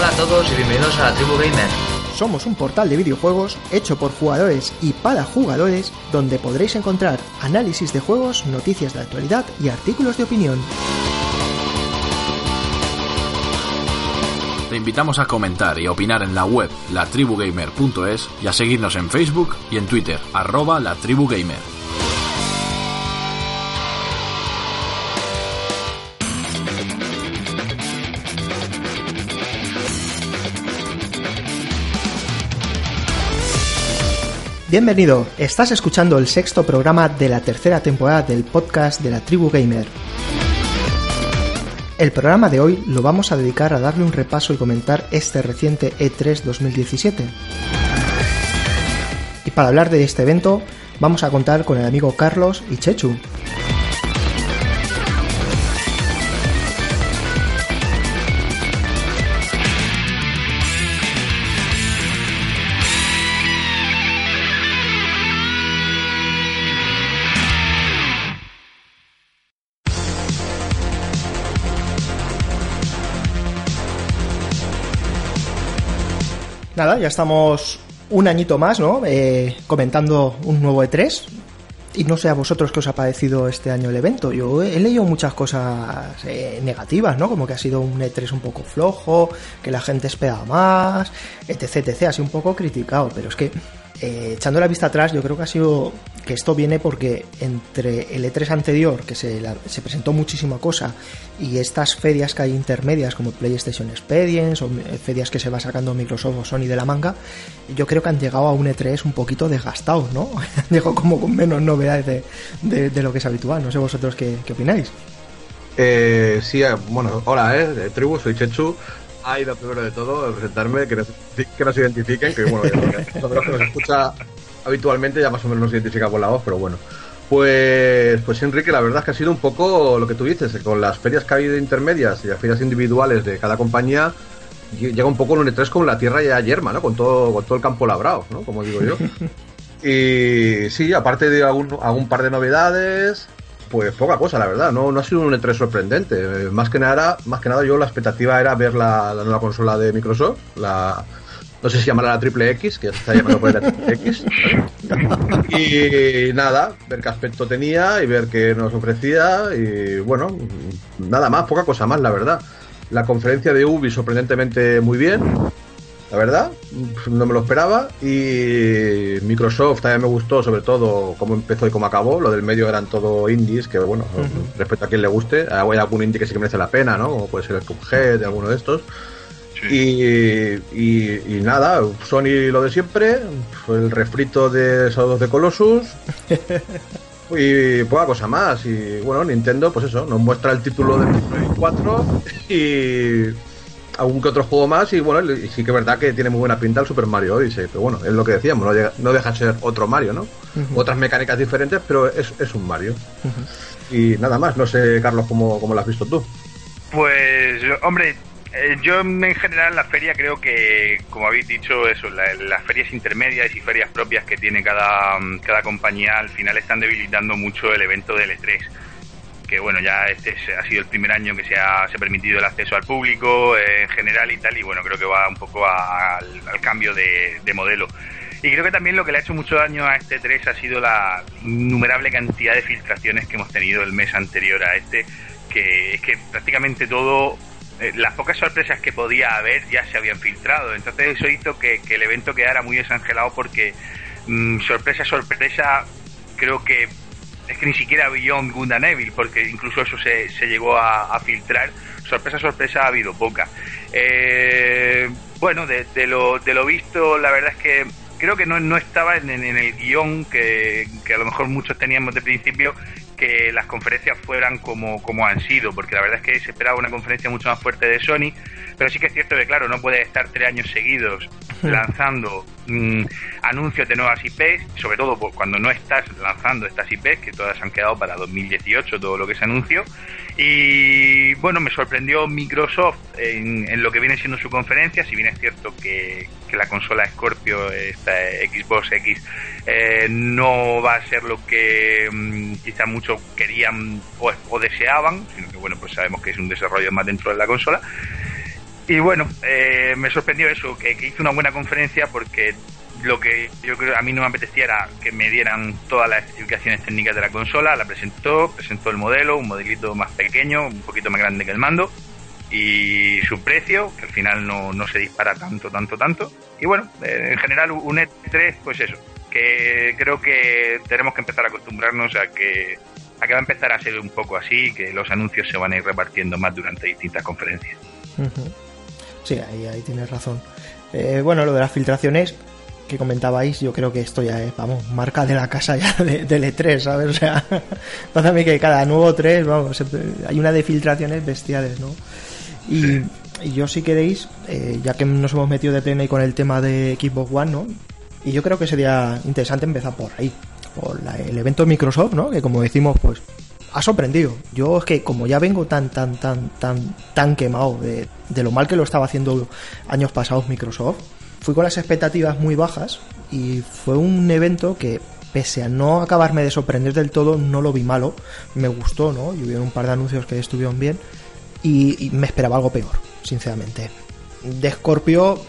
Hola a todos y bienvenidos a la Tribu Gamer. Somos un portal de videojuegos hecho por jugadores y para jugadores donde podréis encontrar análisis de juegos, noticias de actualidad y artículos de opinión. Te invitamos a comentar y opinar en la web latribugamer.es y a seguirnos en Facebook y en Twitter, arroba latribugamer. Bienvenido, estás escuchando el sexto programa de la tercera temporada del podcast de la Tribu Gamer. El programa de hoy lo vamos a dedicar a darle un repaso y comentar este reciente E3 2017. Y para hablar de este evento, vamos a contar con el amigo Carlos y Chechu. Nada, ya estamos un añito más, ¿no? Eh, comentando un nuevo E3. Y no sé a vosotros qué os ha parecido este año el evento. Yo he, leído muchas cosas eh, negativas, ¿no? Como que ha sido un E3 un poco flojo, que la gente espera más, etc, etc. Sido un poco criticado, pero es que eh, echando la vista atrás, yo creo que ha sido que esto viene porque entre el E3 anterior, que se, se presentó muchísima cosa, y estas ferias que hay intermedias como PlayStation Experience o eh, ferias que se va sacando Microsoft o Sony de la manga, yo creo que han llegado a un E3 un poquito desgastados, ¿no? han como con menos novedades de, lo que es habitual. No sé vosotros qué, opináis. Eh, sí, eh, bueno, hola, eh, de Tribu, soy Chechu. Ay, lo primero de todo, presentarme, que nos, que nos identifiquen, que bueno, que nos escucha habitualmente ya más o menos nos identifica con la voz, pero bueno. Pues, pues Enrique, la verdad es que ha sido un poco lo que tú dices, con las ferias que ha habido intermedias y las ferias individuales de cada compañía, llega un poco el 3 con la tierra ya yerma, ¿no? Con todo, con todo el campo labrado, ¿no? Como digo yo. Y sí, aparte de algún, algún par de novedades, pues poca cosa, la verdad. No, no ha sido un E3 sorprendente. Más que nada, más que nada yo la expectativa era ver la, la nueva consola de Microsoft, la, no sé si llamará la triple X, que ya se está llamando por la triple X. Y nada, ver qué aspecto tenía y ver qué nos ofrecía. Y bueno, nada más, poca cosa más, la verdad. La conferencia de Ubi sorprendentemente muy bien, la verdad, no me lo esperaba. Y Microsoft también me gustó, sobre todo, cómo empezó y cómo acabó. Lo del medio eran todo indies, que bueno, respecto a quien le guste. Hay algún indie que sí que merece la pena, ¿no? Como puede ser el Cuphead, alguno de estos. Y, y, nada, Sony lo de siempre, el refrito de Saludos de Colossus y poca cosa más. Y bueno, Nintendo, pues eso, nos muestra el título de Play 4 y algún que otro juego más. Y bueno, y sí que es verdad que tiene muy buena pinta el Super Mario Odyssey, pero bueno, es lo que decíamos, no, deja de ser otro Mario, ¿no? Otras mecánicas diferentes, pero es, es un Mario. Y nada más, no sé, Carlos, cómo, cómo lo has visto tú. Pues, hombre, eh, yo en general la feria creo que, como habéis dicho, eso, las ferias intermedias y ferias propias que tiene cada, cada compañía al final están debilitando mucho el evento del E3. Que bueno, ya este ha sido el primer año que se ha, se ha permitido el acceso al público eh, en general y tal, y bueno, creo que va un poco al, cambio de, modelo. Y creo que también lo que le ha hecho mucho daño a este 3 e ha sido la innumerable cantidad de filtraciones que hemos tenido el mes anterior a este, que es que prácticamente todo eh, las pocas sorpresas que podía haber ya se habían filtrado. Entonces eso hizo que, el evento quedara muy desangelado porque mm, sorpresa, sorpresa, creo que es que ni siquiera Beyond Good and Evil, porque incluso eso se, se llegó a, filtrar. Sorpresa, sorpresa ha habido poca. Eh, bueno, de, lo, de lo visto, la verdad es que creo que no, no estaba en, en el guion que, que, a lo mejor muchos teníamos de principio que las conferencias fueran como, como han sido, porque la verdad es que se esperaba una conferencia mucho más fuerte de Sony, pero sí que es cierto que, claro, no puedes estar tres años seguidos lanzando mm, anuncios de nuevas IPs, sobre todo cuando no estás lanzando estas IPs, que todas han quedado para 2018, todo lo que se anunció. Y bueno, me sorprendió Microsoft en, lo que viene siendo su conferencia, si bien es cierto que, la consola Scorpio, esta Xbox X, eh, no va a ser lo que mm, quizá muchos querían o, o, deseaban, sino que bueno, pues sabemos que es un desarrollo más dentro de la consola. Y bueno, eh, me sorprendió eso, que, que hizo una buena conferencia porque lo que yo creo a mí no me apetecía era que me dieran todas las especificaciones técnicas de la consola, la presentó, presentó el modelo, un modelito más pequeño, un poquito más grande que el mando, y su precio, que al final no, no se dispara tanto, tanto, tanto. Y bueno, eh, en general un E3, pues eso, que creo que tenemos que empezar a acostumbrarnos a que, a que va a empezar a ser un poco así, que los anuncios se van a ir repartiendo más durante distintas conferencias. Sí, ahí, ahí tienes razón. Eh, bueno, lo de las filtraciones que comentabais, yo creo que esto ya es, vamos, marca de la casa ya de, del E3, ¿sabes? O sea, pasa a mí que cada nuevo 3, vamos, hay una de filtraciones bestiales, ¿no? Y, y yo si queréis, eh, ya que nos hemos metido de pleno ahí con el tema de Xbox One, ¿no? Y yo creo que sería interesante empezar por ahí, por la- el evento de Microsoft, ¿no? Que como decimos, pues ha sorprendido. Yo es que como ya vengo tan, tan, tan, tan, tan quemado de, de lo mal que lo estaba haciendo años pasados Microsoft, fui con las expectativas muy bajas y fue un evento que pese a no acabarme de sorprender del todo, no lo vi malo, me gustó, ¿no? Y hubo un par de anuncios que estuvieron bien y, me esperaba algo peor, sinceramente. De Scorpio,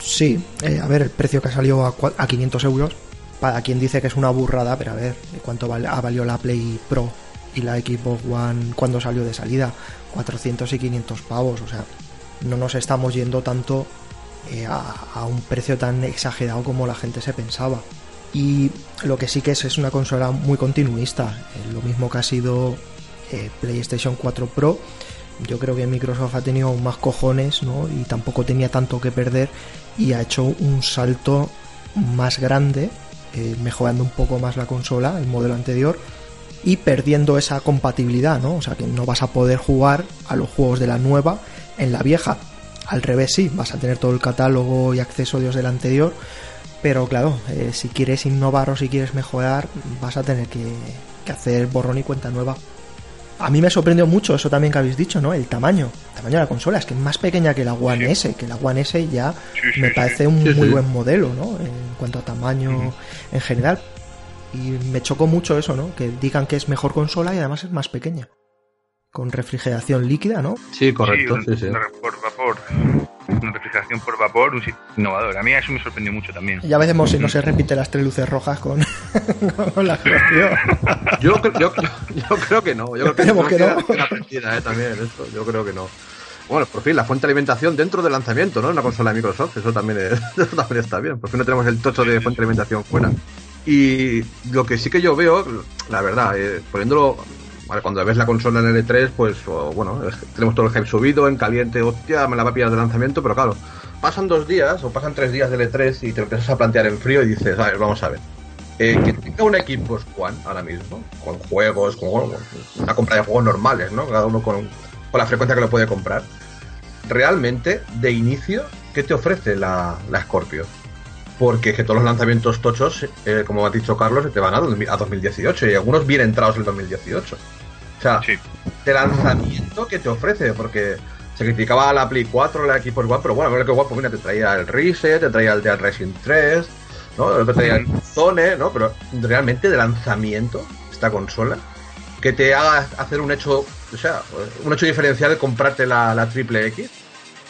sí, eh, a ver, el precio que ha salido a, a 500 euros, para quien dice que es una burrada, pero a ver, ¿cuánto ha valido la Play Pro y la Xbox One cuando salió de salida? 400 y 500 pavos, o sea, no nos estamos yendo tanto eh, a, a un precio tan exagerado como la gente se pensaba. Y lo que sí que es es una consola muy continuista, eh, lo mismo que ha sido eh, PlayStation 4 Pro. Yo creo que Microsoft ha tenido más cojones, ¿no? Y tampoco tenía tanto que perder y ha hecho un salto más grande, mejorando un poco más la consola, el modelo anterior, y perdiendo esa compatibilidad, ¿no? O sea que no vas a poder jugar a los juegos de la nueva en la vieja. Al revés, sí, vas a tener todo el catálogo y accesorios del anterior, pero claro, eh, si quieres innovar o si quieres mejorar, vas a tener que, que hacer borrón y cuenta nueva. A mí me sorprendió mucho eso también que habéis dicho, ¿no? El tamaño, el tamaño de la consola, es que es más pequeña que la One S, que la One S ya Sí, sí, me parece un Sí, muy buen modelo, ¿no? En cuanto a tamaño en general. Y me chocó mucho eso, ¿no? Que digan que es mejor consola y además es más pequeña. Con refrigeración líquida, ¿no? Sí, correcto, un- sí, sí. una re- por vapor. Una refrigeración por vapor, un innovador. A mí eso me sorprendió mucho también. Ya veremos si no se repite las tres luces rojas con, con la Scorpio. Yo, yo, yo creo que no. Yo creo que, que no. queda- queda mentira, eh, también esto. Yo creo que no. Bueno, por fin, la fuente de alimentación dentro del lanzamiento, ¿no? En una consola de Microsoft. Eso también, es- eso también está bien. Por fin no tenemos el tocho de fuente de alimentación fuera. Y lo que sí que yo veo, la verdad, eh, poniéndolo. cuando ves la consola en el E3, pues bueno, tenemos todo el hype subido, en caliente, hostia, me la va a pillar de lanzamiento, pero claro, pasan dos días o pasan tres días del E3 y te lo empiezas a plantear en frío y dices, a ver, vamos a ver. Eh, que tenga un Xbox One ahora mismo, con juegos, con una compra de juegos normales, ¿no? Cada uno con, con la frecuencia que lo puede comprar. Realmente, de inicio, ¿qué te ofrece la, la Scorpio? Porque es que todos los lanzamientos tochos, eh, como ha dicho Carlos, se te van a, 2000 a 2018 y algunos bien entrados en 2018. O sea, Sí. de lanzamiento que te ofrece, porque se criticaba la Play 4, la Xbox One, pero bueno, que guapo, mira, te traía el Reset, te traía el Dead Racing 3, ¿no? Te traía el Zone, ¿no? Pero realmente de lanzamiento, esta consola, que te haga hacer un hecho, o sea, un hecho diferencial de comprarte la, la triple X.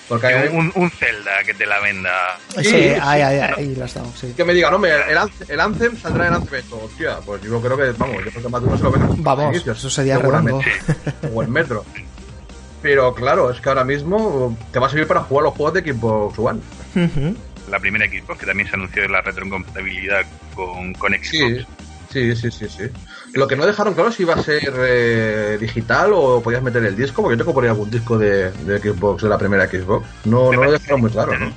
Porque hay Un, un Zelda que te la venda. Sí, Sí, ahí, ahí, lo sí. que me diga, no, me- el, Anthem- el Anthem saldrá en lanzamiento. Hostia, pues yo creo que, vamos, yo creo que más de uno se lo Vamos, inicios, eso sería seguramente. redondo. o el metro. Pero claro, es que ahora mismo te va a servir para jugar los juegos de Xbox One. La primera Xbox, que también se anunció la retrocompatibilidad con, con Xbox. Sí, sí, sí, sí, sí. Lo que no dejaron claro si iba a ser eh, digital o podías meter el disco, porque yo tengo por ahí algún disco de, de Xbox, de la primera Xbox. No, no lo dejaron muy claro, ¿no?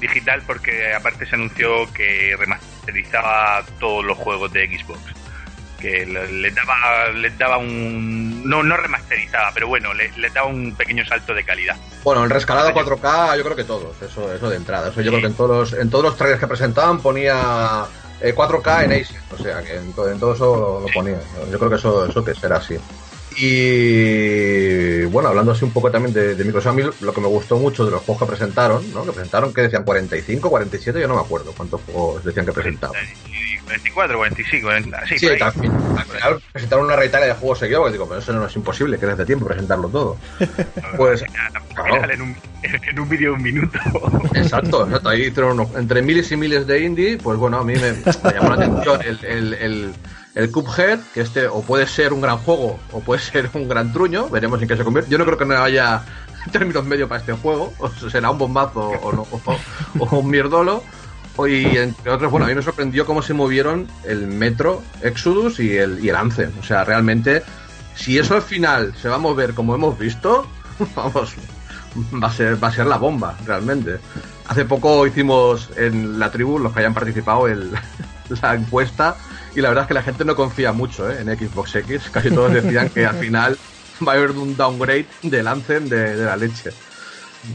Digital porque aparte se anunció que remasterizaba todos los juegos de Xbox. Que le, le daba, le daba un... No, no remasterizaba, pero bueno, le, le daba un pequeño salto de calidad. Bueno, el rescalado 4K, yo creo que todos, eso, eso de entrada. Eso yo creo que en todos los, en todos los trailers que presentaban ponía 4K en Acer, o sea que en, to- en todo eso lo ponía. Yo creo que eso, eso que será así. Y bueno, hablando así un poco también de, de Microsoft, a mí lo que me gustó mucho de los juegos que presentaron, ¿no? Que presentaron, que decían 45, 47, yo no me acuerdo cuántos juegos decían que presentaban. 24, 25, en- sí, al, final presentaron una reitalla de juegos seguidos, porque digo, pero eso no es imposible, que dé tiempo presentarlo todo. Pues, final, en un, en un vídeo de un minuto. exacto, exacto, ahí hicieron unos- entre miles y miles de indie, pues bueno, a mí me, me llamó la atención el, el, el, el Cuphead, que este o puede ser un gran juego o puede ser un gran truño, veremos en qué se convierte. Yo no creo que no haya términos medio para este juego, o será un bombazo o, no, o, un mierdolo. Y entre otros, bueno, a mí me sorprendió cómo se movieron el Metro, Exodus y el, y el Anthem. O sea, realmente, si eso al final se va a mover como hemos visto, vamos, va a ser, va a ser la bomba, realmente. Hace poco hicimos en la tribu, los que hayan participado, el, la encuesta, y la verdad es que la gente no confía mucho ¿eh? en Xbox X. Casi todos decían que al final va a haber un downgrade de Anthem de, de, la leche.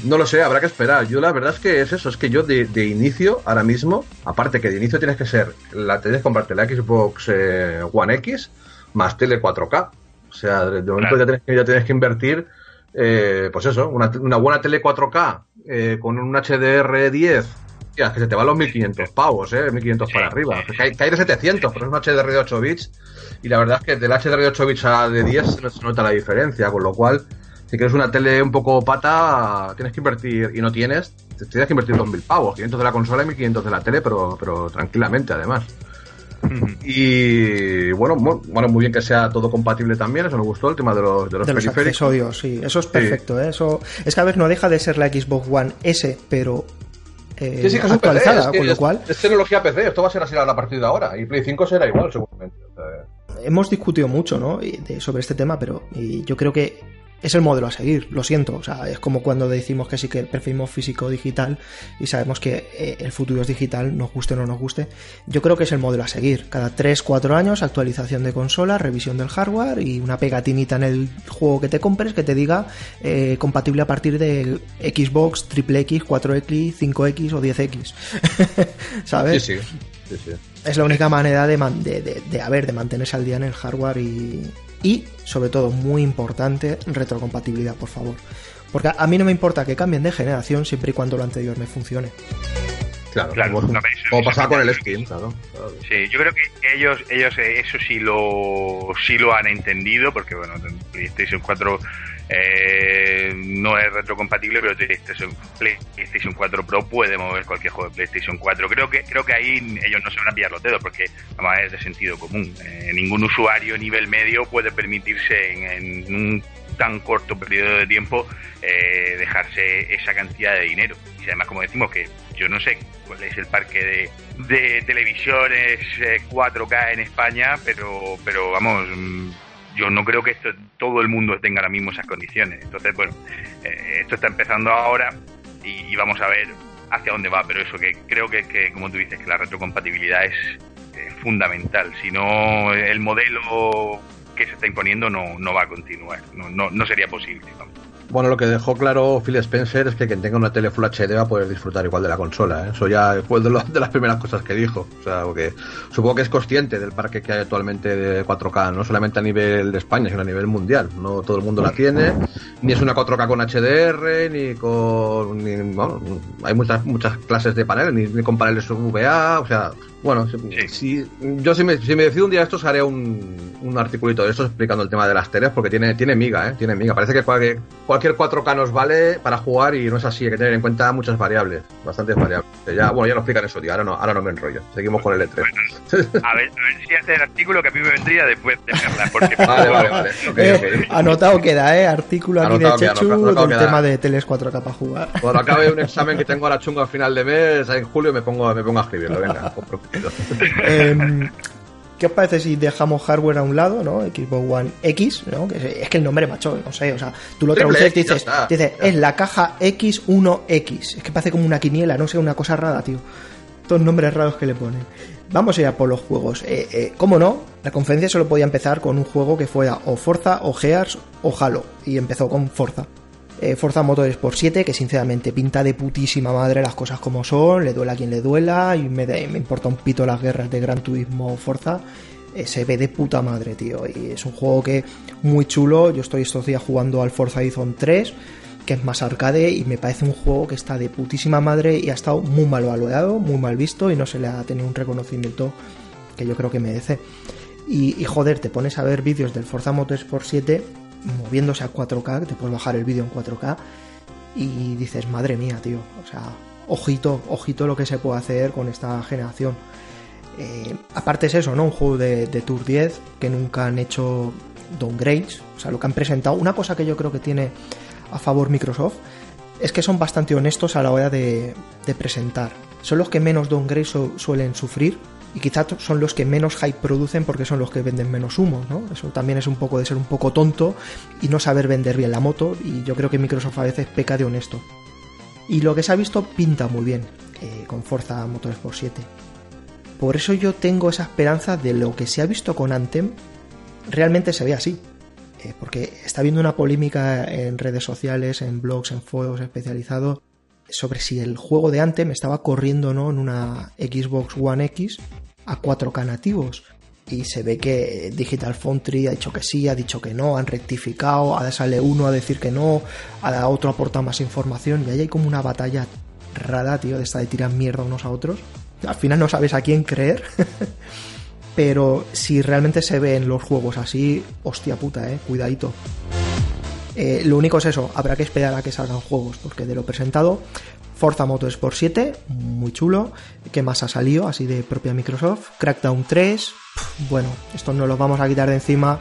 No lo sé, habrá que esperar. Yo la verdad es que es eso, es que yo de, de inicio, ahora mismo, aparte que de inicio tienes que ser, la tienes que comprarte la Xbox eh, One X más tele 4K. O sea, de momento ya, tienes que, ya, tienes que, invertir, eh, pues eso, una, una buena tele 4K eh, con un HDR10 que se te van los 1500 pavos, ¿eh? 1500 para arriba. Cae, cae de 700, pero es un HDR de 8 bits. Y la verdad es que del HDR de 8 bits a de 10 no se nota la diferencia, con lo cual, si quieres una tele un poco pata, tienes que invertir, y no tienes, tienes que invertir 2000 pavos, 500 de la consola y 1500 de la tele, pero, pero tranquilamente además. Y bueno, bueno, muy bien que sea todo compatible también, eso me gustó, el tema de los, de los, de los eso es perfecto, ¿eh? eso es que a veces no deja de ser la Xbox One S, pero eh, Sí, sí, que actualizada, es con lo cual es tecnología PC, esto va a ser así a partir de ahora, y Play 5 será igual, seguramente. O sea, hemos discutido mucho, ¿no? Sobre este tema, pero yo creo que es el modelo a seguir, lo siento, o sea, es como cuando decimos que sí que preferimos físico o digital y sabemos que eh, el futuro es digital, nos guste o no nos guste. Yo creo que es el modelo a seguir. Cada 3, 4 años, actualización de consola, revisión del hardware y una pegatinita en el juego que te compres que te diga eh, compatible a partir de Xbox, Triple X, 4X, 5X o 10X. ¿Sabes? sí, sí, es la única manera de, man- de, de, de, a ver, de mantenerse al día en el hardware y, y, sobre todo, muy importante, retrocompatibilidad, por favor. Porque a, mí no me importa que cambien de generación siempre y cuando lo anterior me funcione. Claro, Claro, como, no, pasaba con el claro. claro. Sí, yo creo que ellos, ellos eh, eso sí lo, sí lo han entendido, porque bueno, PlayStation 4 eh, no es retrocompatible, pero PlayStation, PlayStation 4 Pro puede mover cualquier juego de PlayStation 4. Creo que, creo que ahí ellos no se van a pillar los dedos, porque además es de sentido común. Eh, ningún usuario nivel medio puede permitirse en, en un tan corto periodo de tiempo eh, dejarse esa cantidad de dinero. Y además, como decimos, que yo no sé cuál es el parque de, de televisiones eh, 4K en España, pero, pero vamos, mm, yo no creo que esto, todo el mundo tenga ahora mismo esas condiciones. Entonces, bueno, eh, esto está empezando ahora y, vamos a ver hacia dónde va, pero eso que creo que, que como tú dices, que la retrocompatibilidad es fundamental. Si no, el modelo que se está imponiendo no, no va a continuar, no, no, no sería posible. vamos. Bueno, lo que dejó claro Phil Spencer es que quien tenga una tele Full HD va a poder disfrutar igual de la consola. ¿eh? Eso ya fue de, de las primeras cosas que dijo. O sea, porque supongo que es consciente del parque que hay actualmente de 4K, no solamente a nivel de España, sino a nivel mundial. No todo el mundo la tiene, ni es una 4K con HDR, ni con. Ni, bueno, hay muchas muchas clases de paneles, ni, ni con paneles VA. O sea, bueno, si, Sí. si- yo si me, si me decido un día esto, haré un, un articulito de esto explicando el tema de las teles, porque tiene, tiene miga, ¿eh? Tiene miga. Parece que cualquier, cualquier 4K nos vale para jugar y no es así, hay que tener en cuenta muchas variables, bastantes variables. Ya, bueno, ya lo explican eso, tío, ahora no, ahora no me enrollo. Seguimos con el E3. A ver, a ver si hace el artículo que a mí me vendría después de verla, porque Vale, vale, vale. Eh, anotado queda, ¿eh? Artículo aquí Anotado de Chechu anotado del queda. tema de teles 4K para jugar. Cuando acabe un examen que tengo ahora chungo a final de mes, en julio me pongo, me pongo a escribirlo, venga, Em, ¿Qué os parece si dejamos hardware a un lado, ¿no? Xbox One X, ¿no? Que es, es que el nombre, macho, no sé, o sea, tú lo traduces y dices, está, dices es la caja X1X. Es que parece como una quiniela, no sé, una cosa rara, tío. Todos nombres raros que le ponen. Vamos a ir a por los juegos. Eh, eh, ¿Cómo no? La conferencia solo podía empezar con un juego que fuera o Forza, o Gears, o Halo. Y empezó con Forza. Eh, Forza Motorsport 7, que sinceramente pinta de putísima madre las cosas como son, le duela a quien le duela, y me, de- importa un pito las guerras de Gran Turismo Forza. Eh, se ve de puta madre, tío. Y es un juego que muy chulo. Yo estoy estos días jugando al Forza Horizon 3, que es más arcade, y me parece un juego que está de putísima madre y ha estado muy mal valorado, muy mal visto, y no se le ha tenido un reconocimiento que yo creo que merece. Y, y joder, te pones a ver vídeos del Forza Motorsport 7 moviéndose a 4K, que te puedes bajar el vídeo en 4K y dices, madre mía, tío, o sea, ojito, ojito lo que se puede hacer con esta generación. Eh, aparte es eso, ¿no? Un juego de, Tour 10 que nunca han hecho downgrades, o sea, lo que han presentado. Una cosa que yo creo que tiene a favor Microsoft es que son bastante honestos a la hora de, presentar. Son los que menos downgrades suelen sufrir y quizás son los que menos hype producen porque son los que venden menos humo, ¿no? Eso también es un poco de ser un poco tonto y no saber vender bien la moto y yo creo que Microsoft a veces peca de honesto. Y lo que se ha visto pinta muy bien eh, con Forza Motorsport 7. Por eso yo tengo esa esperanza de lo que se ha visto con Anthem realmente se ve así. Eh, porque está habiendo una polémica en redes sociales, en blogs, en foros especializados sobre si el juego de Anthem estaba corriendo o no en una Xbox One X a 4K nativos. Y se ve que Digital Foundry ha dicho que sí, ha dicho que no, han rectificado, ahora sale uno a decir que no, ahora otro aporta más información y ahí hay como una batalla rara, tío, de esta de tirar mierda unos a otros. Al final no sabes a quién creer. Pero si realmente se ve en los juegos así, hostia puta, eh, cuidadito. Eh, lo único es eso, habrá que esperar a que salgan juegos, porque de lo presentado, Forza Motorsport 7, muy chulo. ¿Qué más ha salido? Así de propia Microsoft. Crackdown 3, bueno, esto no lo vamos a quitar de encima.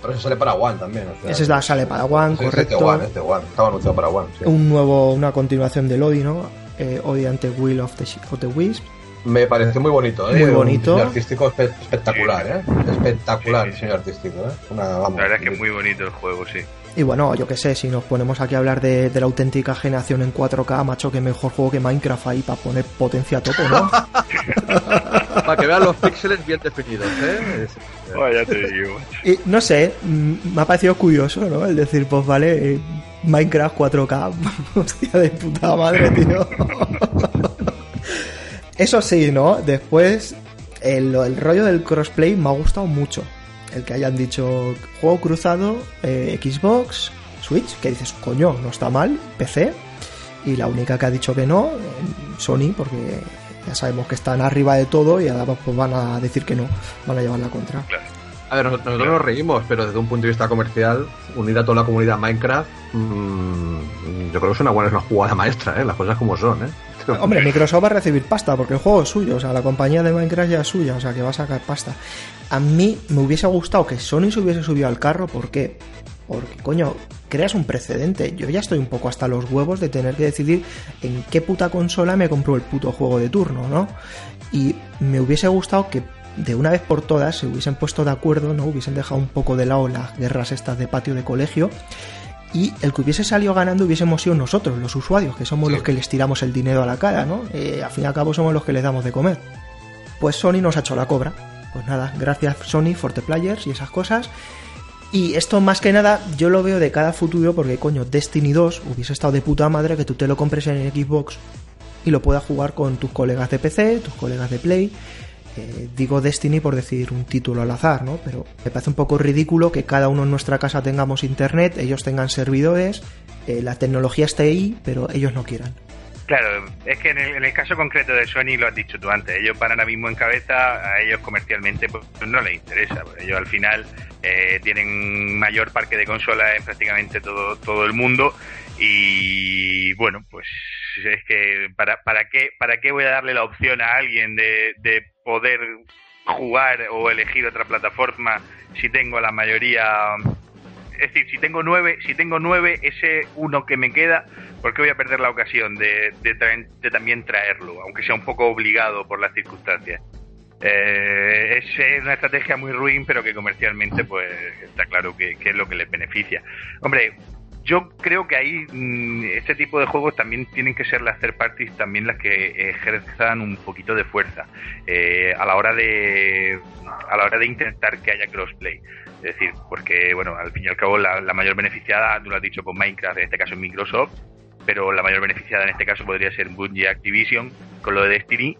Pero eso sale para One también. Ese sale para One, correcto. Este One, este One. Estaba anunciado para One. Un nuevo, una continuación del Odi, ¿no? Eh, Odi ante Will of the, of the Wisp. Me parece muy bonito, ¿eh? Muy bonito. Un artístico espectacular, ¿eh? Espectacular el diseño artístico, ¿eh? Una, la verdad es que es muy bonito el juego, sí. Y bueno, yo que sé, si nos ponemos aquí a hablar de, la auténtica generación en 4K, macho, que mejor juego que Minecraft ahí para poner potencia a tope, ¿no? para que vean los píxeles bien definidos, ¿eh? ya te digo. Y no sé, mm, me ha parecido curioso, ¿no? El decir, pues vale, eh, Minecraft 4K, hostia de puta madre, tío. Eso sí, ¿no? Después, el, rollo del crossplay me ha gustado mucho. El que hayan dicho juego cruzado, eh, Xbox, Switch, que dices, coño, no está mal, PC. Y la única que ha dicho que no, Sony, porque ya sabemos que están arriba de todo y ahora pues van a decir que no, van a llevar la contra. A ver, nosotros nos reímos, pero desde un punto de vista comercial, unir a toda la comunidad Minecraft, mmm, yo creo que es una buena jugada maestra, ¿eh? las cosas como son. ¿eh? Hombre, Microsoft va a recibir pasta porque el juego es suyo, o sea, la compañía de Minecraft ya es suya, o sea, que va a sacar pasta. A mí me hubiese gustado que Sony se hubiese subido al carro, ¿por qué? Porque, coño, creas un precedente. Yo ya estoy un poco hasta los huevos de tener que decidir en qué puta consola me compro el puto juego de turno, ¿no? Y me hubiese gustado que de una vez por todas se hubiesen puesto de acuerdo, ¿no? Hubiesen dejado un poco de lado las guerras estas de patio de colegio y el que hubiese salido ganando hubiésemos sido nosotros, los usuarios, que somos los que les tiramos el dinero a la cara, ¿no? Eh, al fin y al cabo somos los que les damos de comer. Pues Sony nos ha hecho la cobra. Pues nada, gracias Sony, Forte Players y esas cosas. Y esto más que nada yo lo veo de cada futuro porque coño, Destiny 2 hubiese estado de puta madre que tú te lo compres en Xbox y lo puedas jugar con tus colegas de PC, tus colegas de Play eh, digo Destiny por decir un título al azar, ¿no? Pero me parece un poco ridículo que cada uno en nuestra casa tengamos internet, ellos tengan servidores, eh, la tecnología esté ahí, pero ellos no quieran. Claro, es que en el, caso concreto de Sony lo has dicho tú antes, ellos van ahora mismo en cabeza, a ellos comercialmente pues no les interesa, ellos al final eh, tienen mayor parque de consolas en prácticamente todo, todo el mundo y bueno, pues es que para, para qué para qué voy a darle la opción a alguien de, de poder jugar o elegir otra plataforma si tengo la mayoría es decir si tengo nueve si tengo nueve ese uno que me queda ¿por qué voy a perder la ocasión de, de, también traerlo aunque sea un poco obligado por las circunstancias eh, es una estrategia muy ruin pero que comercialmente pues está claro que es lo que les beneficia. Hombre yo creo que ahí mm, este tipo de juegos también tienen que ser las third parties también las que ejerzan un poquito de fuerza eh, a la hora de a la hora de intentar que haya crossplay. Es decir porque bueno al fin y al cabo la, mayor beneficiada tú lo has dicho con Minecraft en este caso es Microsoft pero la mayor beneficiada en este caso podría ser Bungie Activision con lo de Destiny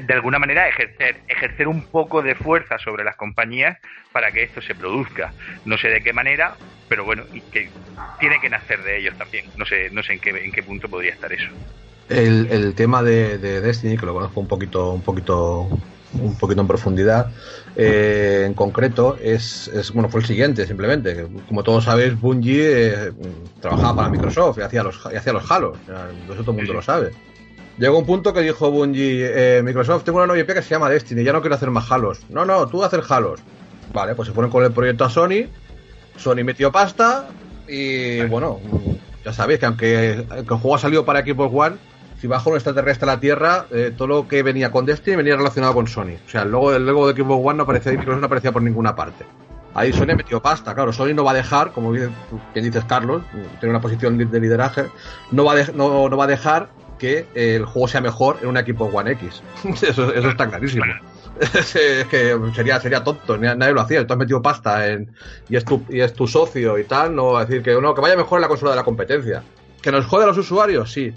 de alguna manera ejercer ejercer un poco de fuerza sobre las compañías para que esto se produzca no sé de qué manera pero bueno, y que tiene que nacer de ellos también. No sé, no sé en qué, en qué punto podría estar eso. El, el tema de, Destiny, que lo conozco un poquito, un poquito un poquito en profundidad, eh, en concreto, es, es, bueno, fue el siguiente, simplemente. Como todos sabéis, Bungie eh, trabajaba para Microsoft y hacía los, y hacía los Halos. Eso todo el mundo lo sabe. Llegó un punto que dijo Bungie, eh, Microsoft, tengo una nueva IP que se llama Destiny, ya no quiero hacer más Halos. No, no, tú hacer Halos. Vale, pues se ponen con el proyecto a Sony, Sony metió pasta y bueno, ya sabéis que aunque el juego ha salido para Xbox One, si bajo un extraterrestre a la Tierra, eh, todo lo que venía con Destiny venía relacionado con Sony. O sea, el logo, el logo de Xbox One no aparecía, Microsoft no aparecía por ninguna parte. Ahí Sony metió pasta, claro, Sony no va a dejar, como bien, dices Carlos, tiene una posición de lideraje, no va a, de, no, no va a dejar que el juego sea mejor en un equipo One X. eso, eso está clarísimo. es que sería, sería tonto, nadie lo hacía. Tú has metido pasta en, y, es tu, y es tu socio y tal, no va a decir que no, que vaya mejor en la consola de la competencia. ¿Que nos jode a los usuarios? Sí.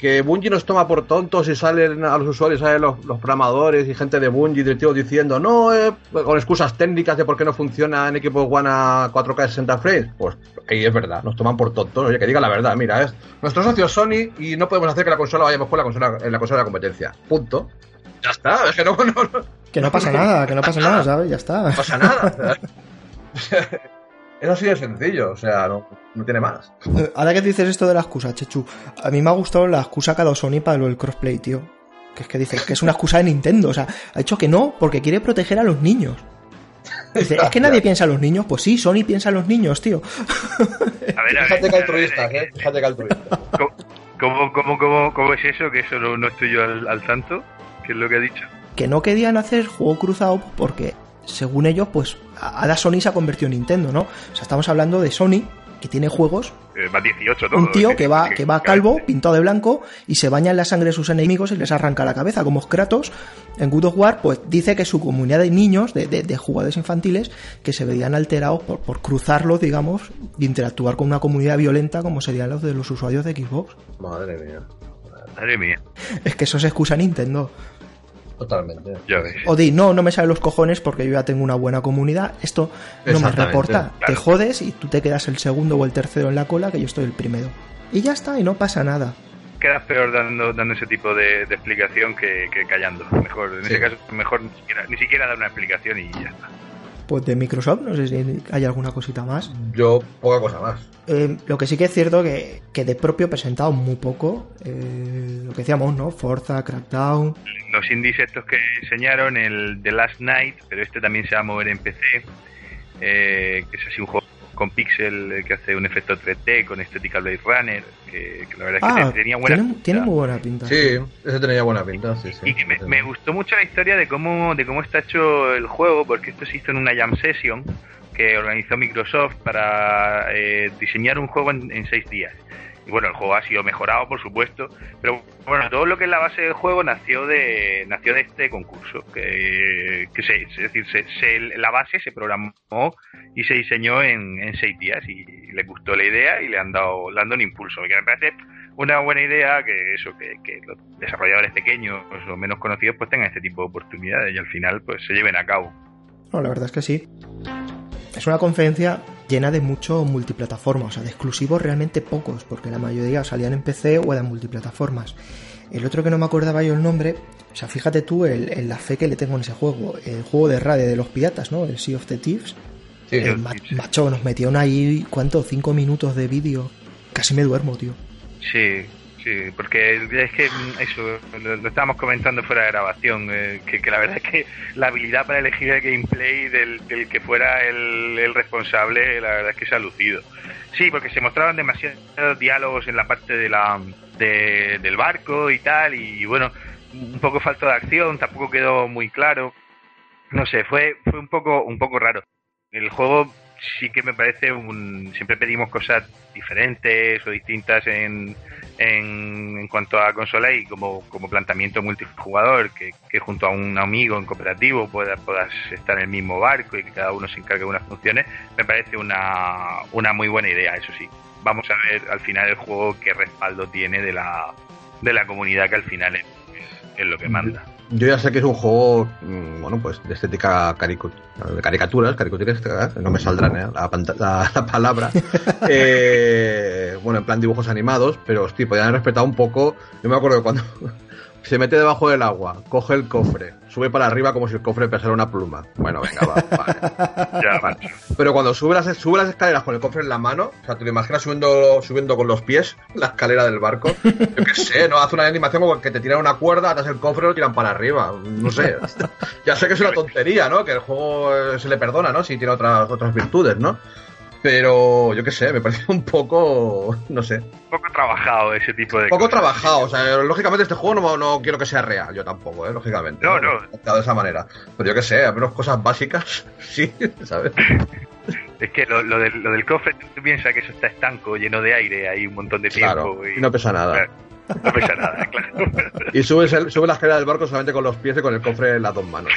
¿Que Bungie nos toma por tontos y salen a los usuarios, salen los, los programadores y gente de Bungie directivos diciendo no, eh, con excusas técnicas de por qué no funciona en equipo One a 4K 60 frames? Pues ahí es verdad, nos toman por tontos. Oye, que diga la verdad, mira, es nuestro socio Sony y no podemos hacer que la consola vaya mejor la consola, en la consola de la competencia. Punto. Ya está, es que no, no, no. Que no pasa nada, que no pasa nada, ¿sabes? Ya está. No pasa nada. Eso sí es sencillo, o sea, no, no, tiene más. Eh, ahora que dices esto de la excusa, Chechu, a mí me ha gustado la excusa que ha dado Sony para lo del crossplay, tío. Que es que dice que es una excusa de Nintendo, o sea, ha dicho que no, porque quiere proteger a los niños. Dice, es que nadie piensa en los niños. Pues sí, Sony piensa en los niños, tío. A ver, a Fíjate ver, que altruistas, eh. Fíjate que altruistas. ¿Cómo, cómo, cómo, cómo es eso? Que eso no, no estoy yo al, al tanto. ¿Qué es lo que ha dicho? Que no querían hacer juego cruzado porque, según ellos, pues ahora Sony se ha convertido en Nintendo, ¿no? O sea, estamos hablando de Sony, que tiene juegos Eh, va 18 todo. un tío que va, que va calvo, pintado de blanco, y se baña en la sangre de sus enemigos y les arranca la cabeza, como Kratos. En God of War, pues dice que su comunidad de niños, de, de- de jugadores infantiles, que se veían alterados por, por cruzarlos, digamos, y interactuar con una comunidad violenta como serían los de los usuarios de Xbox. Madre mía. Madre mía, Es que eso se excusa Nintendo. Totalmente. O di, no, no me salen los cojones porque yo ya tengo una buena comunidad. Esto no me reporta. Te jodes y tú te quedas el segundo o el tercero en la cola, que yo estoy el primero. Y ya está, y no pasa nada. Quedas peor dando, dando ese tipo de, de explicación que, que callando. Mejor, en Sí. ese caso, mejor ni siquiera, ni siquiera dar una explicación y ya está. Pues de Microsoft, no sé si hay alguna cosita más. Yo, poca cosa más. Eh, lo que sí que es cierto que, que de propio he presentado muy poco. eh, lo que decíamos, ¿no? Forza, Crackdown. Los indies estos que enseñaron, el The Last Night, pero este también se va a mover en PC, eh, que es así un juego con pixel eh, que hace un efecto 3D con estética Blade Runner, que, que la verdad es que Ah, tenía buena tiene, pinta. tiene muy buena pinta. Sí, ese tenía buena pinta, sí, sí. Y que me, me gustó mucho la historia de cómo, de cómo está hecho el juego, porque esto se hizo en una jam session que organizó Microsoft para eh, diseñar un juego en, en seis días. Y bueno, el juego ha sido mejorado, por supuesto, pero bueno, todo lo que es la base del juego nació de nació de este concurso, que, que se, es decir, se, se- la base se programó y se diseñó en, seis días y le gustó la idea y le han dado, le han dado un impulso, que me parece una buena idea que eso, que, que los desarrolladores pequeños o menos conocidos pues tengan este tipo de oportunidades y al final pues se lleven a cabo. No, la verdad es que sí. Es una conferencia llena de mucho multiplataforma, o sea, de exclusivos realmente pocos, porque la mayoría salían en PC o eran multiplataformas. El otro que no me acordaba yo el nombre, o sea, fíjate tú el, en la fe que le tengo en ese juego, el juego de radio de los piratas, ¿no? El Sea of the Thieves. Sí, El ma- macho, nos metieron ahí, ¿cuánto? Cinco minutos de vídeo. Casi me duermo, tío. Sí, sí, porque es que mm, eso, lo, lo estábamos comentando fuera de grabación, eh, que, que la verdad es que la habilidad para elegir el gameplay del, que fuera el, el responsable, la verdad es que se ha lucido. Sí, porque se mostraban demasiados diálogos en la parte de la de- del barco y tal, y bueno, un poco falta de acción, tampoco quedó muy claro. No sé, fue, fue un poco, un poco raro. El juego sí que me parece un. Siempre pedimos cosas diferentes o distintas en, en, en cuanto a consola y como, como planteamiento multijugador, que, que junto a un amigo en cooperativo puedas, puedas estar en el mismo barco y que cada uno se encargue de unas funciones, me parece una, una muy buena idea, eso sí. Vamos a ver al final el juego qué respaldo tiene de la, de la comunidad que al final es, es lo que manda. Yo ya sé que es un juego, mm, bueno, pues de estética caricu- de caricaturas, caricaturística, no me saldrán ¿eh? la, panta- la- la palabra. Eh, bueno, en plan dibujos animados, pero hostia, podrían haber respetado un poco. Yo me acuerdo que cuando, se mete debajo del agua, coge el cofre, sube para arriba como si el cofre pesara una pluma. Bueno, venga, va, vale. Ya, Vale. Pero cuando sube las, sube las escaleras con el cofre en la mano, o sea, te lo imaginas subiendo, subiendo con los pies la escalera del barco. Yo qué sé, ¿no? Hace una animación como que te tiran una cuerda, atas el cofre y lo tiran para arriba. No sé. Ya sé que es una tontería, ¿no? Que el juego eh, se le perdona, ¿no? Si tiene otras, otras virtudes, ¿no? Pero yo qué sé, me parece un poco. No sé. Un poco trabajado ese tipo de poco cosas. trabajado. O sea, lógicamente este juego no, no quiero que sea real, yo tampoco, ¿eh? Lógicamente. No, no. De esa manera. Pero yo qué sé, a menos cosas básicas, sí, ¿sabes? Es que lo, lo del, lo del cofre, tú piensas que eso está estanco, lleno de aire, hay un montón de tiempo. Claro, y no pesa nada. No pesa nada, claro. Y subes, el, subes la escalera del barco solamente con los pies y con el cofre en las dos manos.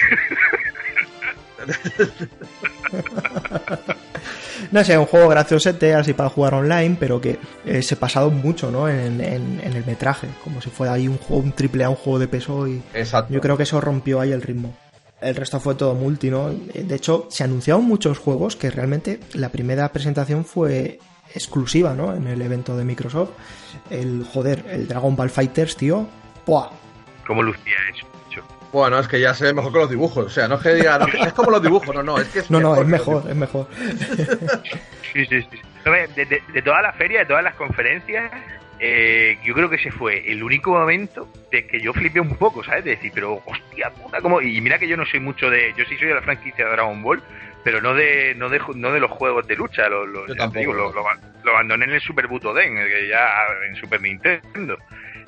No sé, un juego graciosete así para jugar online, pero que eh, se ha pasado mucho, ¿no? En, en- en el metraje, como si fuera ahí un juego, un triple A, un juego de peso y Exacto. yo creo que eso rompió ahí el ritmo. El resto fue todo multi, ¿no? De hecho, se anunciaron muchos juegos que realmente la primera presentación fue exclusiva, ¿no? En el evento de Microsoft. El, joder, el Dragon Ball Fighters, tío. ¡Buah! ¿Cómo lucía eso? Bueno, es que ya se ve mejor que los dibujos. O sea, no es que diga, no, es como los dibujos, no, no, es que es No, no, es mejor, es mejor. Sí, sí, sí. De, de- de toda la feria, de todas las conferencias, eh, yo creo que ese fue el único momento de que yo flipé un poco, ¿sabes? De decir, pero hostia puta, ¿cómo? Y mira que yo no soy mucho de. Yo sí soy de la franquicia de Dragon Ball, pero no de no de, ju- no de los juegos de lucha. Lo, lo- Yo ya te digo, lo, lo ab- lo abandoné en el Super Butoden, el que ya en Super Nintendo.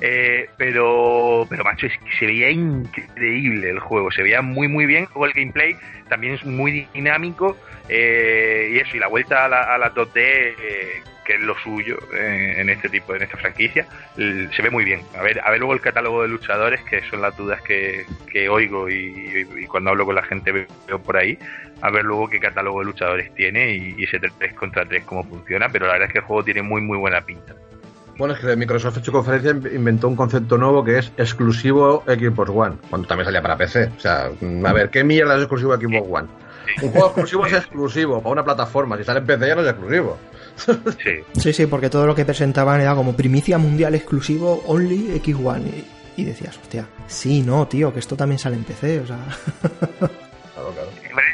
Eh, pero, pero macho, es que se veía increíble el juego, se veía muy muy bien. Luego el gameplay también es muy dinámico eh, y eso, y la vuelta a la, a la 2D, eh, que es lo suyo eh, en este tipo, en esta franquicia, se ve muy bien. A ver, a ver luego el catálogo de luchadores, que son las dudas que, que oigo y, cuando hablo con la gente veo por ahí, a ver luego qué catálogo de luchadores tiene y, y ese 3 contra 3 cómo funciona, pero la verdad es que el juego tiene muy muy buena pinta. Bueno, es que Microsoft en su conferencia inventó un concepto nuevo que es exclusivo Xbox One, cuando también salía para PC. O sea, a ver, ¿qué mierda es exclusivo Xbox One? Un juego exclusivo es exclusivo para una plataforma. Si sale en PC ya no es exclusivo. Sí. Sí, sí, porque todo lo que presentaban era como primicia mundial exclusivo Only X1. Y, y decías, hostia, sí, no, tío, que esto también sale en PC, o sea. Claro, claro.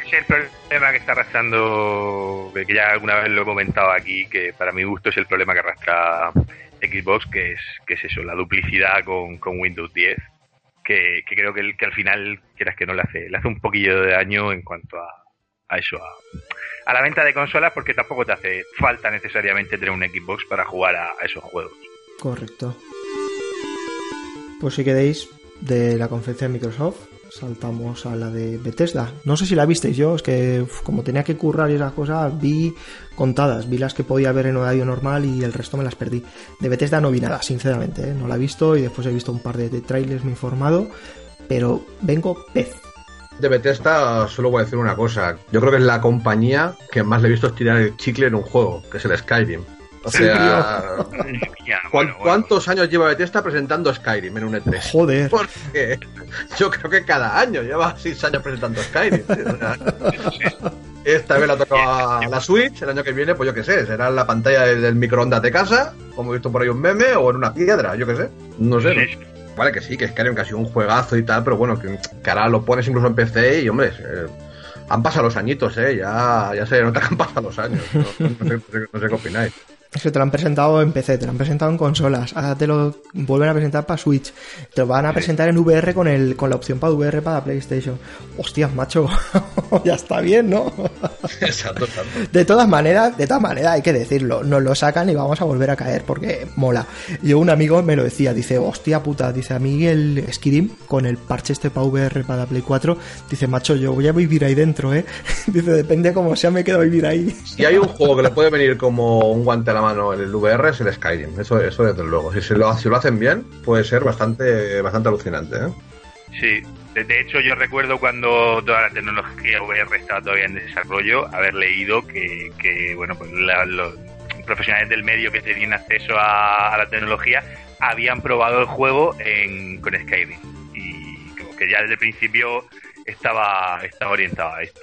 Es el problema que está arrastrando, que ya alguna vez lo he comentado aquí, que para mi gusto es el problema que arrastra Xbox, que es, que es eso, la duplicidad con, con Windows 10, que, que creo que, el- que al final, quieras que no, le hace, le hace un poquillo de daño en cuanto a, a eso, a, a la venta de consolas, porque tampoco te hace falta necesariamente tener un Xbox para jugar a, esos juegos. Correcto. Pues si queréis, de la conferencia de Microsoft, saltamos a la de Bethesda. No sé si la visteis yo, es que como tenía que currar y esas cosas, vi contadas, vi las que podía ver en horario normal y el resto me las perdí. De Bethesda no vi nada, sinceramente, ¿eh? no la he visto y después he visto un par de, de trailers, me he informado, pero vengo pez. De Bethesda solo voy a decir una cosa. Yo creo que es la compañía que más le he visto estirar el chicle en un juego, que es el Skyrim. O sea, Ya, ¿cuán- bueno, bueno. ¿cuántos años lleva Bethesda presentando Skyrim en un E3? Joder. Porque yo creo que cada año lleva seis años presentando Skyrim. Esta vez la toca a la Switch, el año que viene, pues yo qué sé, será en la pantalla del, microondas de casa, como he visto por ahí un meme, o en una piedra, yo qué sé. No sé. ¿no? Vale, que sí, que Skyrim que ha sido un juegazo y tal, pero bueno, que, que ahora lo pones incluso en PC y, hombre, eh, han pasado los añitos, ¿eh? Ya, ya se nota que han pasado los años. No, no sé, no sé- no sé qué opináis. Es que te lo han presentado en PC, te lo han presentado en consolas, ahora te lo vuelven a presentar para Switch, te lo van a presentar en VR con el con la opción para VR para PlayStation. Hostias, macho, ya está bien, ¿no? Exacto. De todas maneras, de todas maneras hay que decirlo, nos lo sacan y vamos a volver a caer porque mola. Yo un amigo me lo decía, dice, hostia puta, dice a mí el Skyrim con el parche este para VR para Play 4, dice, macho, yo voy a vivir ahí dentro, ¿eh? Dice, depende cómo sea, me quedo a vivir ahí. Si hay un juego que le puede venir como un guante a la mano el VR es el Skyrim, eso, eso desde luego. Si, se lo, si lo hacen bien, puede ser bastante, bastante alucinante, ¿eh? Sí, de, hecho yo recuerdo cuando toda la tecnología VR estaba todavía en desarrollo, haber leído que, que bueno, pues la- los profesionales del medio que tenían acceso a, a la tecnología habían probado el juego en, con Skyrim y como que ya desde el principio estaba, estaba orientado a esto.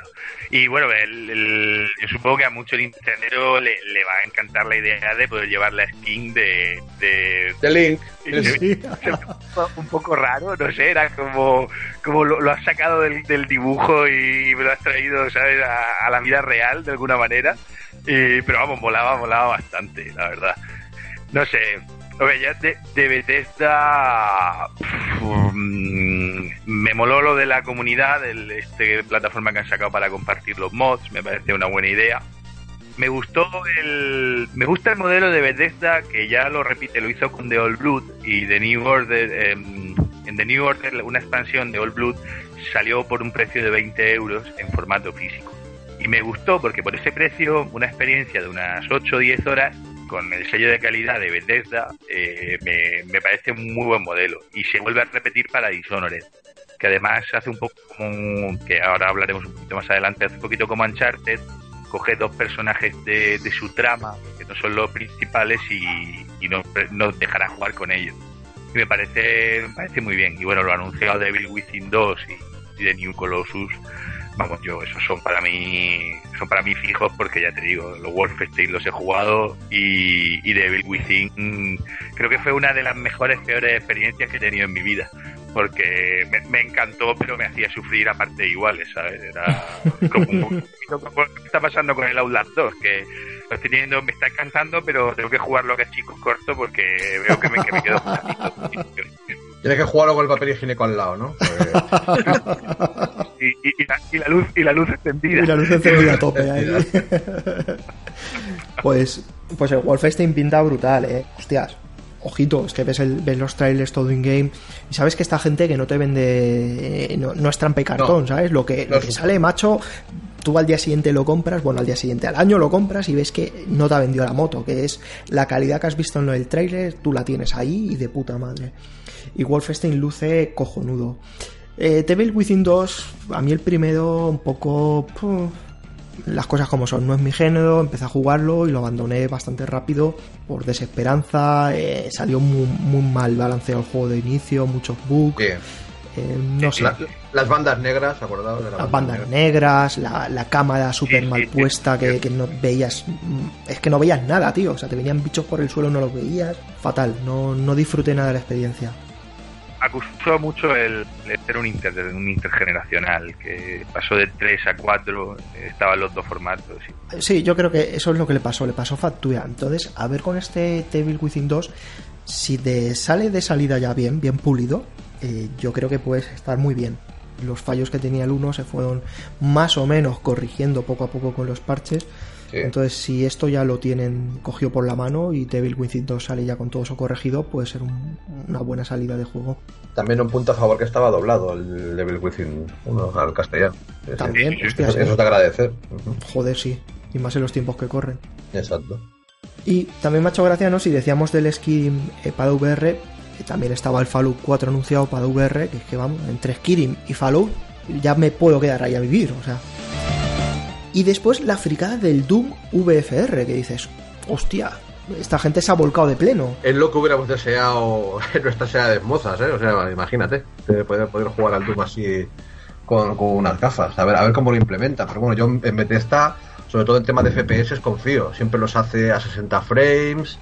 Y bueno, el, yo supongo que a muchos Nintendo le, le va a encantar la idea de poder llevar la skin de... De, Link. un poco raro, no sé, era como, como lo, has sacado del, del, dibujo y me lo has traído, ¿sabes?, a, la vida real de alguna manera. Y, pero vamos, volaba, volaba bastante, la verdad. No sé, Oye, ya de, de Bethesda mm, me moló lo de la comunidad, el, este plataforma que han sacado para compartir los mods, me parece una buena idea. Me gustó el me gusta el modelo de Bethesda que ya lo repite, lo hizo con The Old Blood y The New Order em, en The New Order una expansión de Old Blood salió por un precio de 20 euros en formato físico. Y me gustó porque por ese precio, una experiencia de unas 8 o 10 horas con el sello de calidad de Bethesda, eh, me, parece un muy buen modelo. Y se vuelve a repetir para Dishonored, que además hace un poco como, que ahora hablaremos un poquito más adelante, hace un poquito como Uncharted, coge dos personajes de, su trama, que no son los principales, y, y no, dejará jugar con ellos. Y me parece, me parece muy bien. Y bueno, lo ha anunciado Devil Within 2 y, y The New Colossus vamos, yo, esos son para mí, son para mí fijos porque ya te digo, los Wolfenstein los he jugado y, y Devil Within creo que fue una de las mejores, peores experiencias que he tenido en mi vida. Porque me, encantó, pero me hacía sufrir a parte iguales, ¿sabes? Era como un ¿Qué está pasando con el Outlast 2? Que lo estoy teniendo, me está encantando, pero tengo que jugarlo que es chico corto porque veo que me, que me quedo Tienes que jugarlo con el papel higiénico al lado, ¿no? y, la, luz y la luz encendida. Y la luz encendida a tope ahí. pues, pues el Wolfenstein pinta brutal, eh. Hostias. Ojito, es que ves, el, ves los trailers todo in game y sabes que esta gente que no te vende, eh, no, es trampa y cartón, ¿sabes? Lo que, lo que sale, macho, tú al día siguiente lo compras, bueno, al día siguiente, al año lo compras y ves que no te ha vendido la moto, que es la calidad que has visto en el trailer, tú la tienes ahí y de puta madre. Y Wolfenstein luce cojonudo. Eh, Devil Within 2, a mí el primero un poco... las cosas como son, no es mi género, empecé a jugarlo y lo abandoné bastante rápido por desesperanza, eh, salió muy, mal balanceado el juego de inicio, muchos bugs. Eh, no sé. las bandas negras, acordado de Las bandas negras, la, cámara súper mal puesta que, que, no veías. Mm, es que no veías nada, tío. O sea, te venían bichos por el suelo, no los veías. Fatal, no, no disfruté nada de la experiencia acusó mucho el, ser un, inter, un intergeneracional, que pasó de 3 a 4, estaban los dos formatos. Sí, yo creo que eso es lo que le pasó, le pasó factura. Entonces, a ver con este Devil Within 2, si te sale de salida ya bien, bien pulido, eh, yo creo que puedes estar muy bien. Los fallos que tenía el 1 se fueron más o menos corrigiendo poco a poco con los parches entonces, si esto ya lo tienen cogido por la mano y Devil Within 2 sale ya con todo eso corregido, puede ser una buena salida de juego. También un punto a favor que estaba doblado el Devil Within 1 al castellano. También, eso, es de agradecer. Joder, sí. Y más en los tiempos que corren. Exacto. Y también me ha hecho gracia, ¿no? Si decíamos del Skyrim eh, para VR, que también estaba el Fallout 4 anunciado para VR, que es que vamos, entre Skyrim y Fallout ya me puedo quedar ahí a vivir, o sea. Y después la fricada del Doom VFR, que dices, hostia, esta gente se ha volcado de pleno. Es lo que hubiéramos deseado en nuestra serie de mozas, ¿eh? O sea, imagínate, poder, poder jugar al Doom así con, unas gafas, a ver, a ver cómo lo implementa. Pero bueno, yo en Bethesda, sobre todo en tema de FPS, confío. Siempre los hace a 60 frames,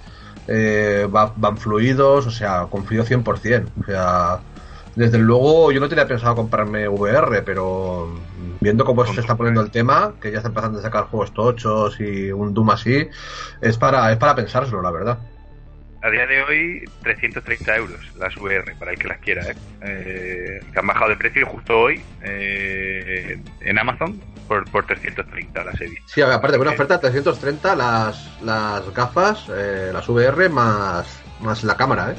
eh, van fluidos, o sea, confío 100%. O sea, desde luego, yo no tenía pensado comprarme VR, pero viendo cómo se está poniendo el tema, que ya está empezando a sacar juegos tochos y un Doom así, es para, es para pensárselo, la verdad. A día de hoy, 330 euros las VR, para el que las quiera. ¿eh? eh que han bajado de precio justo hoy eh, en Amazon por, por 330 las he visto. Sí, aparte, buena oferta, 330 las, las gafas, eh, las VR más, más la cámara, ¿eh?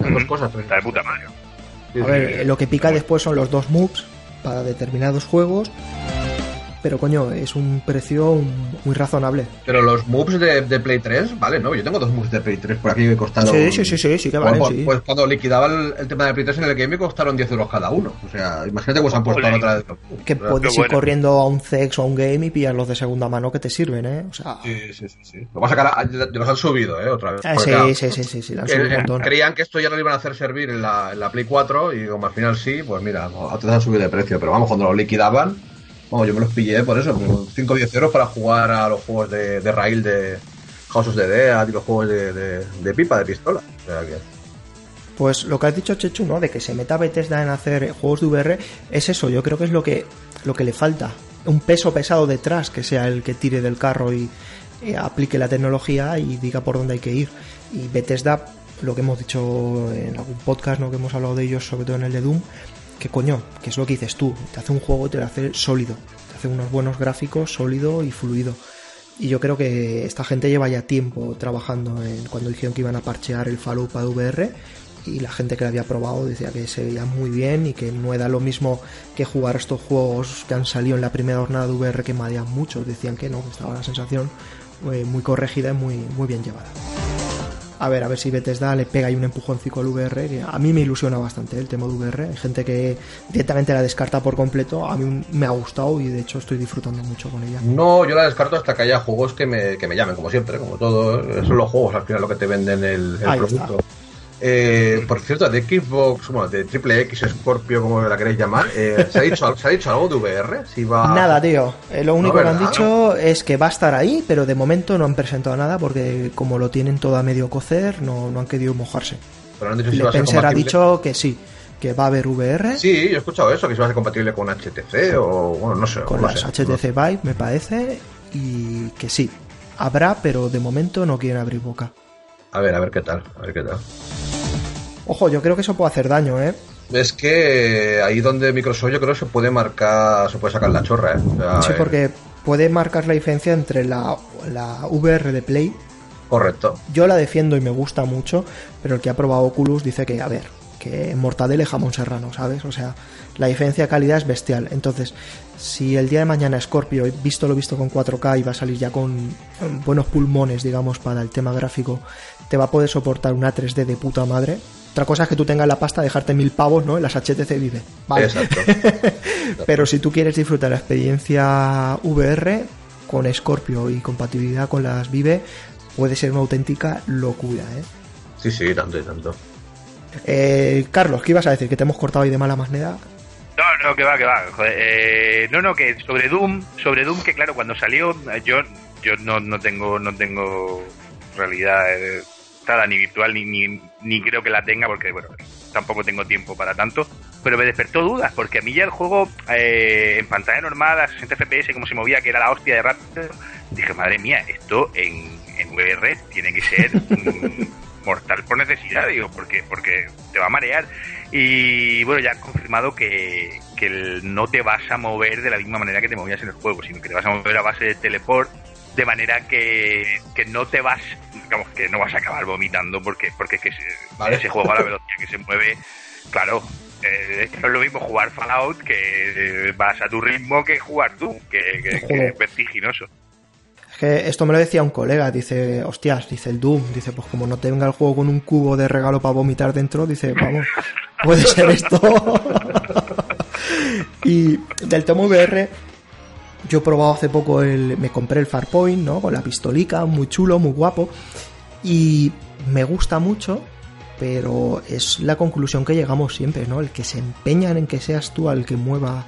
Las dos cosas. Está de puta madre. A ver, lo que pica después son los dos moves para determinados juegos. Pero coño, es un precio muy razonable. Pero los moves de, Play 3, vale, ¿no? Yo tengo dos moves de Play 3 por aquí que costaron. Sí, sí, sí, sí, sí que valen. Pues, sí. pues cuando liquidaba el, tema de Play 3 en el game me costaron 10 euros cada uno. O sea, imagínate cómo se han puesto Ole. otra vez. Que puedes ir corriendo a un CEX o a un game y pillar los de segunda mano que te sirven, ¿eh? O sea. Sí, sí, sí. sí. Lo vas a sacar, los han subido, ¿eh? Otra vez. Ah, sí, claro, sí, sí, sí, sí, la han que- subido un montón. creían que esto ya no lo iban a hacer servir en la, en la Play 4 y como al final sí, pues mira, te han subido de precio. Pero vamos, cuando lo liquidaban, vamos, yo me los pillé por eso, 5 o 10 euros para jugar a los juegos de, de rail de House of the Dead y los juegos de, de- pipa, de pistola. O sea que, Pues lo que has dicho, Chechu, ¿no? De que se meta Bethesda en hacer juegos de VR, es eso, yo creo que es lo que, lo que le falta. Un peso pesado detrás que sea el que tire del carro y eh, aplique la tecnología y diga por dónde hay que ir. Y Bethesda, lo que hemos dicho en algún podcast, ¿no? Que hemos hablado de ellos, sobre todo en el de Doom, que coño, que es lo que dices tú, te hace un juego te lo hace sólido, te hace unos buenos gráficos, sólido y fluido. Y yo creo que esta gente lleva ya tiempo trabajando en cuando dijeron que iban a parchear el Fallout para VR y la gente que lo había probado decía que se veía muy bien y que no era lo mismo que jugar estos juegos que han salido en la primera jornada de VR que marean mucho, decían que no, estaba la sensación eh, muy corregida y muy, muy bien llevada. A ver, a ver si Bethesda le pega ahí un empujoncito al VR, que a mí me ilusiona bastante ¿eh? el tema de VR. Hay gente que directamente la descarta por completo. A mí me ha gustado y de hecho estoy disfrutando mucho con ella. No, yo la descarto hasta que haya juegos que me, que me llamen, como siempre, como todo. Son los juegos al final lo que te venden el, producto. Eh, por cierto, de Xbox, bueno, de Triple X, Scorpio, como la queréis llamar, eh, ¿se, ha dicho, ¿se ha dicho algo de VR? Si va... Nada, tío. Eh, lo único No, que han dicho es que va a estar ahí, pero de momento no han presentado nada porque como lo tienen todo a medio cocer, no, no han querido mojarse. Pero han dicho si va a ser ha dicho que sí, que va a haber VR Sí, yo he escuchado eso, que si va a ser compatible con HTC o, bueno, no sé. con no las sé. HTC Vive, me parece, y que sí. Habrá, pero de momento no quieren abrir boca. A ver, a ver qué tal, a ver qué tal. Ojo, yo creo que eso puede hacer daño, ¿eh? Es que ahí donde Microsoft yo creo que se puede marcar, se puede sacar la chorra, ¿eh? O sea, Sí, eh, porque puede marcar la diferencia entre la, la VR de Play. Correcto. Yo la defiendo y me gusta mucho, pero el que ha probado Oculus dice que, a ver, que mortadela y jamón serrano, ¿sabes? O sea, la diferencia de calidad es bestial. Entonces, si el día de mañana Scorpio, visto lo visto con 4K y va a salir ya con eh, buenos pulmones, digamos, para el tema gráfico, te va a poder soportar una 3D de puta madre. Otra cosa es que tú tengas la pasta de dejarte mil pavos, ¿no? En las HTC Vive. Vale. Exacto. Pero si tú quieres disfrutar la experiencia VR con Scorpio y compatibilidad con las Vive, puede ser una auténtica locura, ¿eh? Sí, sí, tanto y tanto. Eh, Carlos, ¿qué ibas a decir? ¿Que te hemos cortado ahí de mala manera? No, no, que va, que va. joder, eh, no, no, que sobre Doom, sobre Doom, que claro, cuando salió, eh, yo, yo no, no tengo, no tengo realidad eh, ni virtual, ni, ni, creo que la tenga, porque bueno, tampoco tengo tiempo para tanto. Pero me despertó dudas, porque a mí ya el juego eh, en pantalla normal, a 60 FPS, como se movía, que era la hostia de rápido, dije, madre mía, esto en, en VR tiene que ser mortal por necesidad, digo, porque, porque te va a marear. Y bueno, ya han confirmado que, que el- no te vas a mover de la misma manera que te movías en el juego, sino que te vas a mover a base de teleport, de manera que, que no te vas, digamos, que no vas a acabar vomitando, porque, porque que ese, Vale. ese juego a la velocidad que se mueve, claro. eh, no es lo mismo jugar Fallout que eh, vas a tu ritmo que jugar tú, que, que- que es vertiginoso. Que esto me lo decía un colega, dice, hostias, dice el Doom, dice, pues como no tenga el juego con un cubo de regalo para vomitar dentro, dice, vamos, puede ser esto. y del tema VR, yo he probado hace poco el, me compré el Farpoint, ¿no? Con la pistolica, muy chulo, muy guapo, y me gusta mucho, pero es la conclusión que llegamos siempre, ¿no? El que se empeñan en que seas tú al que mueva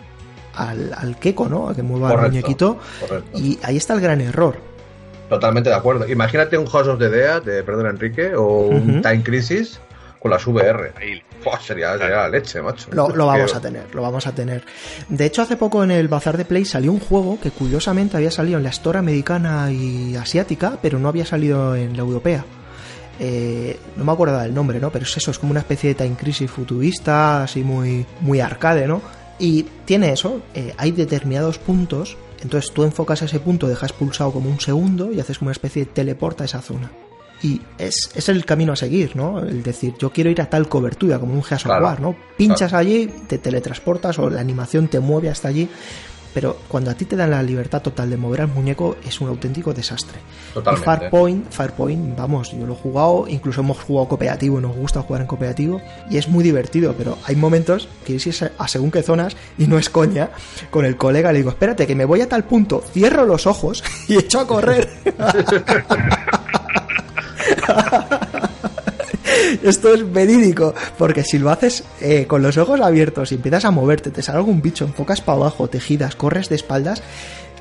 al, al queco, ¿no? Al que mueva al Correcto, muñequito. correcto. Y ahí está el gran error. Totalmente de acuerdo. Imagínate un House of the Dead, de, perdón Enrique, o un. Time Crisis con las VR. Ahí. Sería, sería la leche, macho. Lo, lo vamos a tener, lo vamos a tener. De hecho, hace poco en el Bazar de Play salió un juego que curiosamente había salido en la Store americana y asiática, pero no había salido en la europea. Eh, no me acuerdo del nombre, ¿no? Pero es eso, es como una especie de Time Crisis futurista, así muy, muy arcade, ¿no? Y tiene eso, eh, hay determinados puntos, entonces tú enfocas a ese punto, dejas pulsado como un segundo y haces como una especie de teleporta a esa zona. Y es, es el camino a seguir, ¿no? El decir, yo quiero ir a tal cobertura, como un Gears Claro, ¿no? Pinchas allí, te teletransportas o la animación te mueve hasta allí. Pero cuando a ti te dan la libertad total de mover al muñeco es un auténtico desastre. Totalmente. Y Farpoint, Farpoint, vamos, yo lo he jugado, incluso hemos jugado cooperativo, nos gusta jugar en cooperativo y es muy divertido, pero hay momentos que ir a según qué zonas y no es coña, con el colega le digo, espérate que me voy a tal punto, cierro los ojos y echo a correr. Esto es verídico, porque si lo haces eh, con los ojos abiertos y empiezas a moverte, te sale algún bicho, enfocas para abajo, tejidas, corres de espaldas,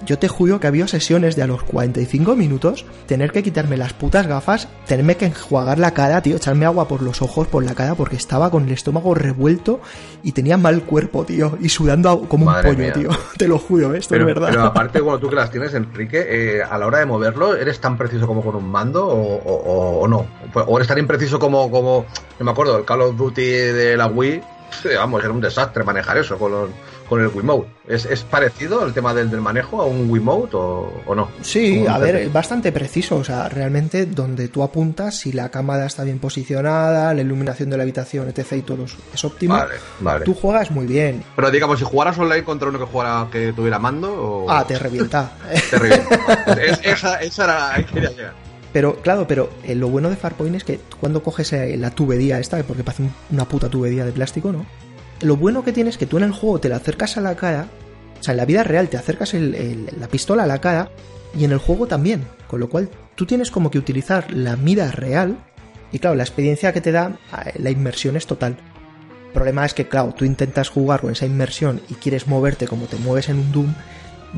yo te juro que había sesiones de a los 45 minutos tener que quitarme las putas gafas, tenerme que enjuagar la cara, tío, echarme agua por los ojos, por la cara, porque estaba con el estómago revuelto y tenía mal cuerpo, tío, y sudando como Madre un pollo, mía. tío. Te lo juro, esto Pero, es verdad. pero aparte, cuando tú que las tienes, Enrique, eh, a la hora de moverlo, ¿eres tan preciso como con un mando o, o- o no? ¿O eres tan impreciso como, como, no me acuerdo, el Call of Duty de la Wii? Vamos, era un desastre manejar eso con, los- con el Wiimote. ¿Es, ¿Es parecido el tema del, del manejo a un Wiimote o, o no? Sí, a ver, es bastante preciso, o sea, realmente donde tú apuntas, si la cámara está bien posicionada, la iluminación de la habitación, etc. y todo es- es óptimo, Vale, vale. tú juegas muy bien. Pero digamos, si jugaras online contra uno que jugara que tuviera mando o... Ah, te revienta. te revienta. Es- esa, esa era, ahí quería llegar. Pero claro, pero eh, lo bueno de Farpoint es que cuando coges eh, la tubería esta, porque parece un- una puta tubería de plástico, ¿no? Lo bueno que tienes es que tú en el juego te la acercas a la cara, o sea, en la vida real te acercas la pistola a la cara y en el juego también, con lo cual tú tienes como que utilizar la mira real y claro, la experiencia que te da, eh, la inmersión es total. El problema es que, claro, tú intentas jugar con esa inmersión y quieres moverte como te mueves en un Doom,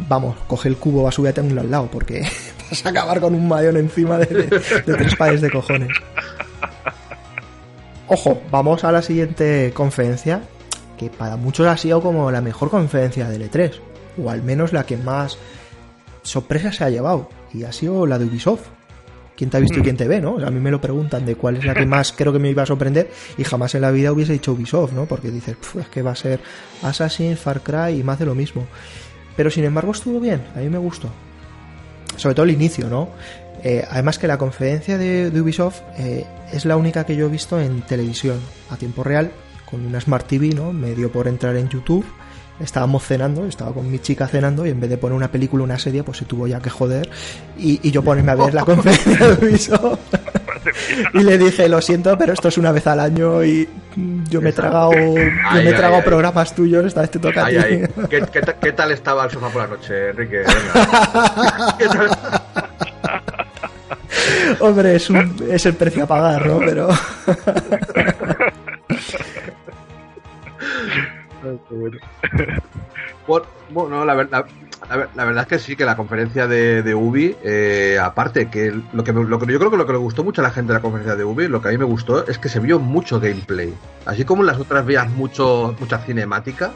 vamos, coge el cubo, va a subir a al lado, porque vas a acabar con un mayón encima de, de- de tres pares de cojones. Ojo, vamos a la siguiente conferencia, que para muchos ha sido como la mejor conferencia del E3, o al menos la que más sorpresa se ha llevado, y ha sido la de Ubisoft. ¿Quién te ha visto y quién te ve, no? O sea, a mí me lo preguntan de cuál es la que más creo que me iba a sorprender y jamás en la vida hubiese dicho Ubisoft, ¿no? Porque dices, "Puf, es que va a ser Assassin, Far Cry y más de lo mismo. Pero sin embargo estuvo bien, a mí me gustó. Sobre todo el inicio, ¿no? Eh, además que la conferencia de, de Ubisoft eh, es la única que yo he visto en televisión a tiempo real, con una Smart TV, ¿no? Me dio por entrar en YouTube. Estábamos cenando, estaba con mi chica cenando y en vez de poner una película o una serie, pues se tuvo ya que joder y, y yo ponerme a ver la conferencia de Ubisoft. y le dije, lo siento, pero esto es una vez al año y yo me he tragado, yo Ay, me he ay, tragado ay. programas tuyos, esta vez te toca a Ay, ti. ay. ¿Qué, qué, qué tal estaba el sofá por la noche, Enrique? Venga. ¿Qué tal? Hombre, es, un, es el precio a pagar, ¿no? Pero Bueno, bueno, la verdad, la, ver- la verdad es que sí, que la conferencia de, de Ubi, eh, aparte, que lo que, me- lo que yo creo que lo que le gustó mucho a la gente de la conferencia de Ubi, lo que a mí me gustó es que se vio mucho gameplay. Así como en las otras vías mucho, mucha cinemática,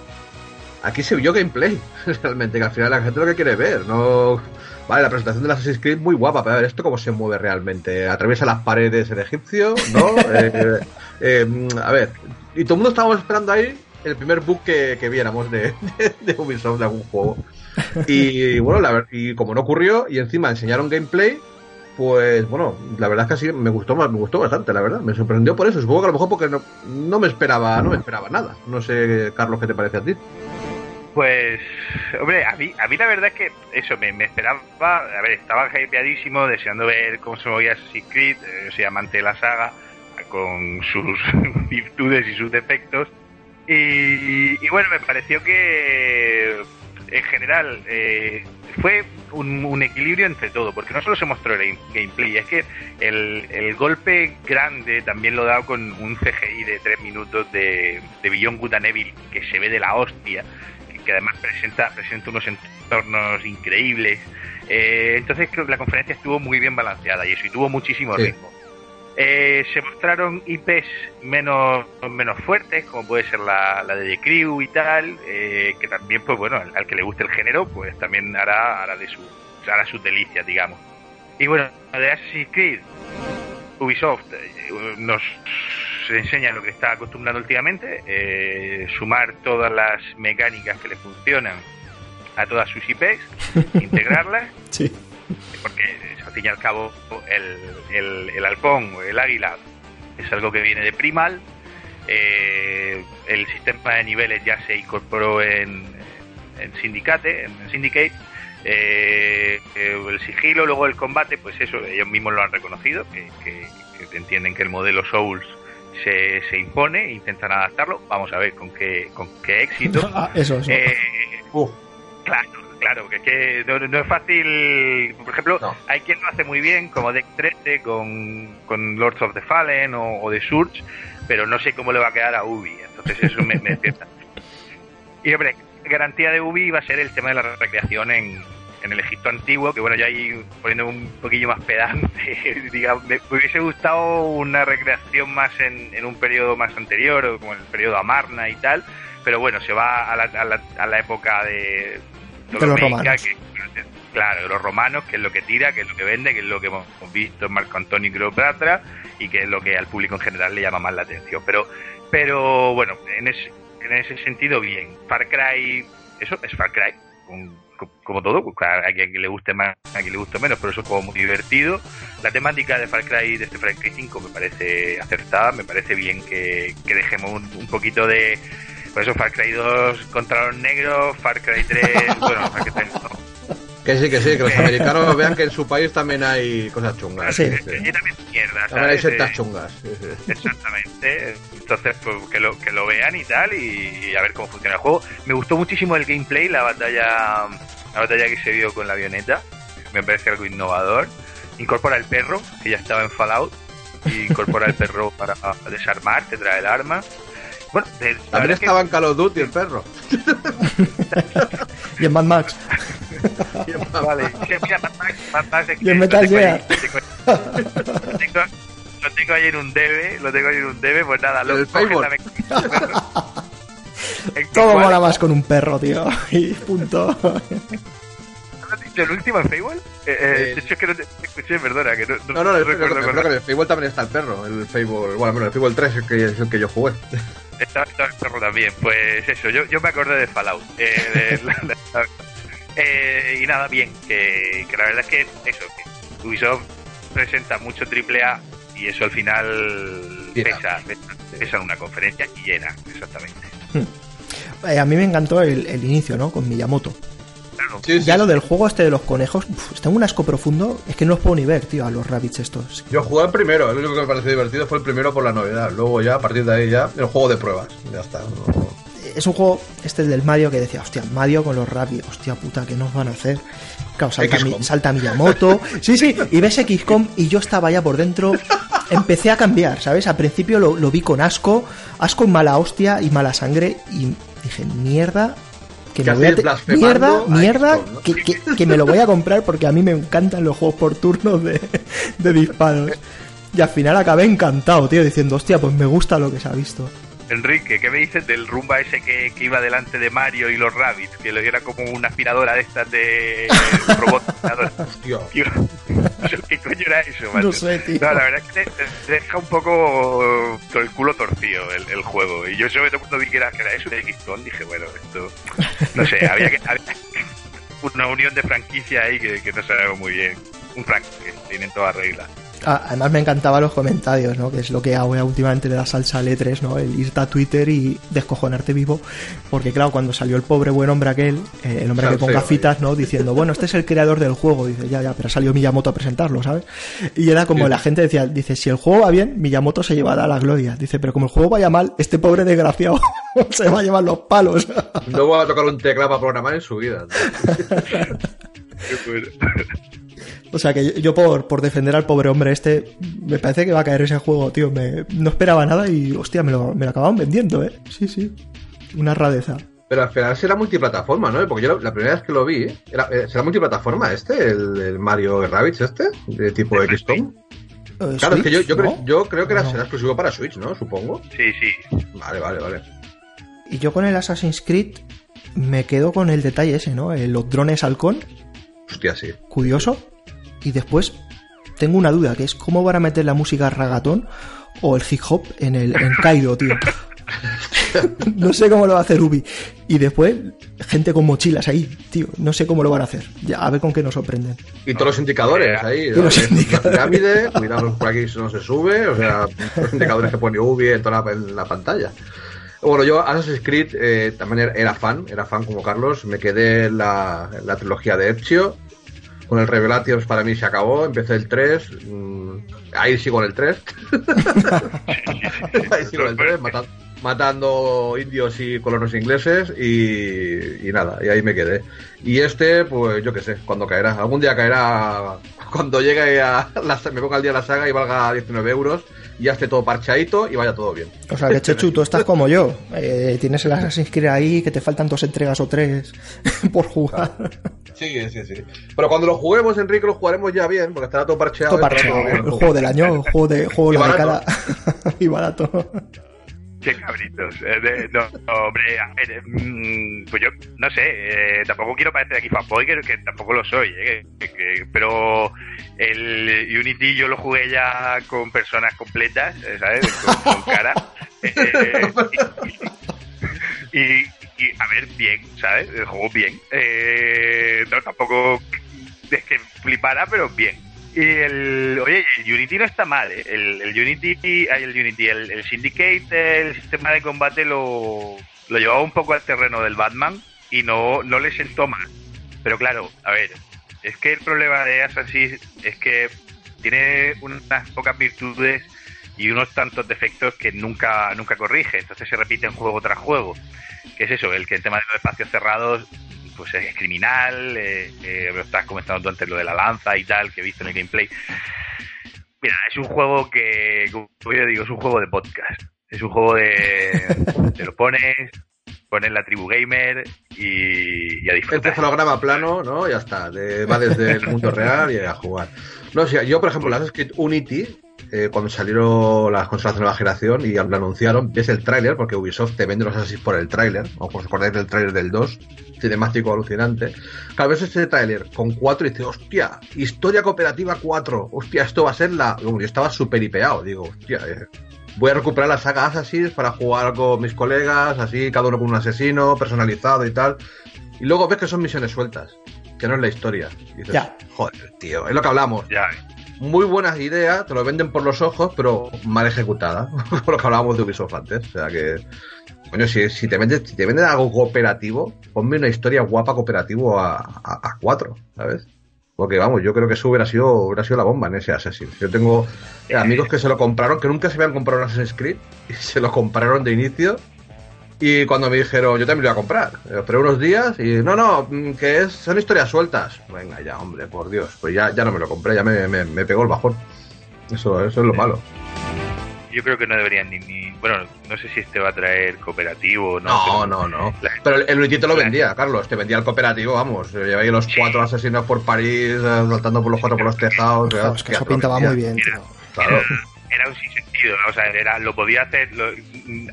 aquí se vio gameplay, realmente, que al final la gente lo que quiere ver, no... Vale, la presentación de Assassin's Creed muy guapa, pero a ver, esto cómo se mueve realmente. Atraviesa las paredes el egipcio, ¿no? Eh, eh, a ver, y todo el mundo estábamos esperando ahí el primer book que, que viéramos de, de, de Ubisoft de algún juego. Y bueno, la y como no ocurrió, y encima enseñaron gameplay, pues bueno, la verdad es que así me gustó me gustó bastante, la verdad. Me sorprendió por eso. Supongo que a lo mejor porque no, no me esperaba, no me esperaba nada. No sé, Carlos, ¿qué te parece a ti? Pues, hombre, a mí, a mí la verdad es que eso, me, me esperaba, a ver, estaba hypeadísimo, deseando ver cómo se movía Assassin's Creed, eh, soy amante de la saga, con sus virtudes y sus defectos, y, y bueno, me pareció que en general eh, fue un, un equilibrio entre todo, porque no solo se mostró el game- gameplay, es que el, el golpe grande también lo da con un CGI de 3 minutos de, de Beyond Good and Evil, que se ve de la hostia, que, que además presenta, presenta unos entornos increíbles. Eh, entonces creo que la conferencia estuvo muy bien balanceada y eso, y tuvo muchísimo Sí. ritmo. Eh, se mostraron IPs menos, menos fuertes, como puede ser la, la de The Crew y tal, eh, que también, pues bueno, al, al que le guste el género, pues también hará, hará de su, hará sus delicias, digamos. Y bueno, de Assassin's Creed, Ubisoft eh, nos enseña lo que está acostumbrado últimamente, eh, sumar todas las mecánicas que le funcionan a todas sus IPs, integrarlas sí. porque al fin y al cabo el, el, el halcón o el águila es algo que viene de Primal. Eh, el sistema de niveles ya se incorporó en, en Syndicate, en Syndicate, eh, eh, el sigilo, luego el combate, pues eso, ellos mismos lo han reconocido, que, que- que entienden que el modelo Souls se, se impone e intentan adaptarlo. Vamos a ver con qué, con qué éxito. Ah, eso, eso. Eh, Uf, Claro, claro, que, es que no, no es fácil. Por ejemplo, No. hay quien lo hace muy bien, como Deck 13 con, con Lords of the Fallen o, o The Surge, pero no sé cómo le va a quedar a Ubi. Entonces, eso me, me despierta. Y, hombre, garantía de Ubi va a ser el tema de la recreación en, en el Egipto antiguo, que bueno, ya ahí poniendo un poquillo más pedante, digamos, me, me hubiese gustado una recreación más en, en un periodo más anterior, o como el periodo Amarna y tal, pero bueno, se va a la, a la, a la época de, los Ptolomeica, romanos. que- claro, de los romanos, que es lo que tira, que es lo que vende, que es lo que hemos visto en Marco Antonio y Cleopatra, y que es lo que al público en general le llama más la atención. Pero, pero bueno, en ese, en ese sentido, bien. Far Cry, eso es Far Cry, un- como todo, pues, claro, a quien le guste más, a quien le guste menos, pero eso es como muy divertido. La temática de Far Cry, de este Far Cry 5, me parece acertada, me parece bien que, que dejemos un, un poquito de. Por eso Far Cry 2 contra los negros, Far Cry 3, bueno, Far Cry 3 no. que sí, que sí, que los americanos vean que en su país también hay cosas chungas. Sí. Y también mierda, También hay sectas chungas. sí, sí. Exactamente. Entonces, pues, que lo, que lo vean y tal, y, y a ver cómo funciona el juego. Me gustó muchísimo el gameplay, la batalla, la batalla que se vio con la avioneta. Me parece algo innovador. Incorpora el perro, que ya estaba en Fallout, y incorpora el perro para desarmar, te trae el arma. Bueno, de- También es que- estaba en Call of Duty el perro. Y en Mad Max. Vale, mira, Mad Max, Mad Max es que Y en lo Metal tengo Gear. ahí, lo tengo- lo ahí en un debe, lo tengo ahí en un debe, pues nada, lo El coges Paintball. la mecánica. ¿En Todo mola más con un perro, tío. Y punto. ¿No has dicho el último en Fable? Eh, eh, de hecho, es que no te escuché, perdona, que no, No, no, el, recuerdo creo cuál- que en el Fable también está el perro. El Fable, bueno, bueno, el Fable 3 es el que, es el que yo jugué. Estaba, estaba el perro también. Pues eso, yo, yo me acordé de Fallout. Eh, de- la- la- eh, y nada, bien, que, que la verdad es que eso, que Ubisoft presenta mucho AAA y eso al final pesa, pesa, pesa en una conferencia y llena, exactamente. Eh, a mí me encantó el, el inicio, ¿no? Con Miyamoto. Claro, Sí, sí. Ya lo del juego este de los conejos, uf, tengo un asco profundo. Es que no los puedo ni ver, tío, a los rabbits estos. Yo jugué el primero, el único que me pareció divertido fue el primero por la novedad. Luego ya, a partir de ahí ya, el juego de pruebas. Ya está. no- Es un juego, este del Mario, que decía, hostia, Mario con los rabbits, hostia puta, ¿qué nos van a hacer? Claro, salta, mi, salta Miyamoto. Sí, sí, y ves XCOM y yo estaba ya por dentro. Empecé a cambiar, ¿sabes? Al principio lo, lo vi con asco, asco y mala hostia y mala sangre. Y dije, mierda, que ¿Qué me voy a mierda, mierda, XCOM, no? que, que- que me lo voy a comprar porque a mí me encantan los juegos por turnos de, de disparos. Y al final acabé encantado, tío, diciendo, hostia, pues me gusta lo que se ha visto. Enrique, ¿qué me dices del rumba ese que, que iba delante de Mario y los Rabbits? Que lo era como una aspiradora de estas de robot. Hostia. ¿Qué coño era eso, macho? No sé, tío. No, la verdad es que te, te deja un poco con el culo torcido el, el juego. Y yo sobre todo cuando vi que era, que era eso de XCOM, dije, bueno, esto... No sé, había que... había una unión de franquicia ahí que, que no sabemos muy bien. Un frank que tienen todas reglas. Ah, además me encantaban los comentarios, ¿no? Que es lo que hago últimamente le da salsa al E3, ¿no? El irte a Twitter y descojonarte vivo. Porque claro, cuando salió el pobre buen hombre aquel, eh, el hombre que con gafitas, ¿no? Diciendo, bueno, este es el creador del juego. Dice, ya, ya, pero salió Miyamoto a presentarlo, ¿sabes? Y era como Sí. la gente decía, dice, si el juego va bien, Miyamoto se llevará la gloria. Dice, pero como el juego vaya mal, este pobre desgraciado se va a llevar los palos. No voy a tocar un teclado para programar en su vida. Qué bueno. O sea que yo, yo por, por defender al pobre hombre este, me parece que va a caer ese juego, tío. Me, no esperaba nada y, hostia, me lo, me lo acababan vendiendo, ¿eh? Sí, sí. Una rareza. Pero al final será multiplataforma, ¿no? Porque yo la, la primera vez que lo vi, era, eh, ¿será multiplataforma este? El, el Mario Rabbids este? De tipo XCOM. Eh, Claro, es que yo, yo, creo, ¿no? yo creo que era, No. será exclusivo para Switch, ¿no? Supongo. Sí, sí. Vale, vale, vale. Y yo con el Assassin's Creed me quedo con el detalle ese, ¿no? Eh, los drones halcón, Hostia, sí. curioso. Y después tengo una duda, que es cómo van a meter la música ragatón o el hip hop en el en Kaido, tío. no sé cómo lo va a hacer Ubi. Y después, gente con mochilas ahí, tío. No sé cómo lo van a hacer. Ya, a ver con qué nos sorprenden. Y todos los indicadores ahí. Y los la- indicadores. La pirámide, cuidado por aquí si no se sube, o sea, los indicadores que pone Ubi en toda la, en la pantalla. Bueno, yo Assassin's Creed eh, también era fan, era fan como Carlos. Me quedé en la, en la trilogía de Ezio. Con el Revelations para mí se acabó. Empecé el 3. mm, ahí sigo en el 3. ahí sigo en el 3, mata- matando indios y colonos ingleses. Y, y nada, y ahí me quedé. Y este, pues yo qué sé, cuando caerá. Algún día caerá. Cuando llegue a. la- me ponga al día la saga y valga 19 euros. Y ya esté todo parchadito y vaya todo bien. O sea, que Chechu, tú estás como yo. Eh, tienes el Assassin's Creed ahí, que te faltan dos entregas o tres por jugar. Sí, sí, sí. Pero cuando lo juguemos, Enrique, lo jugaremos ya bien, porque estará todo parcheado. Todo parcheado. todo. El juego del año, el juego de juego Y de la barato. década. y barato. Qué cabritos. Eh, de- no, hombre, a ver, mm, pues yo no sé, eh, tampoco quiero parecer aquí fanboy, que, que tampoco lo soy, eh, que- que- pero el Unity yo lo jugué ya con personas completas, eh, ¿sabes? Con, con cara. Eh, y, y- y, a ver, bien, ¿sabes? El juego bien. Eh, no, tampoco es que flipara, pero bien. Y el, oye, el Unity no está mal, ¿eh? El, el Unity, el Unity, el, el Syndicate, el sistema de combate lo, lo llevaba un poco al terreno del Batman y no, no le sentó mal. Pero claro, a ver, es que el problema de Assassin's es que tiene unas pocas virtudes y unos tantos defectos que nunca, nunca corrige. Entonces se repite en juego tras juego. ¿Qué es eso? El que el tema de los espacios cerrados pues es criminal, eh, eh, estás comentando tú antes lo de la lanza y tal, que he visto en el gameplay. Mira, es un juego que, como yo digo, es un juego de podcast. Es un juego de... te lo pones, pones la tribu gamer y, y a El disfrutar. cefalograma plano, ¿no? Ya está. de- va desde el mundo real y a jugar. No, o sea, yo, por ejemplo, las Unity, eh, cuando salieron las consolas de nueva generación y lo anunciaron, ves el tráiler, porque Ubisoft te vende los Assassin's por el tráiler, o os acordáis del tráiler del 2, cinemático alucinante. Cada vez ese tráiler con 4 y dice, hostia, historia cooperativa 4, hostia, esto va a ser la... Yo estaba súper hipeado, digo, hostia, eh, voy a recuperar la saga Assassin's para jugar con mis colegas, así, cada uno con un asesino, personalizado y tal. Y luego ves que son misiones sueltas, que no es la historia. Y dices, Ya. joder, tío, es lo que hablamos. Ya, Muy buenas ideas, te lo venden por los ojos, pero mal ejecutada. Por lo que hablábamos de Ubisoft antes. O sea que, coño, si, si, te, venden, si te venden algo cooperativo, ponme una historia guapa cooperativo a, a, a cuatro, ¿sabes? Porque vamos, yo creo que eso hubiera sido, hubiera sido la bomba en ese Assassin's. Yo tengo eh, amigos que se lo compraron, que nunca se habían comprado un Assassin's Creed, y se lo compraron de inicio. Y cuando me dijeron, yo también lo iba a comprar, eh, esperé unos días y no, no, mm, que es, son historias sueltas. Venga ya, hombre, por Dios, pues ya, ya no me lo compré, ya me, me, me pegó el bajón. Eso, eso es lo malo. yo creo que no deberían ni, ni- Bueno, no sé si este va a traer cooperativo o no. No, pero- no, no. La- Pero el, el te lo vendía, Carlos, te vendía el cooperativo, vamos. Lleváis los cuatro asesinos por París, eh, saltando por los cuatro por los tejados. Es que eso pintaba muy bien, tío. Claro. Era un sinsentido, ¿no? o sea, era, lo podía hacer, lo-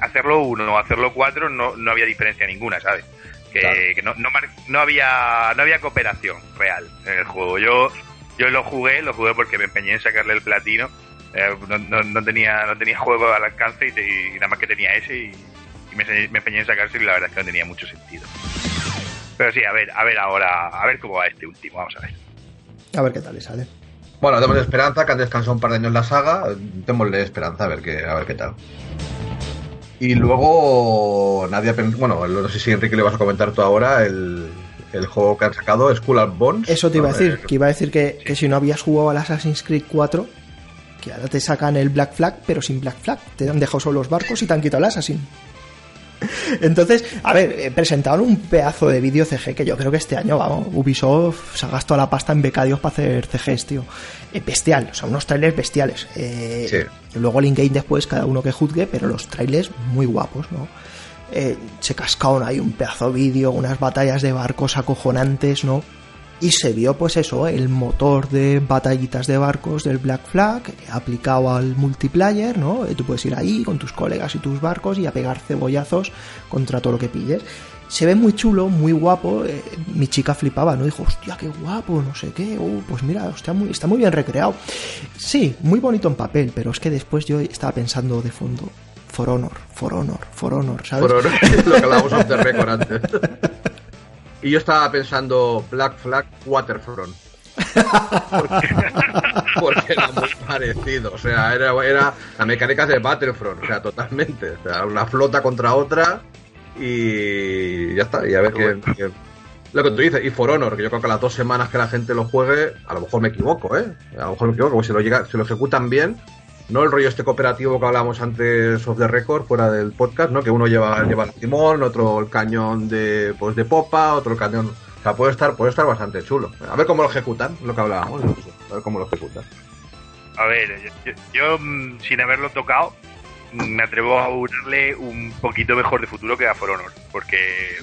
hacerlo uno o hacerlo cuatro, no, no había diferencia ninguna, ¿sabes? Que, Claro. que no, no, mar- no había no había cooperación real en el juego. Yo yo lo jugué, lo jugué porque me empeñé en sacarle el platino. Eh, no, no- no tenía no tenía juego al alcance y, te- y nada más que tenía ese y, y me, me empeñé en sacarse y la verdad es que no tenía mucho sentido. Pero sí, a ver, a ver ahora, a ver cómo va este último, vamos a ver. A ver qué tal le sale. Bueno, demos esperanza, que han descansado un par de años la saga. Démosle esperanza a ver qué, a ver qué tal. Y luego nadie Bueno, no sé si Enrique le vas a comentar tú ahora el, el juego que han sacado, Skull and Bones. Eso te iba a No, decir, eh, que iba a decir que, que si no habías jugado al Assassin's Creed 4, que ahora te sacan el Black Flag, pero sin Black Flag. Te han dejado solo los barcos y te han quitado el Assassin. Entonces, a ver, eh, presentaron un pedazo de vídeo CG que yo creo que este año, vamos, Ubisoft se ha gastado la pasta en becadios para hacer CGs, tío. Eh, bestial, o sea, unos trailers bestiales. Eh, Sí. Luego el in-game después, cada uno que juzgue, pero los trailers muy guapos, ¿no? Eh, se cascaron ahí un pedazo de vídeo, unas batallas de barcos acojonantes, ¿no? Y se vio, pues eso, el motor de batallitas de barcos del Black Flag aplicado al multiplayer, ¿no? Eh, Tú puedes ir ahí con tus colegas y tus barcos y a pegar cebollazos contra todo lo que pilles. Se ve muy chulo, muy guapo. eh, mi chica flipaba, ¿no? Dijo, hostia, qué guapo, no sé qué. Uh, pues mira, hostia, muy, está muy bien recreado. Sí, muy bonito en papel, pero es que después yo estaba pensando de fondo. For Honor, For Honor, For Honor, ¿sabes? Por ahora, lo que record antes. Y yo estaba pensando Black Flag Waterfront. porque, era muy parecido. O sea, era, era la mecánica de Battlefront, o sea, totalmente. O sea, una flota contra otra y ya está. Y a ver qué, qué- Lo que tú dices, y For Honor, que yo creo que a las dos semanas que la gente lo juegue, a lo mejor me equivoco, ¿eh? A lo mejor me equivoco, porque si lo, llega, si lo ejecutan bien, no el rollo este cooperativo que hablábamos antes of the record, fuera del podcast, ¿no? Que uno lleva, lleva el timón, otro el cañón de, pues, de popa, otro el cañón... O sea, puede estar, puede estar bastante chulo. A ver cómo lo ejecutan, lo que hablábamos. A ver cómo lo ejecutan. A ver, yo, yo, mm, sin haberlo tocado, mm, me atrevo a augurarle un poquito mejor de futuro que a For Honor, porque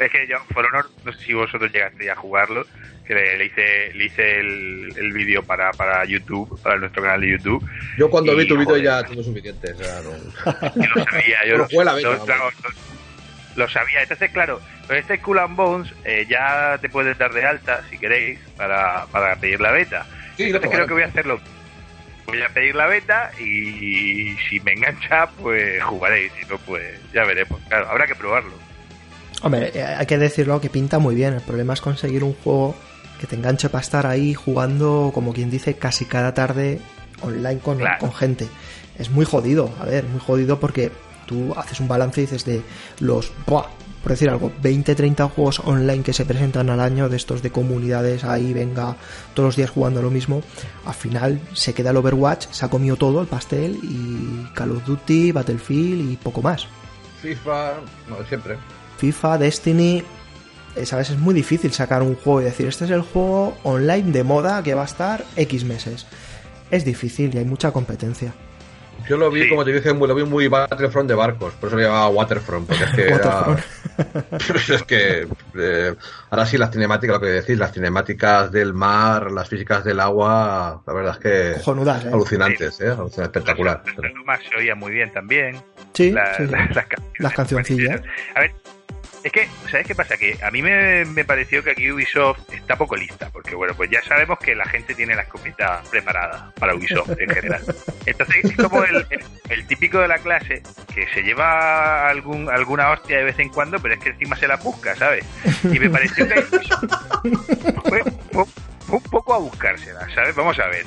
es que yo, For Honor, no sé si vosotros llegasteis a jugarlo, que le, le hice, le hice el, el vídeo para, para YouTube, para nuestro canal de YouTube, Yo cuando Y, vi tu vídeo ya tuve suficiente. O sea, no... y lo sabía, yo lo, fue la beta, lo- sabía. Entonces, claro, con este Skull and Bones eh, ya te puedes dar de alta, si queréis, para, para pedir la beta. Sí, Entonces creo que voy a hacerlo. Voy a pedir la beta y si me engancha, pues jugaré. y Si no, pues ya veremos. Claro, habrá que probarlo. Hombre, eh, hay que decirlo que pinta muy bien. El problema es conseguir un juego que te enganche para estar ahí jugando, como quien dice, casi cada tarde online con, Claro. con gente. Es muy jodido, a ver, muy jodido porque tú haces un balance y dices de los, ¡buah! por decir algo, 20, 30 juegos online que se presentan al año de estos de comunidades, ahí venga, todos los días jugando lo mismo, al final se queda el Overwatch, se ha comido todo el pastel y Call of Duty, Battlefield y poco más. FIFA, no, siempre. FIFA, Destiny, eh, sabes, es muy difícil sacar un juego y decir, este es el juego online de moda que va a estar X meses. Es difícil y hay mucha competencia. Yo lo vi, Sí. como te dije, muy, lo vi muy Battlefront de barcos, por eso lo llamaba Waterfront, porque es que Waterfront. era- es que eh, ahora sí las cinemáticas, lo que decís, las cinemáticas del mar, las físicas del agua, la verdad es que Cojonudas, ¿eh? alucinantes, ¿eh? Alucinante, espectacular. Las bromas se oía muy bien también. Sí, La- la- las, canciones. Las cancioncillas. A ver, es que, ¿sabes qué pasa? Que a mí me, me pareció que aquí Ubisoft está poco lista, porque bueno, pues ya sabemos que la gente tiene la escopeta preparada para Ubisoft en general. Entonces es como el, el- típico de la clase que se lleva algún, alguna hostia de vez en cuando, pero es que encima se la busca, ¿sabes? Y me pareció que fue, fue- fue un poco a buscársela, ¿sabes? Vamos a ver.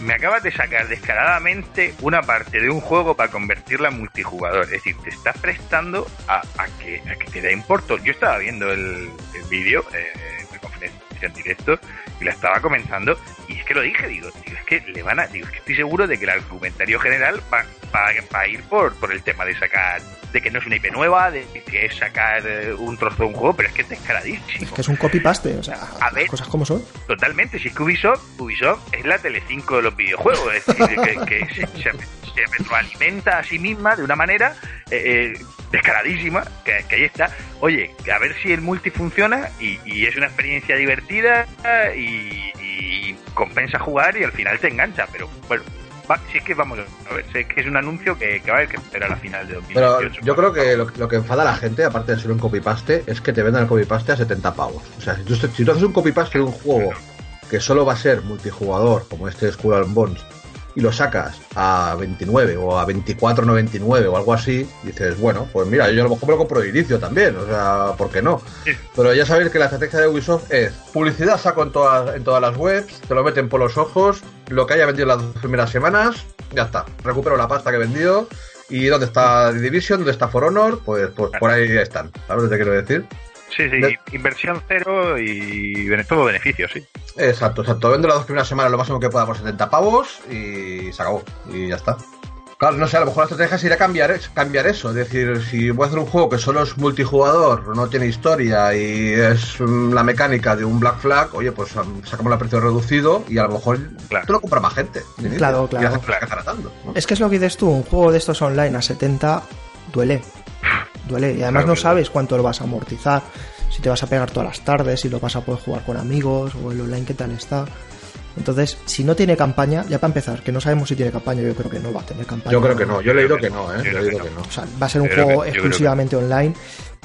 Me acabas de sacar descaradamente una parte de un juego para convertirla en multijugador. Es decir, te estás prestando a, a que, a que te da importo. Yo estaba viendo el, el vídeo, eh, la conferencia en directo, y la estaba comentando, y es que lo dije, digo, digo, es que le van a, digo, es que estoy seguro de que el argumentario general va, va- va a ir por, por el tema de sacar, de que no es una IP nueva, de que es sacar eh, un trozo de un juego, pero es que es descaradísimo. Es que es un copy-paste, o sea, A ver. cosas como son. Totalmente, si es que Ubisoft, Ubisoft es la Telecinco de los videojuegos, es decir, que, que se, se- se retroalimenta a sí misma de una manera eh, eh, descaradísima, que, que ahí está. Oye, a ver si el multi funciona y, y es una experiencia divertida y compensa jugar y al final te engancha, pero bueno. va- si es que vamos a ver, es que es un anuncio que, que va a haber que esperar a la final de Pero 2018. yo creo que lo, lo que enfada a la gente, aparte de ser un copy-paste, es que te vendan el copy-paste a 70 pavos. O sea, si tú, si tú haces un copy-paste de un juego que solo va a ser multijugador, como este Skull and Bones, y lo sacas a 29 o a 24.99 o algo así, dices, bueno, pues mira, yo a lo mejor me lo compro de inicio también, o sea, ¿por qué no? Sí. Pero ya sabéis que la estrategia de Ubisoft es publicidad saco en todas, en todas las webs, te lo meten por los ojos, lo que haya vendido las dos primeras semanas, ya está, recupero la pasta que he vendido. ¿Y dónde está The Division? ¿Dónde está For Honor? Pues, pues por ahí están. ¿Sabes lo que te quiero decir? Sí, sí, de- inversión cero y todo beneficio, sí. Exacto, exacto. Vendo las dos primeras semanas lo máximo que pueda por 70 pavos y se acabó. Y ya está. Claro, no sé, a lo mejor la estrategia sería cambiar, cambiar eso. Es decir, si voy a hacer un juego que solo es multijugador, no tiene historia y es mm, la mecánica de un Black Flag, oye, pues um, sacamos el precio reducido y a lo mejor Claro. te lo compra más gente. inicio. Claro, Y claro. haces que tratando. ¿no? Es que es lo que dices tú, un juego de estos online a 70 duele. Duele. Y además Claro no que sabes cuánto lo vas a amortizar, si te vas a pegar todas las tardes, si lo vas a poder jugar con amigos o el online qué tal está. Entonces, si no tiene campaña, ya para empezar, que no sabemos si tiene campaña, yo creo que no va a tener campaña. Yo creo que no, yo he leído que no, ¿eh? Yo he leído que que no. O sea, va a ser un Yo juego que- que exclusivamente online.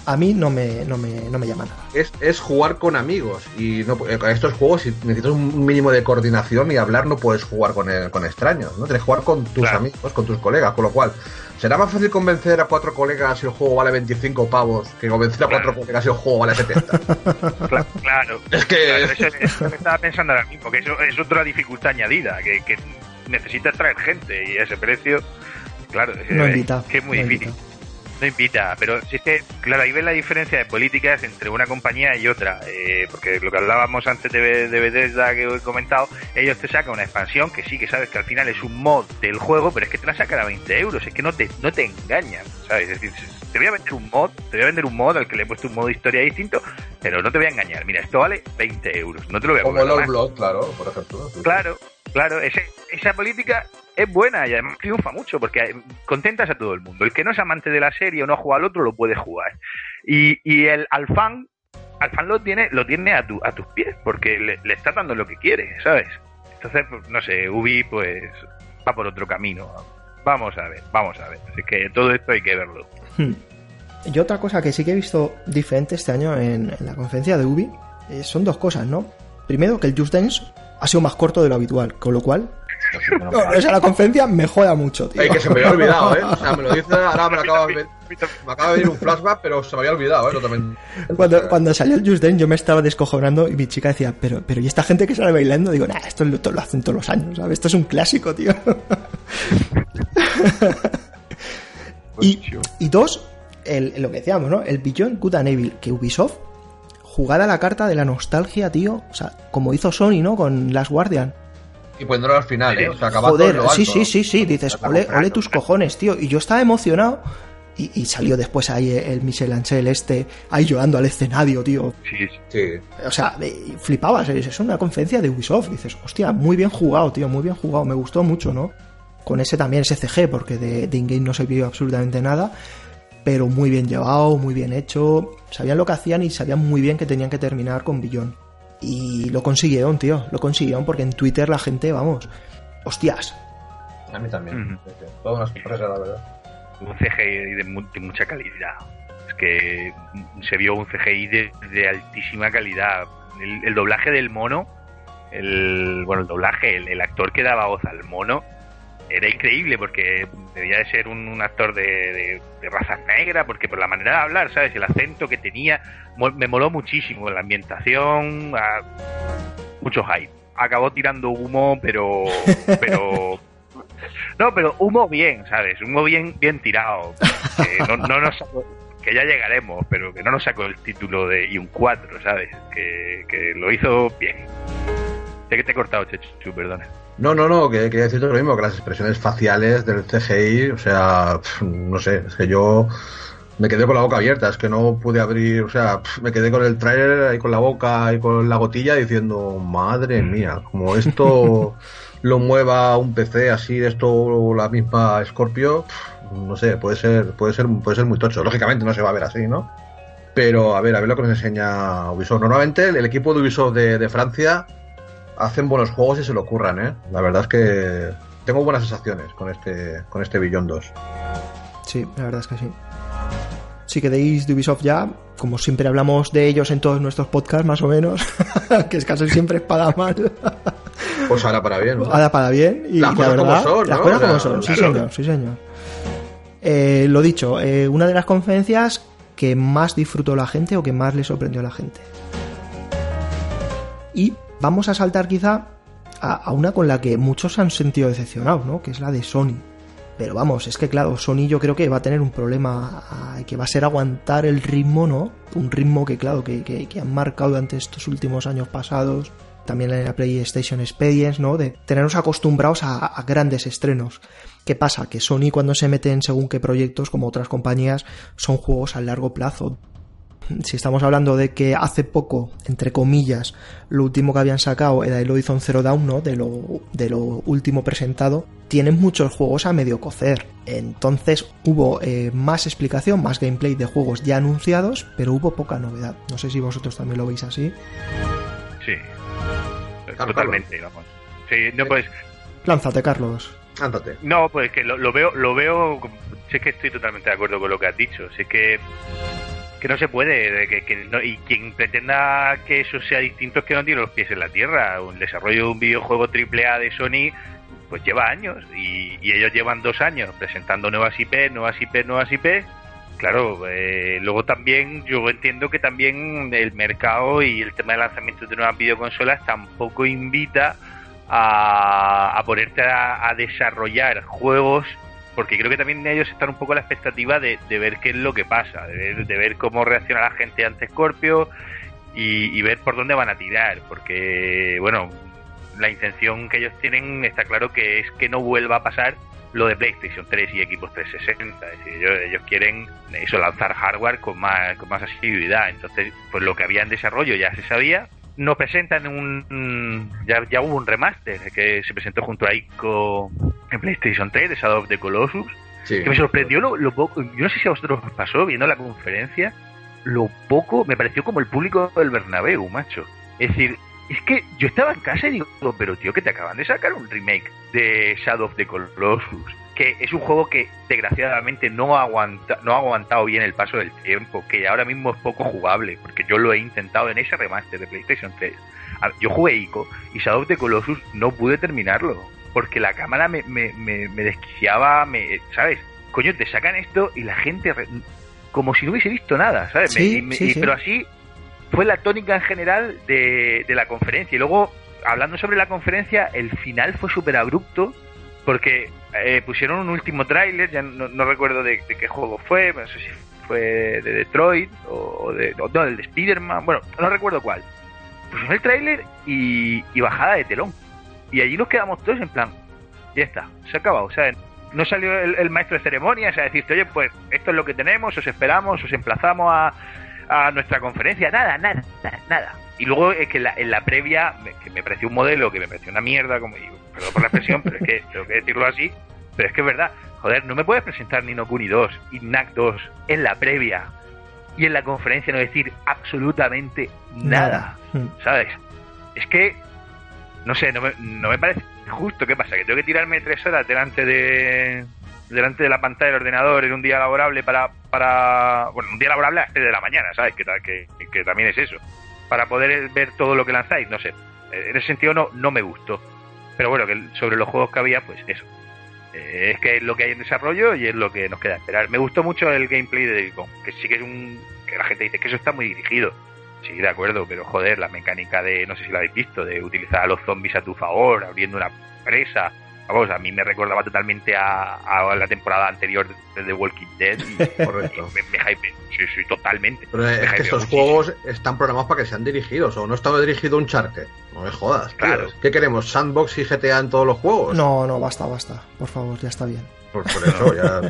a mí no me, no me, no me llama nada. Es, es jugar con amigos. Y no, eh, estos juegos, si necesitas un mínimo de coordinación y hablar, no puedes jugar con, el- con extraños. ¿no? Tienes que jugar con tus Claro. amigos, con tus colegas. Con lo cual, será más fácil convencer a cuatro colegas si el juego vale 25 pavos que convencer a cuatro Claro. colegas si el juego vale 70. Cla- Claro. Es que- Claro, eso es, es lo que estaba pensando ahora mismo, que eso es otra dificultad añadida, que, que necesitas traer gente y ese precio, claro, es, No es- invita. que es muy no difícil. invita. No invita, pero si es que, claro, ahí ves la diferencia de políticas entre una compañía y otra, eh, porque lo que hablábamos antes de, de Bethesda que he comentado, ellos te sacan una expansión que sí que sabes que al final es un mod del juego, pero es que te la sacan a 20 euros, es que no te, no te engañan, ¿sabes? Es decir, te voy a vender un mod, te voy a vender un mod al que le he puesto un modo historia distinto, pero no te voy a engañar, mira, esto vale 20 euros, no te lo voy a Como el más. Blood, claro, por ejemplo. Claro, claro, esa política es buena y además triunfa mucho porque contentas a todo el mundo. El que no es amante de la serie o no juega al otro lo puede jugar. Y, y el al fan, al fan lo tiene, lo tiene a, tu, a tus pies porque le, le está dando lo que quiere, ¿sabes? Entonces, pues, no sé, Ubi pues va por otro camino. Vamos a ver, vamos a ver. Así que todo esto hay que verlo. Hmm. Y otra cosa que sí que he visto diferente este año en, en la conferencia de Ubi eh, son dos cosas, ¿no? Primero, que el Just Dance ha sido más corto de lo habitual, con lo cual, o sea, la conferencia me joda mucho, tío. Ay, que se me había olvidado, ¿eh? O sea, me lo dice, ahora me acaba de, me acaba de venir un flashback, pero se me había olvidado, ¿eh? Totalmente. Cuando, cuando salió el Just Dance yo me estaba descojonando y mi chica decía, pero, pero ¿y esta gente que sale bailando? Digo, nah, esto lo, lo hacen todos los años, ¿sabes? Esto es un clásico, tío. y, y dos, el, lo que decíamos, ¿no? El Beyond Good and Evil, que Ubisoft jugara la carta de la nostalgia, tío. O sea, como hizo Sony, ¿no? Con Last Guardian. Y poniéndolo al final, ¿eh? O sea, acabando Joder, alto. sí, sí, sí, sí. Dices, ole, ole tus cojones, tío. Y yo estaba emocionado. Y, y salió después ahí el Michel Ancel este, ahí llorando al escenario, tío. Sí, sí. Sí. O sea, flipabas, es es una conferencia de Ubisoft. Dices, hostia, muy bien jugado, tío, muy bien jugado. Me gustó mucho, ¿no? Con ese también, ese CG, porque de, de in-game no se vio absolutamente nada. Pero muy bien llevado, muy bien hecho. Sabían lo que hacían y sabían muy bien que tenían que terminar con Billón. Y lo consiguieron, tío. Lo consiguieron porque en Twitter la gente, vamos, hostias. A mí también. Sí, sí. Toda una sorpresa, la verdad. un CGI de, mu- de mucha calidad. Es que se vio un CGI de, de altísima calidad. El, el doblaje del mono, el bueno, el doblaje, el, el actor que daba voz al mono, era increíble porque debía de ser un, un actor de, de- de raza negra, porque por la manera de hablar, ¿sabes? El acento que tenía, me moló muchísimo. La ambientación, ah, mucho hype. Acabó tirando humo, pero. pero no, pero humo bien, ¿sabes? Humo bien, bien tirado. Que, no, no nos sacó- que ya llegaremos, pero que no nos sacó el título de y un 4, ¿sabes? Que, que lo hizo bien. Sé que te he cortado, Chechu, perdona. No, no, no, que quería decirte lo mismo, que las expresiones faciales del CGI, o sea, pf, no sé, es que yo me quedé con la boca abierta, es que no pude abrir, o sea, pf, me quedé con el trailer ahí con la boca y con la gotilla diciendo, madre mía, como esto lo mueva un PC así, esto la misma Scorpio, pf, no sé, puede ser, puede ser, puede ser muy tocho. Lógicamente no se va a ver así, ¿no? Pero a ver, a ver lo que nos enseña Ubisoft. Normalmente el, el equipo de Ubisoft de, de Francia hacen buenos juegos y se lo ocurran, ¿eh? La verdad es que tengo buenas sensaciones con este, con este Beyond 2. Sí, la verdad es que sí. Si queréis de Ubisoft ya, como siempre hablamos de ellos en todos nuestros podcasts, más o menos, que es casi siempre es para mal, Pues ahora para bien, ¿no? ahora para bien. Y Las la cosas como verdad, son, las cosas O sea, como son, sí claro. señor, sí señor. Eh, lo dicho, eh, una de las conferencias que más disfrutó la gente o que más le sorprendió a la gente. Y vamos a saltar quizá a, una con la que muchos se han sentido decepcionados, ¿no? Que es la de Sony. Pero vamos, es que claro, Sony yo creo que va a tener un problema que va a ser aguantar el ritmo, ¿no? Un ritmo que claro, que, que, que han marcado durante estos últimos años pasados, también en la PlayStation Experience, ¿no? De tenernos acostumbrados a, a grandes estrenos. ¿Qué pasa? Que Sony cuando se mete en según qué proyectos, como otras compañías, son juegos a largo plazo. Si estamos hablando de que hace poco, entre comillas, lo último que habían sacado era el Horizon Zero Dawn, ¿no? De lo, de lo último presentado, tienen muchos juegos a medio cocer. Entonces hubo eh, más explicación, más gameplay de juegos ya anunciados, pero hubo poca novedad. No sé si vosotros también lo veis así. Sí. Carlos. Totalmente, vamos. Sí, no, pues, Lánzate, Carlos. Ándate. no, pues que lo, lo veo, lo veo, sé que estoy totalmente de acuerdo con lo que has dicho, sé que que no se puede, que, que no- y quien pretenda que eso sea distinto es que no tiene los pies en la tierra. Un desarrollo de un videojuego AAA de Sony pues lleva años y, y ellos llevan dos años presentando nuevas IP, nuevas IP, nuevas IP. Claro, eh, luego también yo entiendo que también el mercado y el tema de lanzamiento de nuevas videoconsolas tampoco invita a, a ponerte a, a desarrollar juegos porque creo que también ellos están un poco a la expectativa de, de ver qué es lo que pasa, de ver, de ver cómo reacciona la gente ante Scorpio y, ver por dónde van a tirar, porque bueno, la intención que ellos tienen está claro que es que no vuelva a pasar lo de PlayStation 3 y equipos 360, es decir, ellos, ellos quieren eso lanzar hardware con más con más asiduidad, entonces pues lo que había en desarrollo ya se sabía, nos presentan un ya, ya hubo un remaster que se presentó junto a Ico en PlayStation 3 de Shadow of the Colossus Sí. que me sorprendió lo, lo poco, yo no sé si a vosotros os pasó viendo la conferencia, lo poco me pareció como el público del Bernabéu, macho. Es decir, es que yo estaba en casa y digo, pero tío, que te acaban de sacar un remake de Shadow of the Colossus, que es un juego que desgraciadamente no ha, aguanta, no ha aguantado bien el paso del tiempo, que ahora mismo es poco jugable, porque yo lo he intentado en ese remaster de PlayStation 3. A- Yo jugué Ico y Shadow of the Colossus no pude terminarlo, porque la cámara me, me, me, me desquiciaba, me, ¿sabes? Coño, te sacan esto y la gente re- como si no hubiese visto nada, ¿sabes? Sí, sí, y- sí. Pero así fue la tónica en general de, de la conferencia. Y luego, hablando sobre la conferencia, el final fue súper abrupto porque eh, pusieron un último tráiler, ya no, no recuerdo de, de qué juego fue, no sé si fue de Detroit o de, no, el de Spider-Man, bueno, no recuerdo cuál. Pusieron el tráiler y, bajada de telón. Y allí nos quedamos todos en plan, ya está, se ha acabado, o sea, no salió el, el maestro de ceremonias a decirte, oye, pues esto es lo que tenemos, os esperamos, os emplazamos a, a nuestra conferencia, nada, nada, nada, nada. Y luego es que en la, en la previa, me, que me pareció un modelo que me pareció una mierda, como digo, perdón por la expresión, pero es que tengo que decirlo así, pero es que es verdad, joder, no me puedes presentar Nino Kuni 2 y NAC 2 en la previa y en la conferencia no decir absolutamente nada. Mm. ¿sabes? Es que, no sé, no me, no me parece justo. ¿Qué pasa? Que tengo que tirarme tres horas delante de delante de la pantalla del ordenador en un día laborable para, para bueno, un día laborable a las 3 de la mañana, ¿sabes? Que, que, que también es eso. Para poder ver todo lo que lanzáis, no sé. En ese sentido no, no me gustó. Pero bueno, que sobre los juegos que había, pues eso. Eh, es que es lo que hay en desarrollo y es lo que nos queda esperar. Me gustó mucho el gameplay de Delicon, que sí que es un... que la gente dice que eso está muy dirigido. Sí, de acuerdo, pero joder, la mecánica de, no sé si lo habéis visto, de utilizar a los zombies a tu favor, abriendo una presa. Vamos, a mí me recordaba totalmente a, a la temporada anterior de The Walking Dead y, Correcto. y me, me hype. Sí, sí, totalmente. Pero Me es que muchísimo. juegos están programados para que sean dirigidos, o no estaba dirigido un charque. No me jodas, tío. Claro. ¿Qué queremos? ¿Sandbox y GTA en todos los juegos? No, no, basta, basta. Por favor, ya está bien. Por, por eso, ya,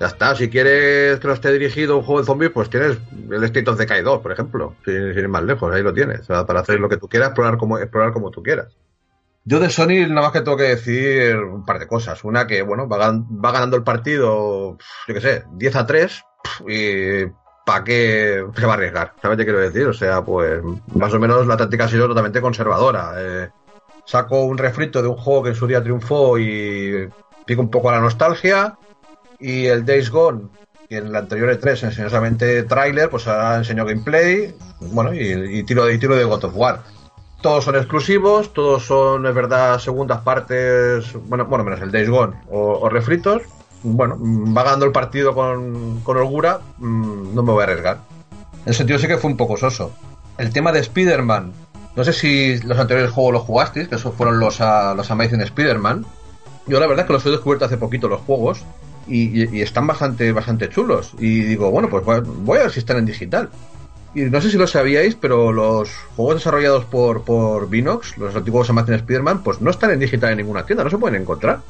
ya está. Si quieres que no esté dirigido un juego de zombies, pues tienes el State of Decay 2, por ejemplo. Sin, sin ir más lejos, ahí lo tienes. O sea, para hacer lo que tú quieras, explorar como, explorar como tú quieras. Yo de Sony nada más que tengo que decir un par de cosas. Una que, bueno, va, va ganando el partido, yo qué sé, 10 a 3 pf, y ¿para qué se va a arriesgar? ¿Sabes qué quiero decir? O sea, pues más o menos la táctica ha sido totalmente conservadora. Eh, saco un refrito de un juego que en su día triunfó y pico un poco a la nostalgia. Y el Days Gone, que en la anterior E3 enseñó solamente pues ahora enseñó gameplay. Bueno, y, y tiro, y tiro de God of War. Todos son exclusivos, todos son, es verdad, segundas partes, bueno, bueno menos el Days Gone o, refritos. Bueno, mm, va ganando el partido con, con holgura, mm, no me voy a arriesgar. En ese sentido sí que fue un poco soso. El tema de Spider-Man, no sé si los anteriores juegos los jugasteis, que esos fueron los, ah, los Amazing Spider-Man. Yo la verdad que los he descubierto hace poquito los juegos y, están bastante, bastante chulos. Y digo, bueno, pues voy- voy a ver si están en digital. Y no sé si lo sabíais, pero los juegos desarrollados por, por Vinox, los antiguos Amazing Spider-Man, pues no están en digital en ninguna tienda, no se pueden encontrar.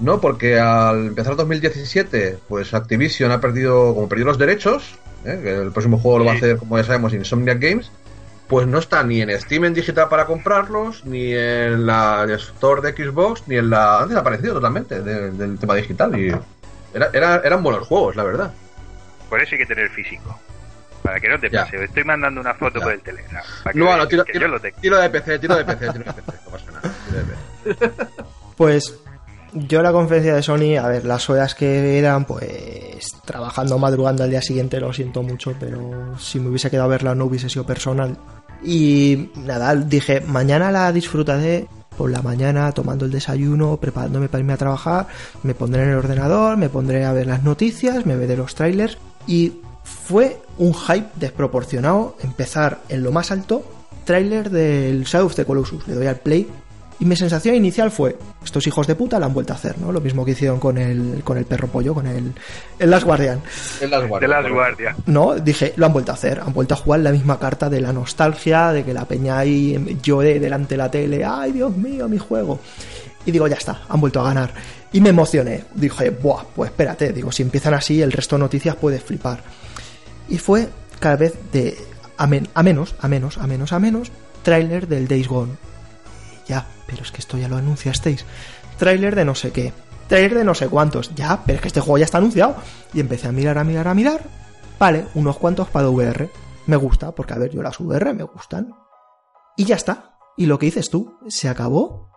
No, porque al empezar 2017, pues Activision ha perdido, como perdió los derechos, ¿eh? el próximo juego lo va a hacer, como ya sabemos, Insomniac Games, pues no está ni en Steam en digital para comprarlos, ni en la Store de Xbox, ni en la... Han desaparecido totalmente de- del tema digital y era, era- eran buenos juegos, la verdad. Por eso hay que tener físico. Para que no te Ya. pase. Estoy mandando una foto Ya. por el Telegram. Para que No, no, tiro, que tiro- yo lo tengo. tiro de PC, tiro de PC, tiro de PC, no pasa nada. tiro de PC. Pues Yo la conferencia de Sony, a ver, las horas que eran, pues trabajando, madrugando al día siguiente, lo siento mucho, pero si me hubiese quedado a verla no hubiese sido personal. Y nada, dije, mañana la disfrutaré por la mañana tomando el desayuno, preparándome para irme a trabajar, me pondré en el ordenador, me pondré a ver las noticias, me veré los trailers y fue un hype desproporcionado empezar en lo más alto, trailer del Shadow of the Colossus, le doy al play y mi sensación inicial fue, estos hijos de puta lo han vuelto a hacer, ¿no? Lo mismo que hicieron con el, con el perro pollo, con el, el Last Guardian. El Last Guardian. Guardias. No, dije, lo han vuelto a hacer, han vuelto a jugar la misma carta de la nostalgia, de que la peña ahí lloré delante de la tele, ay Dios mío, mi juego. Y digo, ya está, han vuelto a ganar. Y me emocioné, dije, buah, pues espérate, digo, si empiezan así, el resto de noticias puedes flipar. Y fue cada vez de a, men- a menos, a menos, a menos, a menos, tráiler del Days Gone. Ya, pero es que esto ya lo anunciasteis. Tráiler de no sé qué. Tráiler de no sé cuántos. Ya, pero es que este juego ya está anunciado. Y empecé a mirar, a mirar, a mirar. Vale, unos cuantos para VR. Me gusta, porque a ver, yo las VR me gustan. Y ya está. Y lo que dices tú, se acabó.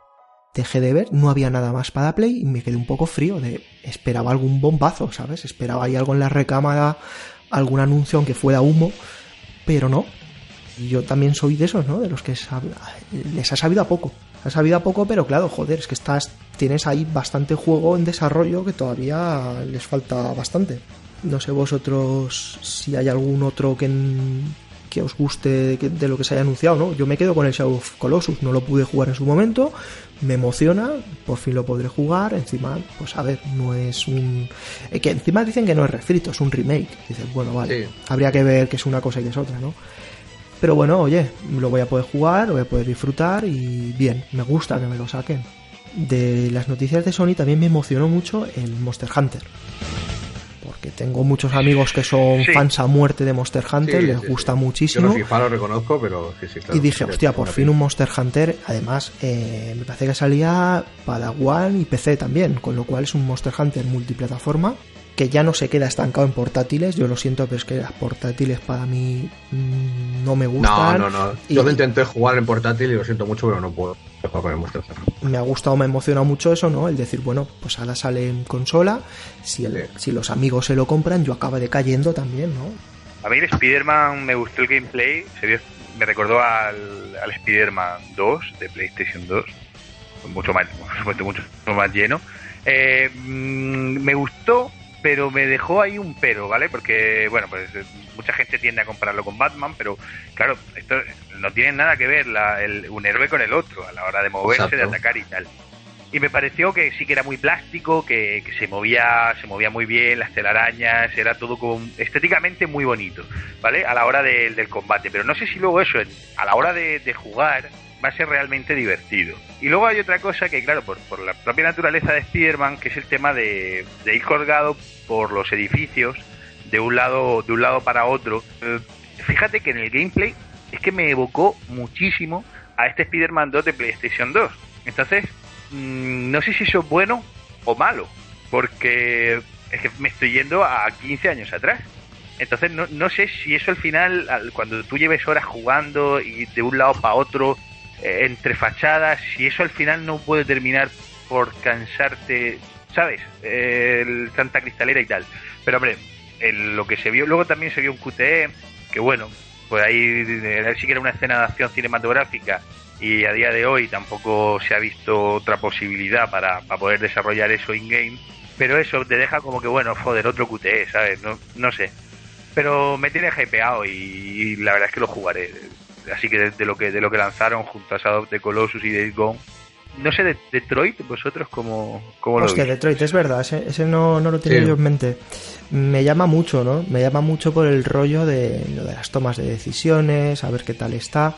Dejé de ver, no había nada más para Play y me quedé un poco frío de esperaba algún bombazo, ¿sabes? Esperaba ahí algo en la recámara, algún anuncio aunque fuera humo, pero no. Yo también soy de esos, ¿no? De los que les ha sabido a poco. Ha sabido a poco, pero claro, joder, es que estás, tienes ahí bastante juego en desarrollo que todavía les falta bastante. No sé vosotros si hay algún otro que, que os guste de, lo que se haya anunciado, ¿no? Yo me quedo con el Shadow of Colossus, no lo pude jugar en su momento, me emociona, por fin lo podré jugar, encima, pues a ver, no es un... eh, que encima dicen que no es refrito, es un remake. Dices, bueno, vale, Sí. habría que ver que es una cosa y que es otra, ¿no? Pero bueno, oye, lo voy a poder jugar, lo voy a poder disfrutar y bien, me gusta que me lo saquen. De las noticias de Sony también me emocionó mucho el Monster Hunter. Porque tengo muchos amigos que son Sí. fans a muerte de Monster Hunter, Sí, les sí, gusta muchísimo. Yo no soy fan, lo reconozco, pero sí, sí, claro. Y dije, hostia, por fin un Monster Hunter. Además, eh, me parece que salía para One y PC también, con lo cual es un Monster Hunter multiplataforma que ya no se queda estancado en portátiles. Yo lo siento, pero es que las portátiles para mí mm, no me No, gustan. no, no. Y- Yo lo intenté jugar en portátil y lo siento mucho, pero no puedo Monster Hunter. me ha gustado, me ha emocionado mucho eso, ¿no? El decir, bueno, pues ahora sale en consola, si, el- Sí. si los amigos se lo compran, yo acaba decayendo también, ¿no? A mí el Spider-Man me gustó el gameplay, se vio- me recordó al, al Spider-Man 2 de PlayStation 2, mucho más, por supuesto, mucho más lleno. Eh, mm, me gustó, pero me dejó ahí un pero, ¿vale? Porque, bueno, pues eh, mucha gente tiende a compararlo con Batman, pero claro, esto no tiene nada que ver la- el- un héroe con el otro a la hora de moverse, de atacar y tal. Y me pareció que sí que era muy plástico, que, que se movía, se movía muy bien, las telarañas, era todo como estéticamente muy bonito, ¿vale? A la hora de- del combate. Pero no sé si luego eso, en- a la hora de, de jugar, va a ser realmente divertido. Y luego hay otra cosa que, claro, por, por la propia naturaleza de Spider-Man, que es el tema de, ir colgado por los edificios de un lado, de un lado para otro. Eh, fíjate que en el gameplay es que me evocó muchísimo a este Spider-Man 2 de PlayStation 2. Entonces, mm, no sé si eso es bueno o malo, porque es que me estoy yendo a 15 años atrás. Entonces, no, no sé si eso al final, al- cuando tú lleves horas jugando y de un lado para otro, entre fachadas, si eso al final no puede terminar por cansarte, ¿sabes? Eh, el Santa Cristalera y tal. Pero hombre, el- lo que se vio, luego también se vio un QTE, que bueno, pues ahí eh, sí que era una escena de acción cinematográfica y a día de hoy tampoco se ha visto otra posibilidad para, para poder desarrollar eso in-game. Pero eso te deja como que, bueno, joder, otro QTE, ¿sabes? No, no sé. Pero me tiene hypeado y, y la verdad es que lo jugaré. Así que de, de lo que de lo que lanzaron junto a Shadow of the Colossus y Days Gone. No sé, de Detroit, vosotros cómo, cómo lo Hostia, veis? Detroit, es verdad, ese, ese no, no lo tenía Sí. yo en mente. Me llama mucho, ¿no? Me llama mucho por el rollo de lo de las tomas de decisiones, a ver qué tal está.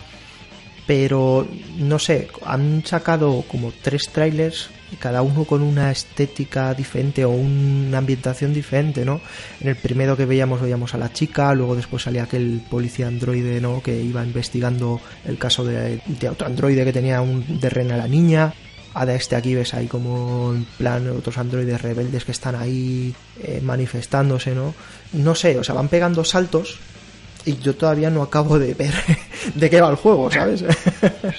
Pero, no sé, han sacado como tres trailers, cada uno con una estética diferente o una ambientación diferente, ¿no? En el primero que veíamos, veíamos a la chica, luego después salía aquel policía androide, ¿no? Que iba investigando el caso de, de otro androide que tenía un de rena a la niña. Ahora este aquí ves ahí como en plan otros androides rebeldes que están ahí eh, manifestándose, ¿no? No sé, o sea, van pegando saltos y yo todavía no acabo de ver de qué va el juego, ¿sabes?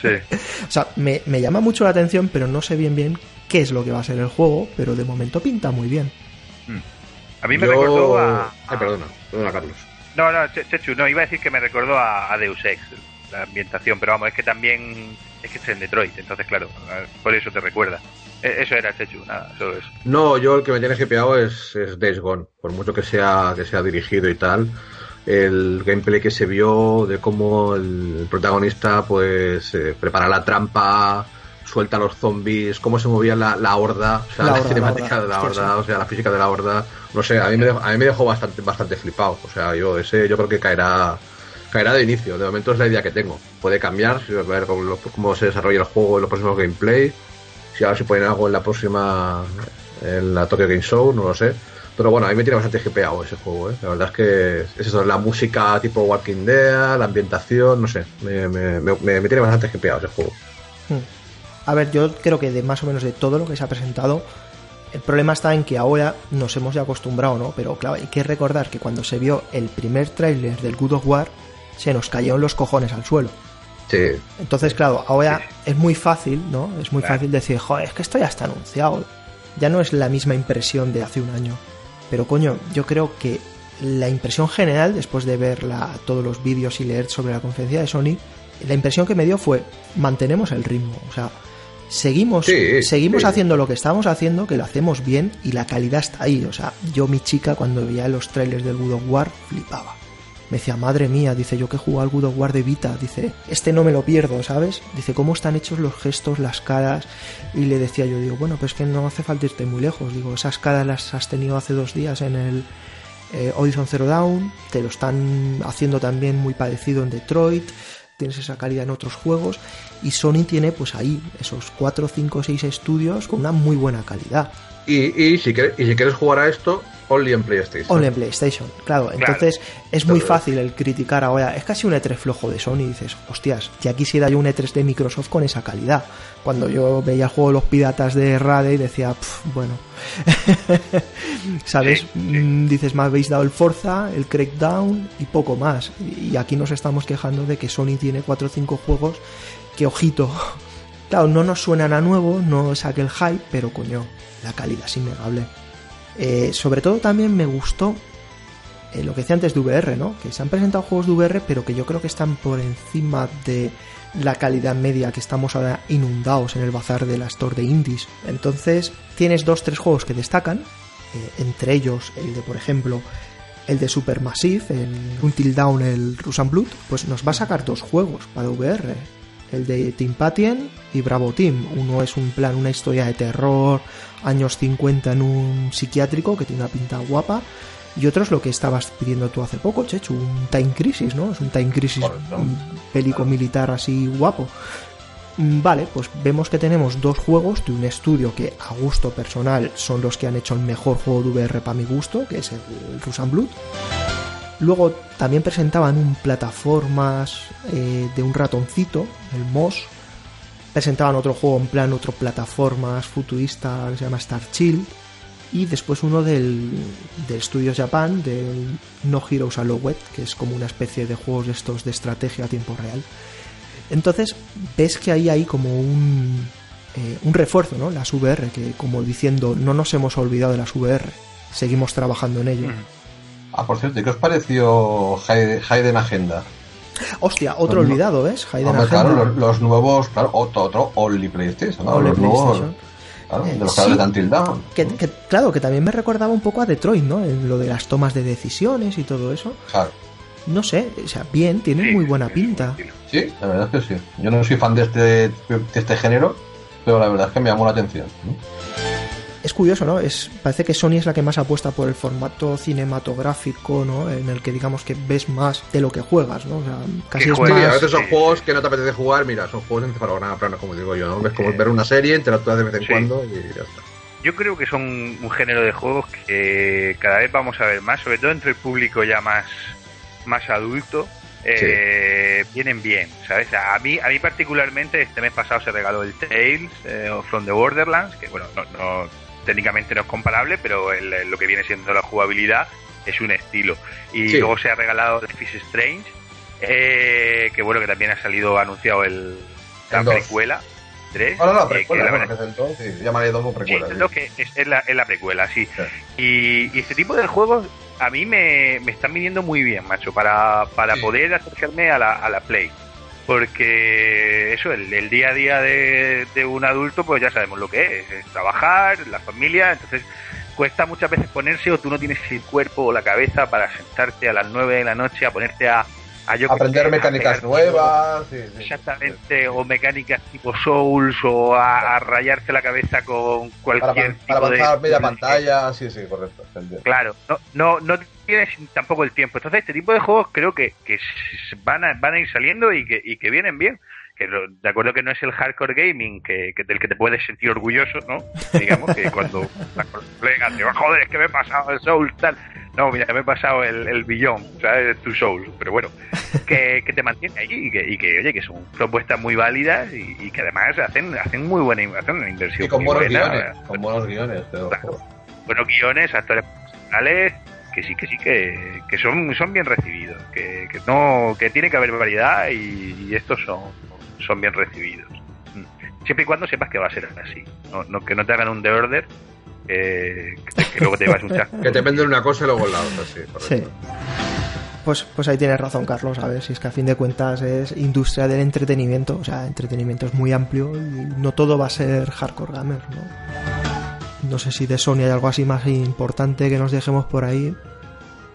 Sí. o sea, me, me llama mucho la atención, pero no sé bien bien qué es lo que va a ser el juego, pero de momento pinta muy bien. Mm. A mí me recordó a... Ay, perdona, perdona, Carlos. No, no, Chechu, no, iba a decir que me recordó a, a Deus Ex, la ambientación, pero vamos, es que también es que es en Detroit, entonces claro, por eso te recuerda. E, eso era Chechu, nada, eso es. No, yo el que me tiene hipeado es, es Days Gone, por mucho que sea, que sea dirigido y tal. El gameplay que se vio de cómo el protagonista pues eh, prepara la trampa, suelta a los zombies, cómo se movía la, la horda, o sea, La la, horda, cinemática la horda, de la horda, sí. o sea, la física de la horda, no sé, a mí me dejó, a mí me dejó bastante, bastante flipado, o sea, yo ese yo creo que caerá caerá de inicio, de momento es la idea que tengo, puede cambiar, si- a ver cómo, lo- cómo se desarrolla el juego en los próximos gameplay, si ahora si ponen algo en la próxima, en la Tokyo Game Show, no lo sé. Pero bueno, a mí me tiene bastante hypeado ese juego, ¿eh? La verdad es que es eso, la música tipo Walking Dead, la ambientación, no sé, me, me, me, me tiene bastante hypeado ese juego. Hmm. A ver, yo creo que de más o menos de todo lo que se ha presentado, el problema está en que ahora nos hemos ya acostumbrado, ¿no? Pero claro, hay que recordar que cuando se vio el primer tráiler del Good of War, se nos cayeron los cojones al suelo. Sí, Entonces, claro, ahora es muy fácil, ¿no? Es muy Claro. fácil decir, joder, es que esto ya está anunciado. Ya no es la misma impresión de hace un año. Pero coño, yo creo que la impresión general, después de ver la- todos los vídeos y leer sobre la conferencia de Sony, la impresión que me dio fue, mantenemos el ritmo. O sea, seguimos, Sí, seguimos sí. haciendo lo que estábamos haciendo, que lo hacemos bien y la calidad está ahí. O sea, yo mi chica cuando veía los trailers del Good of War flipaba. Me decía, madre mía, dice yo que juego al God of War de Vita, dice, este no me lo pierdo, ¿sabes? Dice, ¿cómo están hechos los gestos, las caras? Y le decía yo, digo, bueno, pues que no hace falta irte muy lejos, digo, esas caras las has tenido hace dos días en el eh, Horizon Zero Dawn, te lo están haciendo también muy parecido en Detroit, tienes esa calidad en otros juegos, y Sony tiene pues ahí esos 4, 5, 6 estudios con una muy buena calidad. y, y, si quieres, y si quieres jugar a esto, only en PlayStation. Only en PlayStation, claro. Entonces es muy fácil el criticar ahora. Es casi un E3 flojo de Sony. Y dices, hostias, ya quisiera yo un E3 de Microsoft con esa calidad. Cuando yo veía el juego de los piratas de Rade y decía, "Pf, bueno. ¿Sabes? Sí, sí. Mm, Dices, me habéis dado el Forza, el Crackdown y poco más. Y aquí nos estamos quejando de que Sony tiene 4 o 5 juegos que, ojito. Claro, no nos suenan a nuevo, no saque el hype, pero coño, la calidad es innegable. Eh, sobre todo también me gustó eh, lo que decía antes de VR, ¿no? Que se han presentado juegos de VR, pero que yo creo que están por encima de la calidad media que estamos ahora inundados en el bazar de la store de indies. Entonces, tienes dos, tres juegos que destacan, eh, entre ellos el de, por ejemplo, el de Supermassive, el Until Down, el Russian Blood, pues nos va a sacar dos juegos para VR. El de Team Patien y Bravo Team. Uno es un plan, una historia de terror, años 50 en un psiquiátrico que tiene una pinta guapa. Y otro es lo que estabas pidiendo tú hace poco, Chechu, un Time Crisis, ¿no? Es un Time Crisis, un pélico militar así guapo. Mm, Vale, pues vemos que tenemos dos juegos de un estudio que a gusto personal son los que han hecho el mejor juego de VR para mi gusto, que es el, el Russian Blood. Luego también presentaban un plataformas eh, de un ratoncito, el Moss. Presentaban otro juego en plan, otro plataformas futurista que se llama Star Chill. Y después uno del, del Japan, del No Heroes Allowed, que es como una especie de juegos estos de estrategia a tiempo real. Entonces ves que ahí hay como un, eh, un refuerzo, ¿no? Las VR, que como diciendo, no nos hemos olvidado de las VR, seguimos trabajando en ello. Ah, por cierto, ¿y qué os pareció Hayden Agenda? Hostia, otro No, no. olvidado, ¿ves? Hayden Hombre, claro, los, los nuevos, claro, otro, otro Only PlayStation, ¿no? Only los nuevos, PlayStation. claro, de los sí. de Until Dawn. Que, que, claro, que también me recordaba un poco a Detroit, ¿no? En lo de las tomas de decisiones y todo eso. Claro. No sé, o sea, bien, tiene Sí, muy buena sí, pinta. sí, la verdad es que sí. Yo no soy fan de este, de este género, pero la verdad es que me llamó la atención. ¿no? Es curioso, ¿no? Es, parece que Sony es la que más apuesta por el formato cinematográfico, ¿no? En el que digamos que ves más de lo que juegas, ¿no? O sea, casi es más... a veces son juegos que no te apetece jugar, mira, son juegos encefalograma plano, como digo yo, ¿no? Es como ver una serie, interactúas de vez en Sí. cuando y ya está. Yo creo que son un género de juegos que cada vez vamos a ver más, sobre todo entre el público ya más, más adulto. eh, Vienen bien, ¿sabes? A mí, a mí particularmente este mes pasado se regaló el Tales eh, from the Borderlands, que bueno, no, no- técnicamente no es comparable, pero el- lo que viene siendo la jugabilidad es un estilo. Y Sí. luego se ha regalado The Fish Strange, eh, que bueno, que también ha salido anunciado el, la El precuela. 3. No, no, no, eh, que precuela, la que es el 2, sí, llamaré 2 o Sí, precuela. que es, es la, es la precuela, sí. Sí. Y, y este tipo de juegos a mí me, me están viniendo muy bien, macho, para, para poder acercarme a la, a la Play. Porque eso, el, el día a día de, de un adulto, pues ya sabemos lo que es, es trabajar, la familia, entonces cuesta muchas veces ponerse o tú no tienes el cuerpo o la cabeza para sentarte a las 9 de la noche a ponerte a, a yo Aprender mecánicas nuevas. Sí, sí. Exactamente, o mecánicas tipo Souls, o a, a rayarse la cabeza con Para, cualquier para tipo de- avanzar media pantalla, sí, sí, correcto. Claro, no, no, no tienes tampoco el tiempo. Entonces, este tipo de juegos creo que, que van, a, van a ir saliendo y que, y que vienen bien. Que lo- de acuerdo que no es el hardcore gaming que, que del que te puedes sentir orgulloso, ¿no? Digamos que cuando la colega te va, joder, es que me he pasado el Soul, tal. No, mira, me he pasado el, el billón, ¿sabes? Tu Soul. Pero bueno, que, que te mantiene ahí y que, y que, oye, que son propuestas muy válidas y, y que además hacen, hacen muy buena inversión, una inversión Y con buenos buena. guiones. Con buenos guiones. Claro. juegos. buenos guiones, actores profesionales, que sí, que sí, que, que son, son bien recibidos, que, que no, que tiene que haber variedad y, y estos son, son bien recibidos. Siempre y cuando sepas que va a ser así, no, no- que no te hagan un de order, que, que luego te llevas un chasco. Que te venden una cosa y luego la otra, sí. Sí. Pues, pues ahí tienes razón, Carlos. A ver, si es que a fin de cuentas es industria del entretenimiento. O sea, entretenimiento es muy amplio y no todo va a ser hardcore gamer, ¿no? No sé si de Sony hay algo así más importante que nos dejemos por ahí.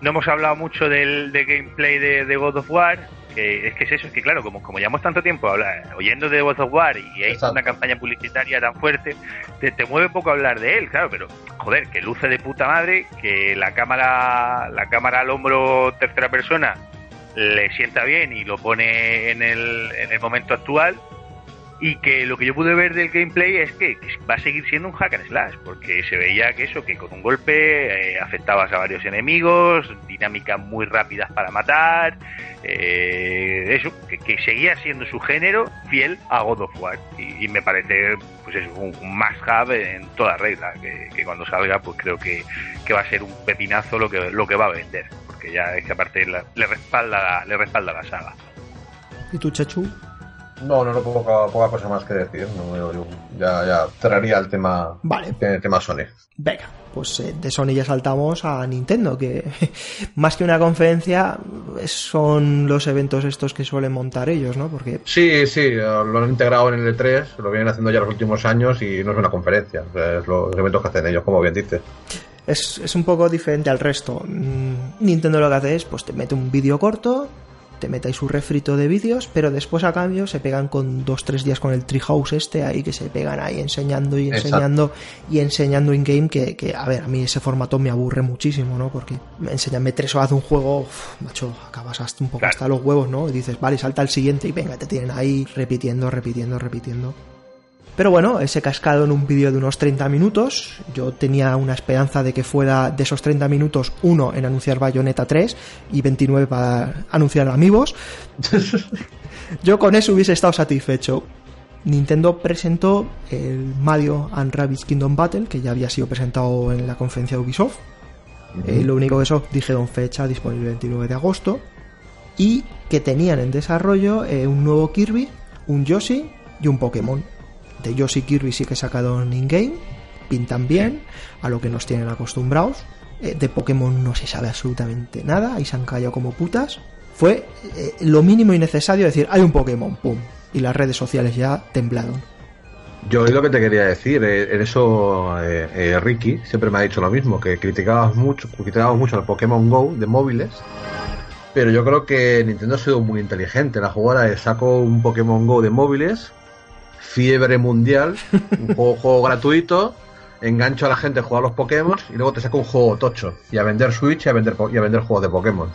No hemos hablado mucho del, de gameplay de, de God of War, que es que es eso, es que claro, como, como llevamos tanto tiempo habla- oyendo de God of War y hay Exacto. una campaña publicitaria tan fuerte, te, te mueve poco hablar de él, claro, pero joder, que luce de puta madre, que la cámara, la cámara al hombro tercera persona le sienta bien y lo pone en el, en el momento actual. Y que lo que yo pude ver del gameplay es que, va a seguir siendo un hack and slash, porque se veía que eso, que con un golpe eh, afectabas a varios enemigos, dinámicas muy rápidas para matar, eh, eso, que, seguía siendo su género fiel a God of War. Y, me parece pues es un, un must en toda regla, que, que cuando salga pues creo que, que va a ser un pepinazo lo que, lo que va a vender, porque ya es que aparte la- le respalda le respalda la saga. ¿Y tú, Chechu? No, no, no, poca, poca cosa más que decir. No, yo- yo ya, ya cerraría el tema, Vale. el tema Sony. Venga, pues eh, de Sony ya saltamos a Nintendo, que más que una conferencia son los eventos estos que suelen montar ellos, ¿no? Porque Sí, sí, eh, lo han integrado en el E3, lo vienen haciendo ya los últimos años y no es una conferencia, es lo- los eventos que hacen ellos, como bien dices. es, es un poco diferente al resto. Mm, Nintendo lo que hace es, pues te mete un vídeo corto, te ahí su refrito de vídeos, pero después a cambio se pegan con dos, tres días con el Treehouse este ahí, que se pegan ahí enseñando y Exacto. enseñando y enseñando in-game, que, que, a ver, a mí ese formato me aburre muchísimo, ¿no? Porque enséñame tres horas de un juego, uf, macho, acabas hasta un poco Claro. hasta los huevos, ¿no? Y dices, vale, salta al siguiente y venga, te tienen ahí repitiendo, repitiendo, repitiendo. Pero bueno, ese cascado en un vídeo de unos 30 minutos. Yo tenía una esperanza de que fuera de esos 30 minutos, uno en anunciar Bayonetta 3 y 29 para anunciar Amigos. Yo con eso hubiese estado satisfecho. Nintendo presentó el Mario and Rabbids Kingdom Battle, que ya había sido presentado en la conferencia de Ubisoft. Eh, lo único que eso dijeron fecha disponible el 29 de agosto. Y que tenían en desarrollo eh, un nuevo Kirby, un Yoshi y un Pokémon. De Yoshi Kirby sí que sacaron in-game, pintan bien, a lo que nos tienen acostumbrados. Eh, de Pokémon no se sabe absolutamente nada, ahí se han callado como putas. Fue eh, lo mínimo y necesario decir, hay un Pokémon, pum. Y las redes sociales ya temblaron. Yo es lo que te quería decir, eh, en eso Ricky siempre me ha dicho lo mismo, que criticabas mucho, criticabas mucho al Pokémon Go de móviles, pero yo creo que Nintendo ha sido muy inteligente. La jugada es saco un Pokémon Go de móviles, fiebre mundial, un juego, juego gratuito, engancho a la gente a jugar los Pokémon y luego te saco un juego tocho y a vender Switch y a vender, y a vender juegos de Pokémon.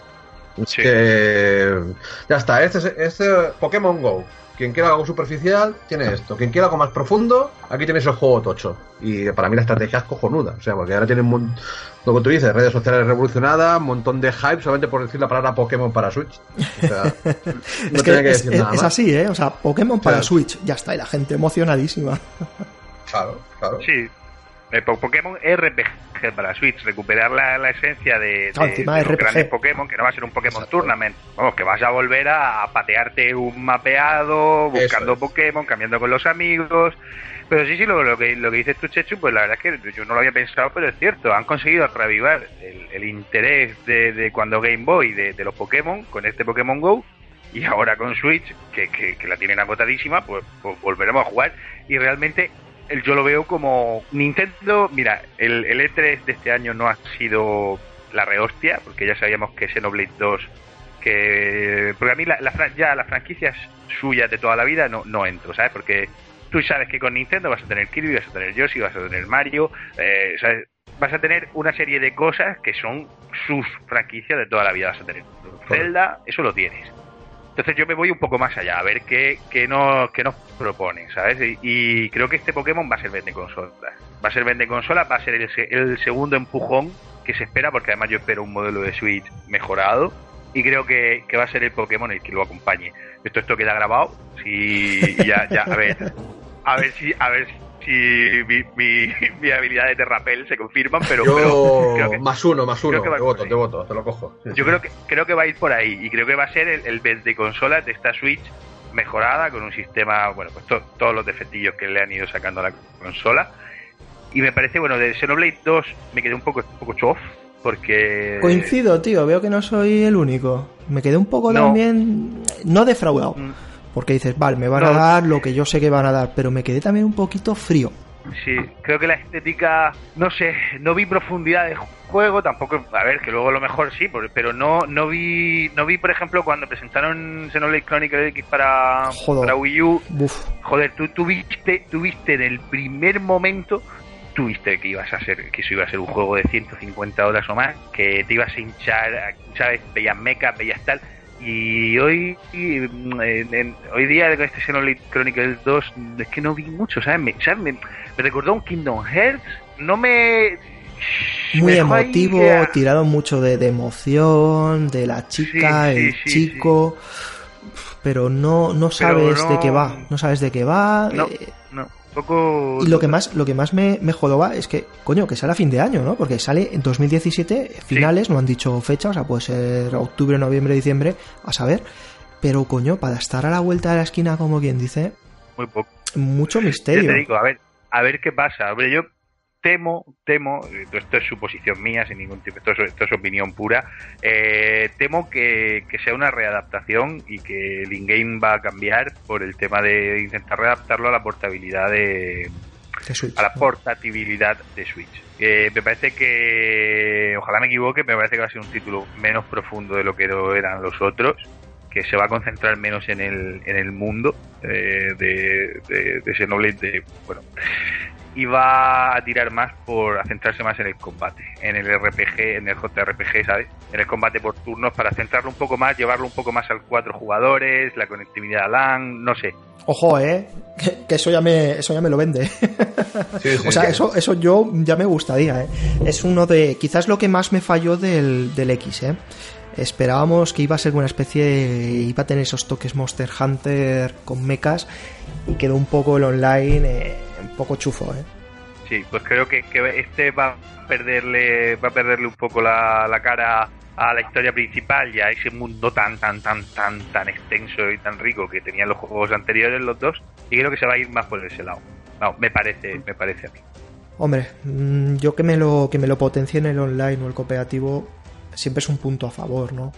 Es Sí. que ya está, este, es- este Pokémon Go. Quien quiera algo superficial, tiene esto. Quien quiera algo más profundo, aquí tenéis el juego tocho. Y para mí la estrategia es cojonuda. O sea, porque ahora tienen mon- lo que tú dices, redes sociales revolucionadas, un montón de hype solamente por decir la palabra Pokémon para Switch. O sea, no es que, tenía que es, decir es- nada es más. así, ¿eh? O sea, Pokémon para Claro. Switch, ya está, y la gente emocionadísima. Claro, claro. Sí. Eh, Pokémon RPG para Switch, recuperar la, la esencia de, Ah, de- encima de los grandes Pokémon, que no va a ser un Pokémon Tournament. Vamos, que vas a volver a patearte un mapeado, buscando es. Pokémon, cambiando con los amigos. Pero sí, sí, lo, lo que, lo que dices tú, Chechu, pues la verdad es que yo no lo había pensado, pero es cierto. Han conseguido reavivar el, el interés de, de cuando Game Boy de, de los Pokémon con este Pokémon Go. Y ahora con Switch, que, que, que la tienen agotadísima, pues, pues volveremos a jugar. Y realmente yo lo veo como Nintendo. Mira, el, el E3 de este año no ha sido la rehostia, porque ya sabíamos que Xenoblade 2 que porque a mí la, la ya las franquicias suyas de toda la vida no, no entro, ¿sabes? Porque tú sabes que con Nintendo vas a tener Kirby, vas a tener Yoshi, vas a tener Mario, eh, ¿sabes? vas a tener una serie de cosas que son sus franquicias de toda la vida, vas a tener Zelda, eso lo tienes. Entonces yo me voy un poco más allá, a ver qué, qué, nos, qué nos proponen, ¿sabes? Y, creo que este Pokémon va a ser vende consolas. Va a ser vende consolas, va a ser el, el segundo empujón que se espera, porque además yo espero un modelo de Switch mejorado. Y creo que, que va a ser el Pokémon el que lo acompañe. Esto, esto queda grabado. Si ya, ya, a ver, a ver si, a ver si mi, mi, mi habilidad de Terrapel se confirman, pero, Yo, pero creo que, más uno, más uno. Te voto, te voto, te lo cojo. Sí, yo sí. creo que creo que va a ir por ahí y creo que va a ser el, el de consolas de esta Switch mejorada con un sistema, bueno, pues to- todos los defectillos que le han ido sacando a la consola. Y me parece, bueno, de Xenoblade 2 me quedé un poco un poco chof porque Coincido, tío, veo que no soy el único. Me quedé un poco No. también, no defraudado, Mm, porque dices, vale, me van No. a dar lo que yo sé que van a dar, pero me quedé también un poquito frío. Sí, creo que la estética, no sé, no vi profundidad de juego, tampoco, a ver, que luego a lo mejor sí, pero no no vi, no vi por ejemplo cuando presentaron Xenoblade Chronicles X para, Joder. para Wii U, joder, tú tuviste, tuviste en el primer momento, tuviste que ibas a ser, que eso iba a ser un juego de 150 horas o más, que te ibas a hinchar, ¿sabes? Veías mechas, veías tal. Y hoy, y, mm, en- en- hoy día con este Xenoblade Chronicles 2, es que no vi mucho, ¿sabes? Me, ¿sabes? me, me recordó un Kingdom Hearts, no me... muy me ahí emotivo, que- tirado mucho de, de emoción, de la chica, Sí, sí, el sí, chico, pero no, no sabes no- de qué va, no sabes de qué va. No, eh, poco... y lo que más, lo que más me, me jodaba es que, coño, que sale a fin de año, ¿no? Porque sale en 2017, finales, no han dicho fecha, o sea, puede ser octubre, noviembre, diciembre, a saber. Pero, coño, para estar a la vuelta de la esquina, como quien dice, Muy poco. mucho Yo misterio. te digo, a ver, a ver qué pasa. Hombre, yo temo, temo, esto- esto es suposición mía, sin ningún tipo, esto es, esto es opinión pura, eh, temo que, que sea una readaptación y que el in-game va a cambiar por el tema de intentar readaptarlo a la portabilidad de, de Switch, a la portabilidad de Switch. Eh, me parece que, ojalá me equivoque, me parece que va a ser un título menos profundo de lo que eran los otros, que se va a concentrar menos en el, en el mundo eh, de, de, de Xenoblade, de, bueno, y va a tirar más por a centrarse más en el combate, en el RPG, en el JRPG, ¿sabes? En el combate por turnos para centrarlo un poco más, llevarlo un poco más al cuatro jugadores, la conectividad a LAN, no sé. Ojo, eh, que, que eso ya me, eso ya me lo vende. Sí, sí, o sea, sí. eso, eso yo ya me gustaría, eh. Es uno de, quizás lo que más me falló del, del X, eh. Esperábamos que iba a ser una especie, iba a tener esos toques Monster Hunter con mechas y quedó un poco el online, eh, un poco chufo, eh. Sí, pues creo que, que este va a perderle, va a perderle un poco la, la cara a la historia principal y a ese mundo tan, tan, tan, tan, tan extenso y tan rico que tenían los juegos anteriores, los dos, y creo que se va a ir más por ese lado. No, me parece, me parece a mí. Hombre, mm, yo que me lo que me lo potencie en el online o el cooperativo siempre es un punto a favor, ¿no?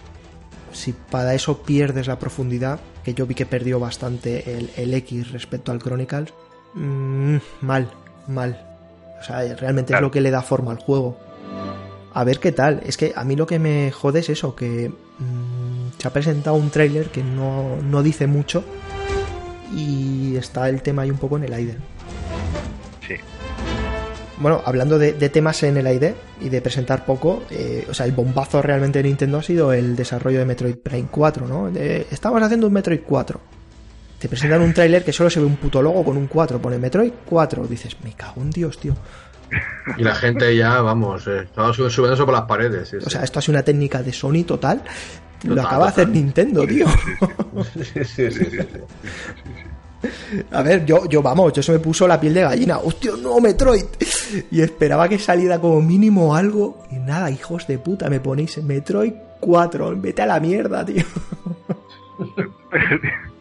Si para eso pierdes la profundidad, que yo vi que perdió bastante el, el X respecto al Chronicles, mm, mal, mal. O sea, realmente es lo que le da forma al juego. A ver qué tal. Es que a mí lo que me jode es eso, que mm, se ha presentado un tráiler que no, no dice mucho y está el tema ahí un poco en el aire. Sí. Bueno, hablando de, de temas en el aire y de presentar poco, eh, o sea, el bombazo realmente de Nintendo ha sido el desarrollo de Metroid Prime 4, ¿no? De- estamos haciendo un Metroid 4. Te presentan un tráiler que solo se ve un puto logo con un 4, pone Metroid 4. Dices, me cago en Dios, tío. Y la gente ya, vamos, eh, estaba sub- subiéndose por las paredes. sí, O sí. sea, esto ha sido una técnica de Sony total. Lo acaba de hacer. Nintendo, tío. Sí, sí, sí, sí, sí. A ver, yo, yo vamos, yo se me puso la piel de gallina. ¡Hostia, no, Metroid! Y esperaba que saliera como mínimo algo. Y nada, hijos de puta, me ponéis Metroid 4. Vete a la mierda, tío.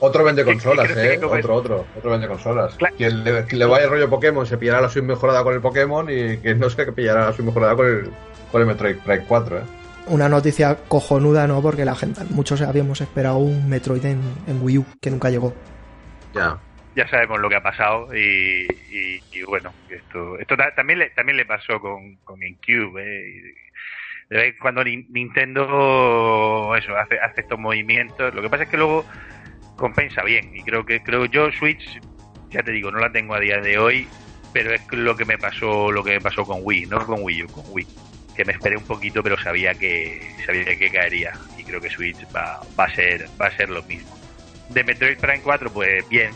Otro vende ¿Qué- consolas, eh. que? Otro, otro. Otro vende consolas. Claro. Quien le, quien le vaya el rollo Pokémon se pillará la Switch mejorada con el Pokémon y quien no sé que pillará la Switch mejorada con el, con el Metroid Prime 4, eh. Una noticia cojonuda, ¿no? Porque la gente, muchos habíamos esperado un Metroid en, en Wii U, que nunca llegó. Ya. ya sabemos lo que ha pasado y, y- y bueno, esto, esto ta- también le, también le pasó con, con GameCube. ¿eh? De vez cuando Nin- Nintendo eso hace, hace estos movimientos. Lo que pasa es que luego compensa bien. Y creo que creo yo Switch, ya te digo, no la tengo a día de hoy, pero es lo que me pasó lo que me pasó con Wii, no con Wii U, con Wii. Que me esperé un poquito pero sabía que sabía que caería. Y creo que Switch va, va a ser va a ser lo mismo. De Metroid Prime 4 pues bien.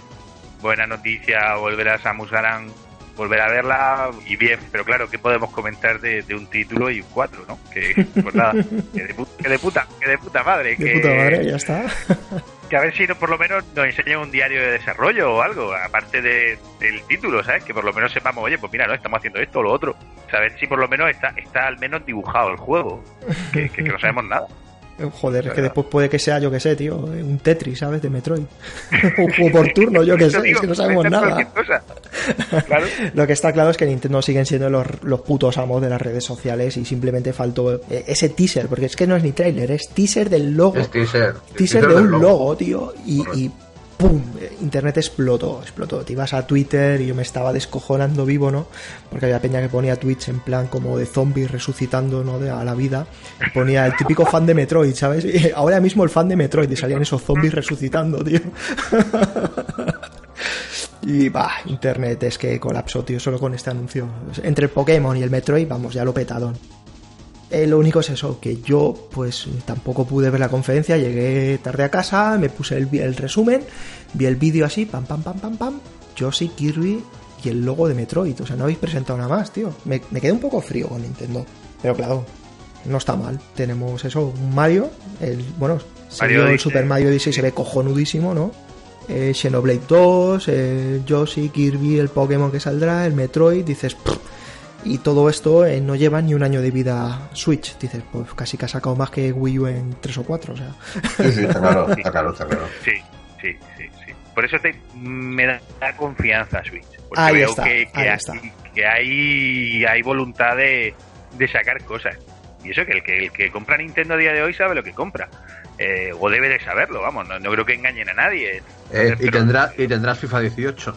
Buena noticia volver a Samus volver a verla y bien pero claro qué podemos comentar de, de un título y un 4 no que pues nada que de, que de puta que de puta madre De que, puta madre, ya está. que a ver si no, por lo menos nos enseñan un diario de desarrollo o algo, aparte de, del título, ¿sabes? Que por lo menos sepamos, oye, pues mira, no estamos haciendo esto o lo otro. Saber si por lo menos está, está al menos dibujado el juego, que, que- que no sabemos nada. Joder, es que después puede que sea, yo que sé, tío, un Tetris, ¿sabes? De Metroid. un juego por turno, yo que sé, digo, es que no sabemos nada. Claro. Lo que está claro es que Nintendo siguen siendo los, los putos amos de las redes sociales y simplemente faltó eh, ese teaser, porque es que no es ni trailer, es teaser del logo. Es teaser. teaser de un logo. logo, tío, y, y ¡pum! Internet explotó, explotó. Te ibas a Twitter y yo me estaba descojonando vivo, ¿no? Porque había peña que ponía tweets en plan como de zombies resucitando, ¿no? De, a la vida. Ponía el típico fan de Metroid, ¿sabes? Y ahora mismo el fan de Metroid y salían esos zombies resucitando, tío. Y bah, internet es que colapsó, tío, solo con este anuncio. Entre el Pokémon y el Metroid, vamos, ya lo petaron. Eh, lo único es eso, que yo pues tampoco pude ver la conferencia, llegué tarde a casa, me puse el, el resumen, vi el vídeo así, pam, pam, pam, pam, pam, Yoshi, Kirby y el logo de Metroid. O sea, no habéis presentado nada más, tío. Me, me quedé un poco frío con Nintendo. Pero claro, no está mal. Tenemos eso, un Mario, el, bueno, salió el. Super Mario Odyssey, se ve cojonudísimo, ¿no? Eh, Xenoblade 2, eh, Yoshi, Kirby, el Pokémon que saldrá, el Metroid, dices, "Pff". Y todo esto eh, no lleva ni un año de vida Switch, dices, pues casi que ha sacado más que Wii U en 3 o 4, o sea. Sí, sí, está claro, está claro, está claro. Sí, sí, sí, sí. Por eso te, me da confianza Switch. Porque Ahí veo está, que, que ahí hay, está. que hay, hay voluntad de, de sacar cosas. Y eso que el, que el que compra Nintendo a día de hoy sabe lo que compra. Eh, o debe de saberlo, vamos. No, no creo que engañen a nadie. Eh, y, tendrá, y tendrás FIFA 18.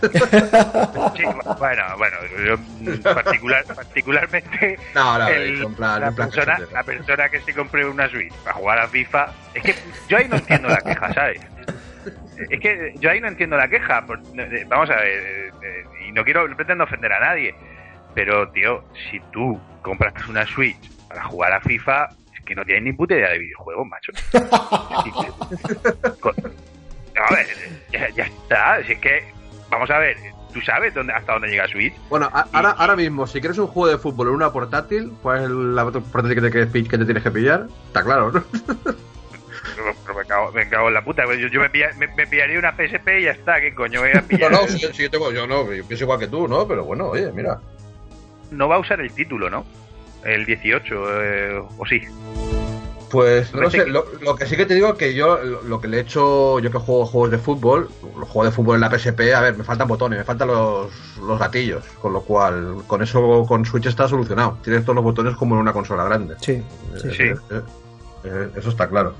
Sí, bueno, bueno, yo, particular, particularmente No, no, el- en plan, la, persona, la persona que se compre una Switch para jugar a FIFA, es que yo ahí no entiendo la queja, ¿sabes? Es que yo ahí no entiendo la queja. por- eh, Vamos a ver, eh, eh, y no quiero, no pretendo ofender a nadie, pero tío, si tú compras una Switch para jugar a FIFA, es que no tienes ni puta idea de videojuegos, macho. Con- a ver, ya, ya está, si es que, vamos a ver, ¿tú sabes dónde, hasta dónde llega Switch? Bueno, a- ahora, ahora mismo, si quieres un juego de fútbol en una portátil, ¿cuál es la portátil que te, que, que te tienes que pillar? Está claro, ¿no? Me, cago, me cago en la puta. Yo, yo me, pilla- me- me pillaría una PSP y ya está. ¿Qué coño voy a No, pillar? no, si, si yo tengo, yo no, yo pienso igual que tú, ¿no? Pero bueno, oye, mira. No va a usar el título, ¿no? El 18, eh, o sí. Pues no sé, que- lo, lo que sí que te digo es que yo lo, lo que le he hecho, yo que juego juegos de fútbol, los juegos de fútbol en la PSP, a ver, me faltan botones, me faltan los, los gatillos, con lo cual, con eso con Switch está solucionado. Tienes todos los botones como en una consola grande. Sí, sí. Eh, Sí. eh, eh, eh, eso está claro.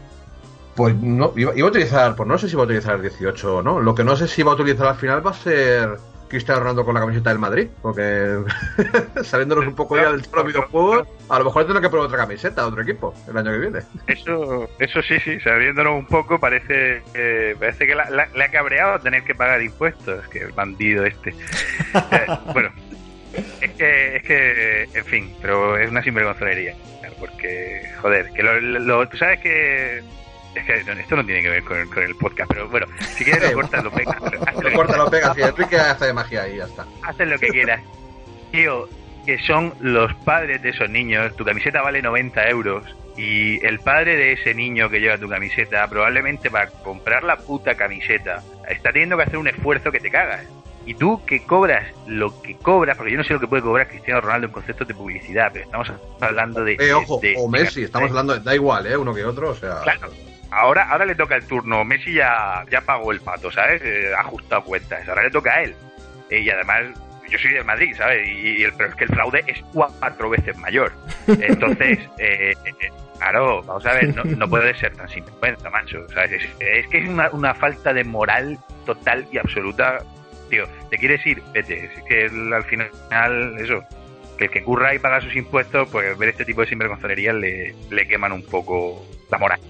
Pues no, iba, iba a utilizar, pues no sé si va a utilizar el 18 o no. Lo que no sé si va a utilizar al final va a ser Cristiano Ronaldo con la camiseta del Madrid, porque saliéndonos un poco ya del los videojuegos, a lo mejor tendrá que probar otra camiseta, otro equipo, el año que viene. Eso, eso sí, sí, sabiéndonos un poco, parece, parece que la- la- le ha cabreado tener que pagar impuestos, que el bandido este. Eh, bueno, es que, es que, en fin, pero es una sinvergonzonería. Porque, joder, que lo, lo- tú sabes que. Es que esto no tiene que ver con el, con el podcast, pero bueno, si quieres lo cortas, lo pegas. Lo corta, lo pega, así, Enrique hace de magia ahí, ya está. Haces lo que quieras. Tío, que son los padres de esos niños, tu camiseta vale 90 euros Y el padre de ese niño que lleva tu camiseta, probablemente para comprar la puta camiseta, está teniendo que hacer un esfuerzo que te cagas. Y tú que cobras lo que cobras, porque yo no sé lo que puede cobrar Cristiano Ronaldo en conceptos de publicidad, pero estamos hablando de. Eh, ojo, de- o de- Messi, estamos hablando de. Da igual, ¿eh? Uno que otro, o sea. Claro. Ahora, ahora le toca el turno. Messi ya, ya pagó el pato, ¿sabes? Eh, ha ajustado cuentas. Ahora le toca a él. Eh, y además, yo soy del Madrid, ¿sabes? Y, y el, pero es que el fraude es cuatro veces mayor. Entonces, eh, eh, claro, vamos a ver, no, no puede ser tan sinvergüenza, macho. ¿sabes? Es, es que es una, una falta de moral total y absoluta. Tío, ¿te quieres ir? Vete. Es que el- al final, eso, que el que curra y paga sus impuestos, pues ver este tipo de sinvergonzonerías le, le queman un poco la moral.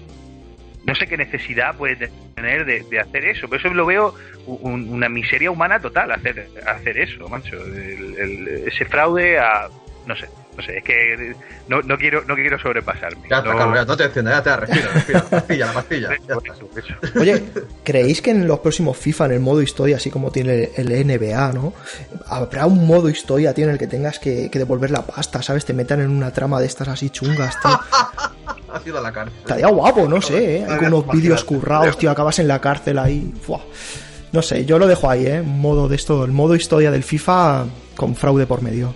No sé qué necesidad puede tener de, de hacer eso, pero eso lo veo un- una miseria humana total hacer hacer eso, macho. El- el- ese fraude a no sé, no sé, es que no, no quiero no quiero sobrepasarme. Ya está, no, Carlos, ya no te enciendas, ya te respira, respira. La pastilla, la pastilla. Ya Por está. eso, por eso. Oye, ¿creéis que en los próximos FIFA, en el modo historia, así como tiene el NBA, ¿no? Habrá un modo historia, tío, en el que tengas que, que devolver la pasta, ¿sabes? Te metan en una trama de estas así chungas, tío. Ha sido a la cárcel. Estaría guapo, no sé, ¿eh? Algunos Imagínate. vídeos currados, tío, acabas en la cárcel ahí. No sé, yo lo dejo ahí, ¿eh? Modo de esto, el modo historia del FIFA con fraude por medio.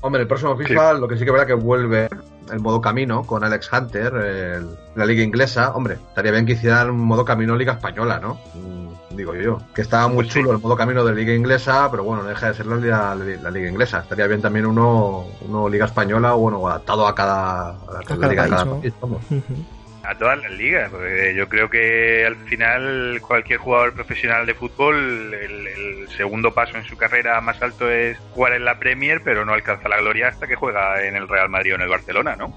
Hombre, el próximo FIFA, lo que sí que es verdad que vuelve el modo camino con Alex Hunter, el- la liga inglesa. Hombre, estaría bien que hicieran un modo camino liga española, ¿no? Mm, Digo yo. Que estaba muy chulo el modo camino de liga inglesa, pero bueno, no deja de ser la, liga- la liga inglesa. Estaría bien también uno, uno liga española o bueno, adaptado a cada, a la cada liga cada país, ¿no? país, vamos. Ujú. A todas las ligas, porque yo creo que al final cualquier jugador profesional de fútbol, el, el segundo paso en su carrera más alto es jugar en la Premier, pero no alcanza la gloria hasta que juega en el Real Madrid o en el Barcelona, ¿no?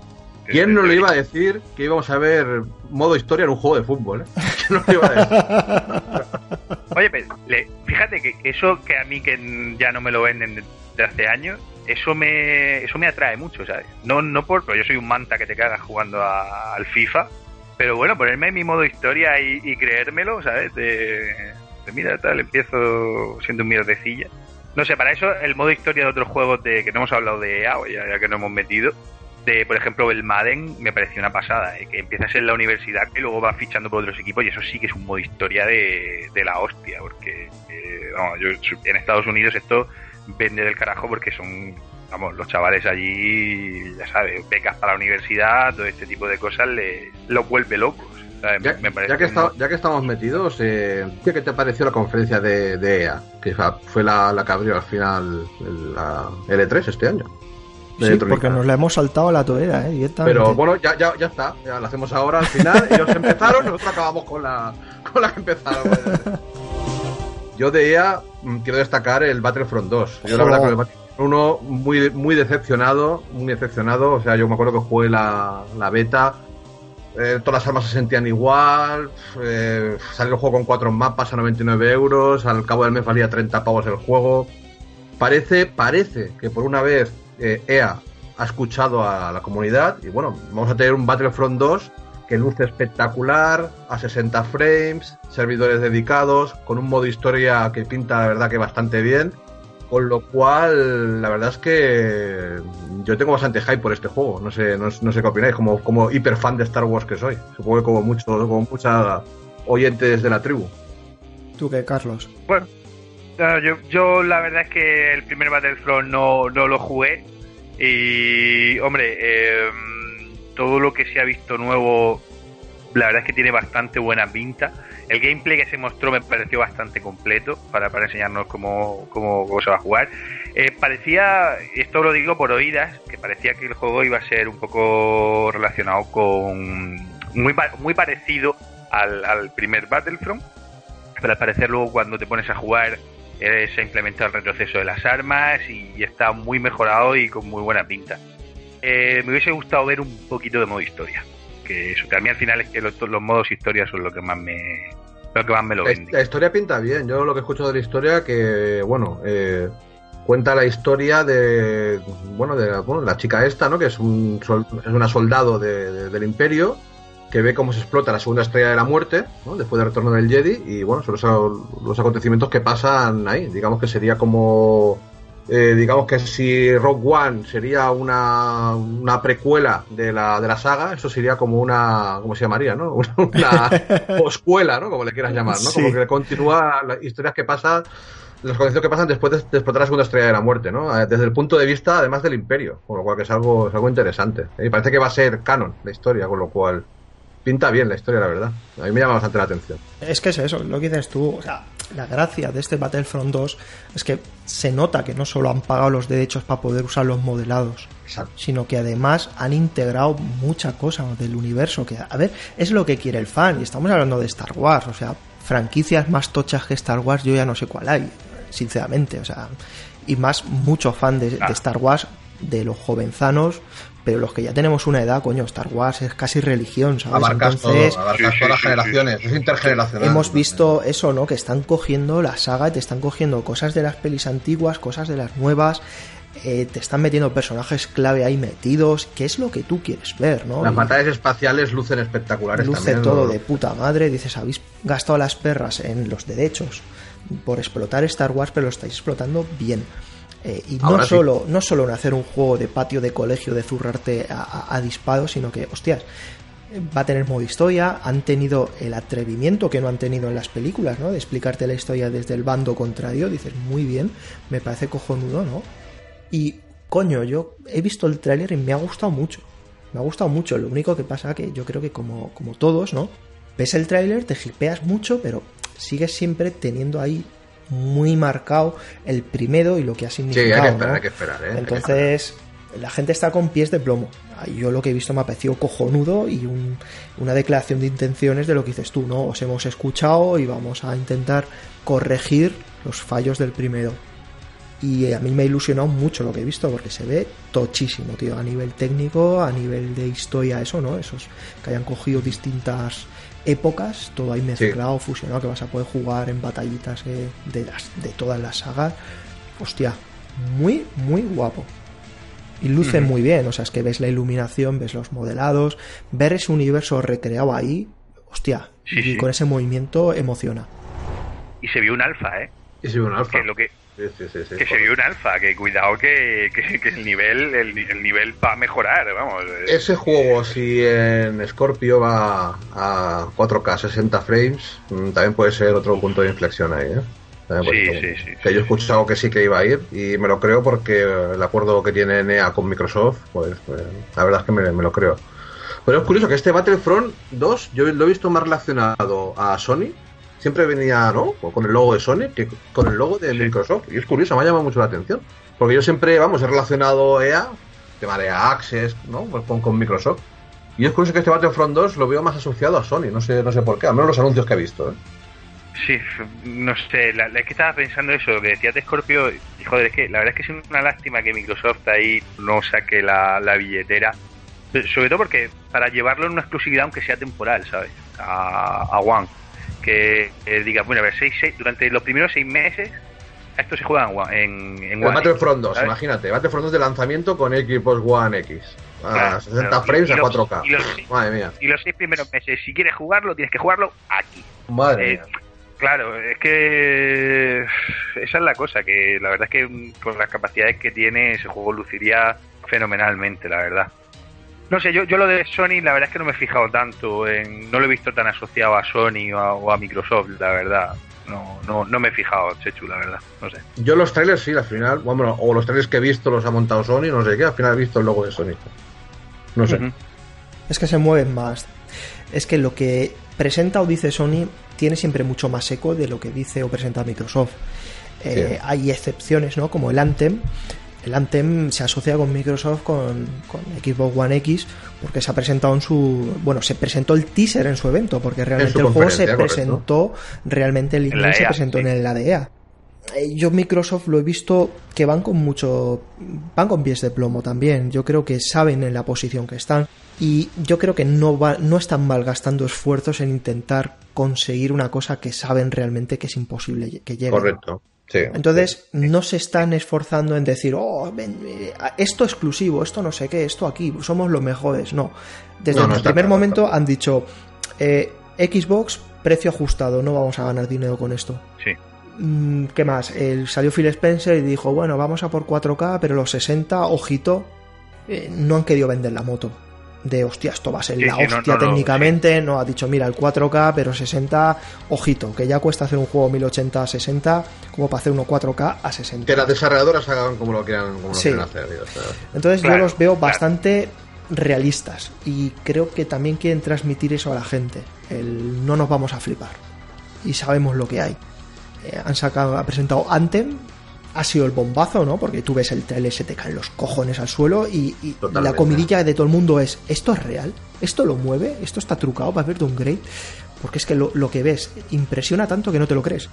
¿Quién no le iba a decir que íbamos a ver modo historia en un juego de fútbol? ¿eh? ¿Quién no le iba a decir? Oye, pero le- fíjate que eso que a mí que ya no me lo venden de hace años, eso me eso me atrae mucho, ¿sabes? No no por, pero yo soy un manta que te cagas jugando a- al FIFA, pero bueno, ponerme en mi modo historia y, y creérmelo, ¿sabes? De, de, mira, tal, empiezo siendo un mierdecilla. No sé, para eso el modo historia de otros juegos de que no hemos hablado de EA, ya, que no hemos metido, de por ejemplo el Madden me pareció una pasada, ¿eh? que empiezas en la universidad y luego vas fichando por otros equipos y eso sí que es un modo historia de, de la hostia, porque eh, yo, en Estados Unidos esto vende del carajo porque son, vamos, los chavales allí, ya sabes, becas para la universidad, todo este tipo de cosas le, los vuelve locos. Ya, Me parece ya que está- ya que estamos metidos, eh, ¿qué te pareció la conferencia de, de EA? Que fa- fue la, la que abrió al final el- la L3 este año. Sí, porque nos la hemos saltado a la toera, ¿eh? Directamente. Pero bueno, ya, ya, ya está, ya la hacemos ahora al final. Ellos empezaron, nosotros acabamos con la, con la que empezaron. Yo de EA mm, quiero destacar el Battlefront 2. Yo la verdad con el Battlefront 1 muy, muy decepcionado, muy decepcionado. O sea, yo me acuerdo que jugué la, la beta. eh, todas las armas se sentían igual. Eh, salió el juego con cuatro mapas a 99 euros. Al cabo del mes valía 30 pavos el juego. Parece, parece que por una vez eh, EA ha escuchado a la comunidad y bueno, vamos a tener un Battlefront 2 que luce espectacular, a 60 frames, servidores dedicados, con un modo historia que pinta la verdad que bastante bien, con lo cual la verdad es que yo tengo bastante hype por este juego, no sé, no, no sé qué opináis, como, como hiper fan de Star Wars que soy, supongo que como muchos, como muchas oyentes de la tribu. ¿Tú qué, Carlos? Bueno, no, yo, yo la verdad es que el primer Battlefront no, no lo jugué. Y, hombre, eh, todo lo que se ha visto nuevo, la verdad es que tiene bastante buena pinta. El gameplay que se mostró me pareció bastante completo para, para enseñarnos cómo, cómo, se va a jugar. Eh, parecía, esto lo digo por oídas, que parecía que el juego iba a ser un poco relacionado con. muy, muy parecido al, al primer Battlefront pero al parecer luego cuando te pones a jugar eh, se ha implementado el retroceso de las armas y, y está muy mejorado y con muy buena pinta. Eh, me hubiese gustado ver un poquito de modo historia, que eso, que a mí al final es que los, los modos historia son lo que más me lo que más me lo La, vende. la historia pinta bien. Yo lo que escucho de la historia que, bueno, eh, cuenta la historia de, bueno, de la, bueno, la chica esta, ¿no? Que es, un, sol- es una soldado de- de- del Imperio que ve cómo se explota la segunda estrella de la muerte, ¿no? Después del retorno del Jedi y, bueno, son los, los acontecimientos que pasan ahí. Digamos que sería como eh, digamos que si Rogue One sería una, una precuela de la, de la saga, eso sería como una, ¿cómo se llamaría, no? Una, poscuela, ¿no? Como le quieras llamar, ¿no? Como que continúa las historias que pasan, los acontecimientos que pasan después de, después de la segunda estrella de la muerte, ¿no? Eh, Desde el punto de vista, además, del Imperio, con lo cual que es algo, es algo interesante. Y parece que va a ser canon la historia, con lo cual pinta bien la historia, la verdad. A mí me llama bastante la atención. Es que es eso, lo que dices tú. O sea, la gracia de este Battlefront 2 es que se nota que no solo han pagado los derechos para poder usar los modelados, Exacto. sino que además han integrado mucha cosa del universo. Que, a ver, es lo que quiere el fan. Y estamos hablando de Star Wars. O sea, franquicias más tochas que Star Wars, yo ya no sé cuál hay, sinceramente. O sea, y más mucho fan de, de Star Wars, de los jovenzanos. Pero los que ya tenemos una edad, coño, Star Wars es casi religión, ¿sabes? Abarcas Entonces, todo, abarcas Sí, sí, todas las sí, generaciones, es intergeneracional. Hemos visto eso, ¿no? Que están cogiendo la saga, te están cogiendo cosas de las pelis antiguas, cosas de las nuevas, eh, te están metiendo personajes clave ahí metidos, que es lo que tú quieres ver, ¿no? Las Y batallas espaciales lucen espectaculares luce también. todo ¿no? de puta madre, dices, habéis gastado las perras en los derechos por explotar Star Wars, pero lo estáis explotando bien. Eh, y no sí. solo, no solo en hacer un juego de patio de colegio de zurrarte a, a- a disparos, sino que, hostias, va a tener modo historia, han tenido el atrevimiento que no han tenido en las películas, ¿no? De explicarte la historia desde el bando contrario, dices, muy bien, me parece cojonudo, ¿no? Y, coño, yo he visto el tráiler y me ha gustado mucho. Me ha gustado mucho. Lo único que pasa que yo creo que como, como todos, ¿no? Ves el tráiler, te hipeas mucho, pero sigues siempre teniendo ahí muy marcado el primero y lo que ha Sí, hay significado. que esperar, ¿no? hay que esperar, ¿eh? Entonces, la gente está con pies de plomo. Yo lo que he visto me ha parecido cojonudo y un- una declaración de intenciones de lo que dices tú, ¿no? Os hemos escuchado y vamos a intentar corregir los fallos del primero. Y a mí me ha ilusionado mucho lo que he visto porque se ve tochísimo, tío, a nivel técnico, a nivel de historia, eso, ¿no? Esos que hayan cogido distintas épocas, todo ahí mezclado, fusionado, que vas a poder jugar en batallitas eh, de, las, de todas las sagas. Hostia, muy, muy guapo. Y luce muy bien, o sea, es que ves la iluminación, ves los modelados, ver ese universo recreado ahí, hostia, Sí, y sí. con ese movimiento emociona. Y se vio un alfa, ¿eh? Y se ve un alfa. Que lo que, Sí, sí, sí, que se vio un alfa, que cuidado que, que, que el nivel el, el nivel va a mejorar, vamos. Ese juego, si en Scorpio va a 4K 60 frames, mm, también puede ser otro punto de inflexión ahí, ¿eh? Sí, sí, sí, Que yo he escuchado que sí que iba a ir y me lo creo porque el acuerdo que tiene NEA con Microsoft, pues, pues, la verdad es que me, me lo creo. Pero es curioso que este Battlefront 2 yo lo he visto más relacionado a Sony. Siempre venía, ¿no? Con el logo de Sony que con el logo de Microsoft. Y es curioso, me ha llamado mucho la atención. Porque yo siempre, vamos, he relacionado EA, tema de Access, ¿no? Pues con, con Microsoft. Y es curioso que este Battlefront 2 lo veo más asociado a Sony, no sé, no sé por qué, al menos los anuncios que he visto, ¿eh? Sí, no sé, la, la- es que estaba pensando eso, lo que decías de Scorpio, y joder, es que la verdad es que es una lástima que Microsoft ahí no saque la, la billetera, sobre todo porque para llevarlo en una exclusividad, aunque sea temporal, ¿sabes? A, a One, que eh, diga, bueno, a ver, seis, seis- durante los primeros seis meses, esto se juega en. En, en One Battlefront 2, ¿sabes? imagínate, Battlefront 2 de lanzamiento con Xbox One X. A Claro, 60 claro. frames Y a los- 4K. y los- Madre mía. Y los seis primeros meses, si quieres jugarlo, tienes que jugarlo aquí. Madre Eh, mía. Claro, es que esa es la cosa, que la verdad es que mm, con las capacidades que tiene ese juego luciría fenomenalmente, la verdad. No sé, yo, yo lo de Sony, la verdad es que no me he fijado tanto, en, no lo he visto tan asociado a Sony o a, o a Microsoft, la verdad. No, no, no me he fijado, Chechu, la verdad, no sé. Yo los trailers sí, al final, bueno, o los trailers que he visto los ha montado Sony, no sé qué, al final he visto el logo de Sony. No sé. Es que se mueven más. Es que lo que presenta o dice Sony tiene siempre mucho más eco de lo que dice o presenta Microsoft. Eh, Sí. Hay excepciones, ¿no? Como el Anthem. El Anthem se asocia con Microsoft, con, con Xbox One X, porque se ha presentado en su. Bueno, se presentó el teaser en su evento, porque realmente el juego se correcto. presentó, realmente el email se presentó sí. en la de EA. Eh, Yo Microsoft lo he visto que van con mucho van con pies de plomo también. Yo creo que saben en la posición que están y yo creo que no va, no están malgastando esfuerzos en intentar conseguir una cosa que saben realmente que es imposible que llegue. Correcto. Sí. Entonces no se están esforzando en decir, oh, ven, eh, esto exclusivo, esto no sé qué, esto aquí, somos los mejores. No. Desde No, no el primer claro, momento claro. han dicho, eh, Xbox, precio ajustado, no vamos a ganar dinero con esto Sí. Mm, ¿Qué más? El, salió Phil Spencer y dijo, bueno, vamos a por 4K, pero los 60, ojito, eh, no han querido vender la moto. De hostia, esto va a ser Sí, la hostia no, no, técnicamente. No, ha dicho, mira, el 4K, pero 60, ojito, que ya cuesta hacer un juego 1080 a 60, como para hacer uno 4K a 60. Que las desarrolladoras hagan como lo quieran, como lo Sí. quieran hacer. Entonces Claro, yo los veo claro. bastante realistas y creo que también quieren transmitir eso a la gente. El no nos vamos a flipar y sabemos lo que hay. Eh, han sacado, ha presentado Anthem, ha sido el bombazo, ¿no? Porque tú ves el trailer, se te caen los cojones al suelo y, y la comidilla de todo el mundo es, ¿esto es real? ¿Esto lo mueve? ¿Esto está trucado para ver un grade? Porque es que lo, lo que ves impresiona tanto que no te lo crees.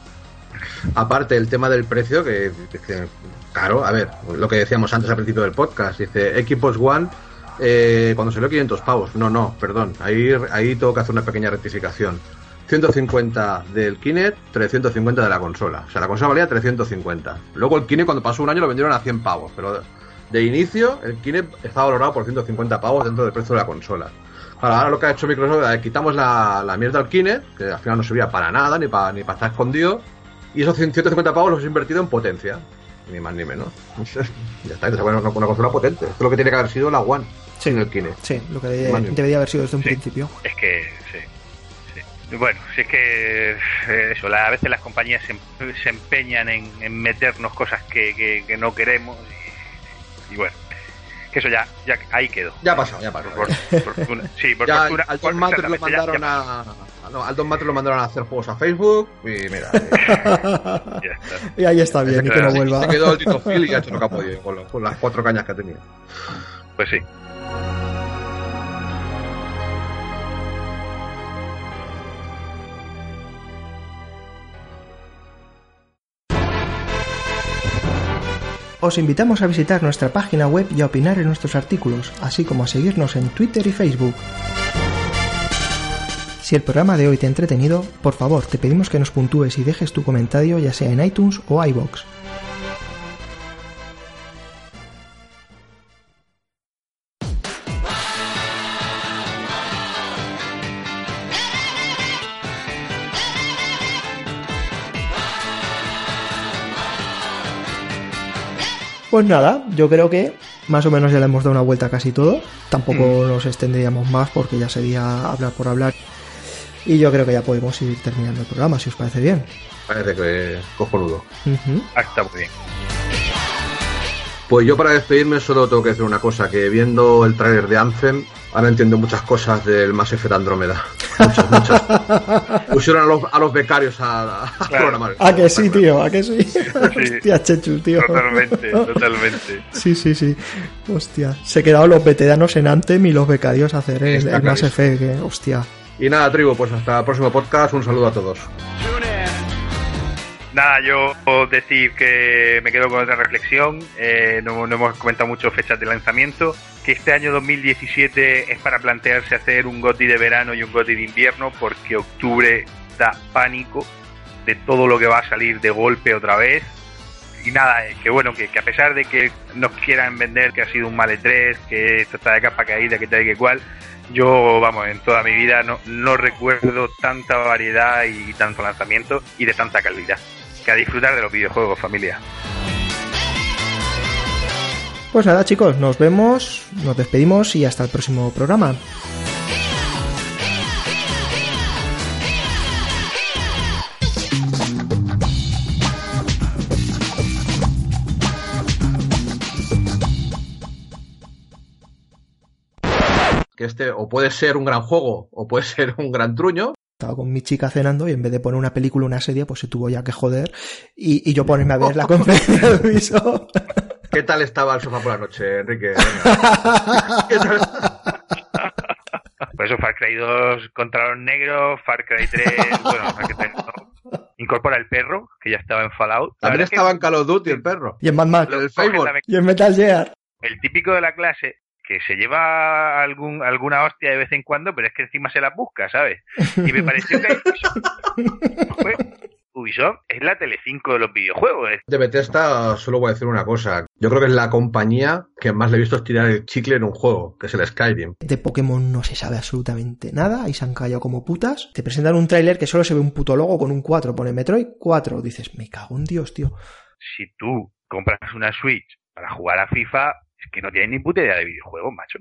Aparte, el tema del precio, que, que- claro, a ver, lo que decíamos antes al principio del podcast, dice Xbox One, eh, cuando salió 500 pavos. No, no, perdón, ahí, ahí tengo que hacer una pequeña rectificación. 150 del Kinect, 350 de la consola. O sea, la consola valía 350. Luego el Kinect cuando pasó un año lo vendieron a 100 pavos, pero de inicio el Kinect estaba valorado por 150 pavos dentro del precio de la consola. Ahora, ahora lo que ha hecho Microsoft es quitamos la, la mierda al Kinect, que al final no servía para nada, ni para ni para estar escondido, y esos 150 pavos los he invertido en potencia. Ni más ni menos. ya está, entonces, bueno, una, una consola potente. Esto es lo que tiene que haber sido la One. Sí. en el Kinect. Sí, lo que debería haber sido desde un Sí. principio. Es que, sí. Bueno, si es que eh, eso, la- a veces las compañías se, em- se empeñan en, en meternos cosas que, que- que no queremos y, y bueno, que eso ya, ya ahí quedó. Ya ha pasado, ya ha pasado. Por, por fortuna. Sí, por Ya fortuna. al por- Don Matter lo exactamente, ya- mandaron ya a. No, al Don Matter lo mandaron a hacer juegos a Facebook y mira. eh, está. Y ahí está bien, y que no vuelva. Se quedó el Tito Phil y ha hecho lo que ha podido con, lo- con las cuatro cañas que tenía. Pues sí. Os invitamos a visitar nuestra página web y a opinar en nuestros artículos, así como a seguirnos en Twitter y Facebook. Si el programa de hoy te ha entretenido, por favor te pedimos que nos puntúes y dejes tu comentario ya sea en iTunes o iBox. Pues nada, yo creo que más o menos ya le hemos dado una vuelta a casi todo. Tampoco nos extenderíamos más porque ya sería hablar por hablar. Y yo creo que ya podemos ir terminando el programa, si os parece bien. Parece que cojonudo. Ah, está muy bien. Pues yo para despedirme solo tengo que decir una cosa, que viendo el tráiler de Anthem, ahora entiendo muchas cosas del Mass Effect Andrómeda. Muchas, muchas. Pusieron a los, a los becarios a, a Claro. programar. ¿A que sí, tío? ¿A que sí? Hostia, Chechu, tío. Totalmente, totalmente. Sí, sí, sí. Hostia. Se quedaron los veteranos en Anthem y los becarios a hacer el, el Mass. Effect. eh. Hostia. Y nada, tribu, pues hasta el próximo podcast. Un saludo a todos. Nada, yo puedo decir que me quedo con otra reflexión. eh, no, no hemos comentado mucho fechas de lanzamiento. Que este año 2017 es para plantearse hacer un GOTI de verano y un GOTI de invierno, porque octubre da pánico de todo lo que va a salir de golpe otra vez. Y nada, eh, que bueno, que, que a pesar de que nos quieran vender que ha sido un mal 3 que esto está de capa caída, que tal y que cual, yo, vamos, en toda mi vida no, no recuerdo tanta variedad y tanto lanzamiento y de tanta calidad. Que a disfrutar de los videojuegos, familia. Pues nada, chicos, nos vemos, nos despedimos y hasta el próximo programa. Que este o puede ser un gran juego o puede ser un gran truño. Estaba con mi chica cenando y en vez de poner una película o una serie, pues se tuvo ya que joder y, y yo ponerme a ver la conferencia de. ¿Qué tal estaba el sofá por la noche, Enrique? Venga. ¿Qué tal? Por eso Far Cry 2 contra los negros, Far Cry 3, bueno, Far Cry 3 no. incorpora el perro, que ya estaba en Fallout. La También que estaba en Call of Duty el perro. Y en Facebook. la me- Y en Metal Gear. el típico de la clase que se lleva algún alguna hostia de vez en cuando, pero es que encima se las busca, ¿sabes? Y me pareció que Ubisoft es la Telecinco de los videojuegos. De Bethesda solo voy a decir una cosa. Yo creo que es la compañía que más le he visto estirar el chicle en un juego, que es el Skyrim. De Pokémon no se sabe absolutamente nada y se han callado como putas. Te presentan un tráiler que solo se ve un puto logo con un 4, pone Metroid 4. Dices, me cago en Dios, tío. Si tú compras una Switch para jugar a FIFA, es que no tienes ni puta idea de videojuegos, macho.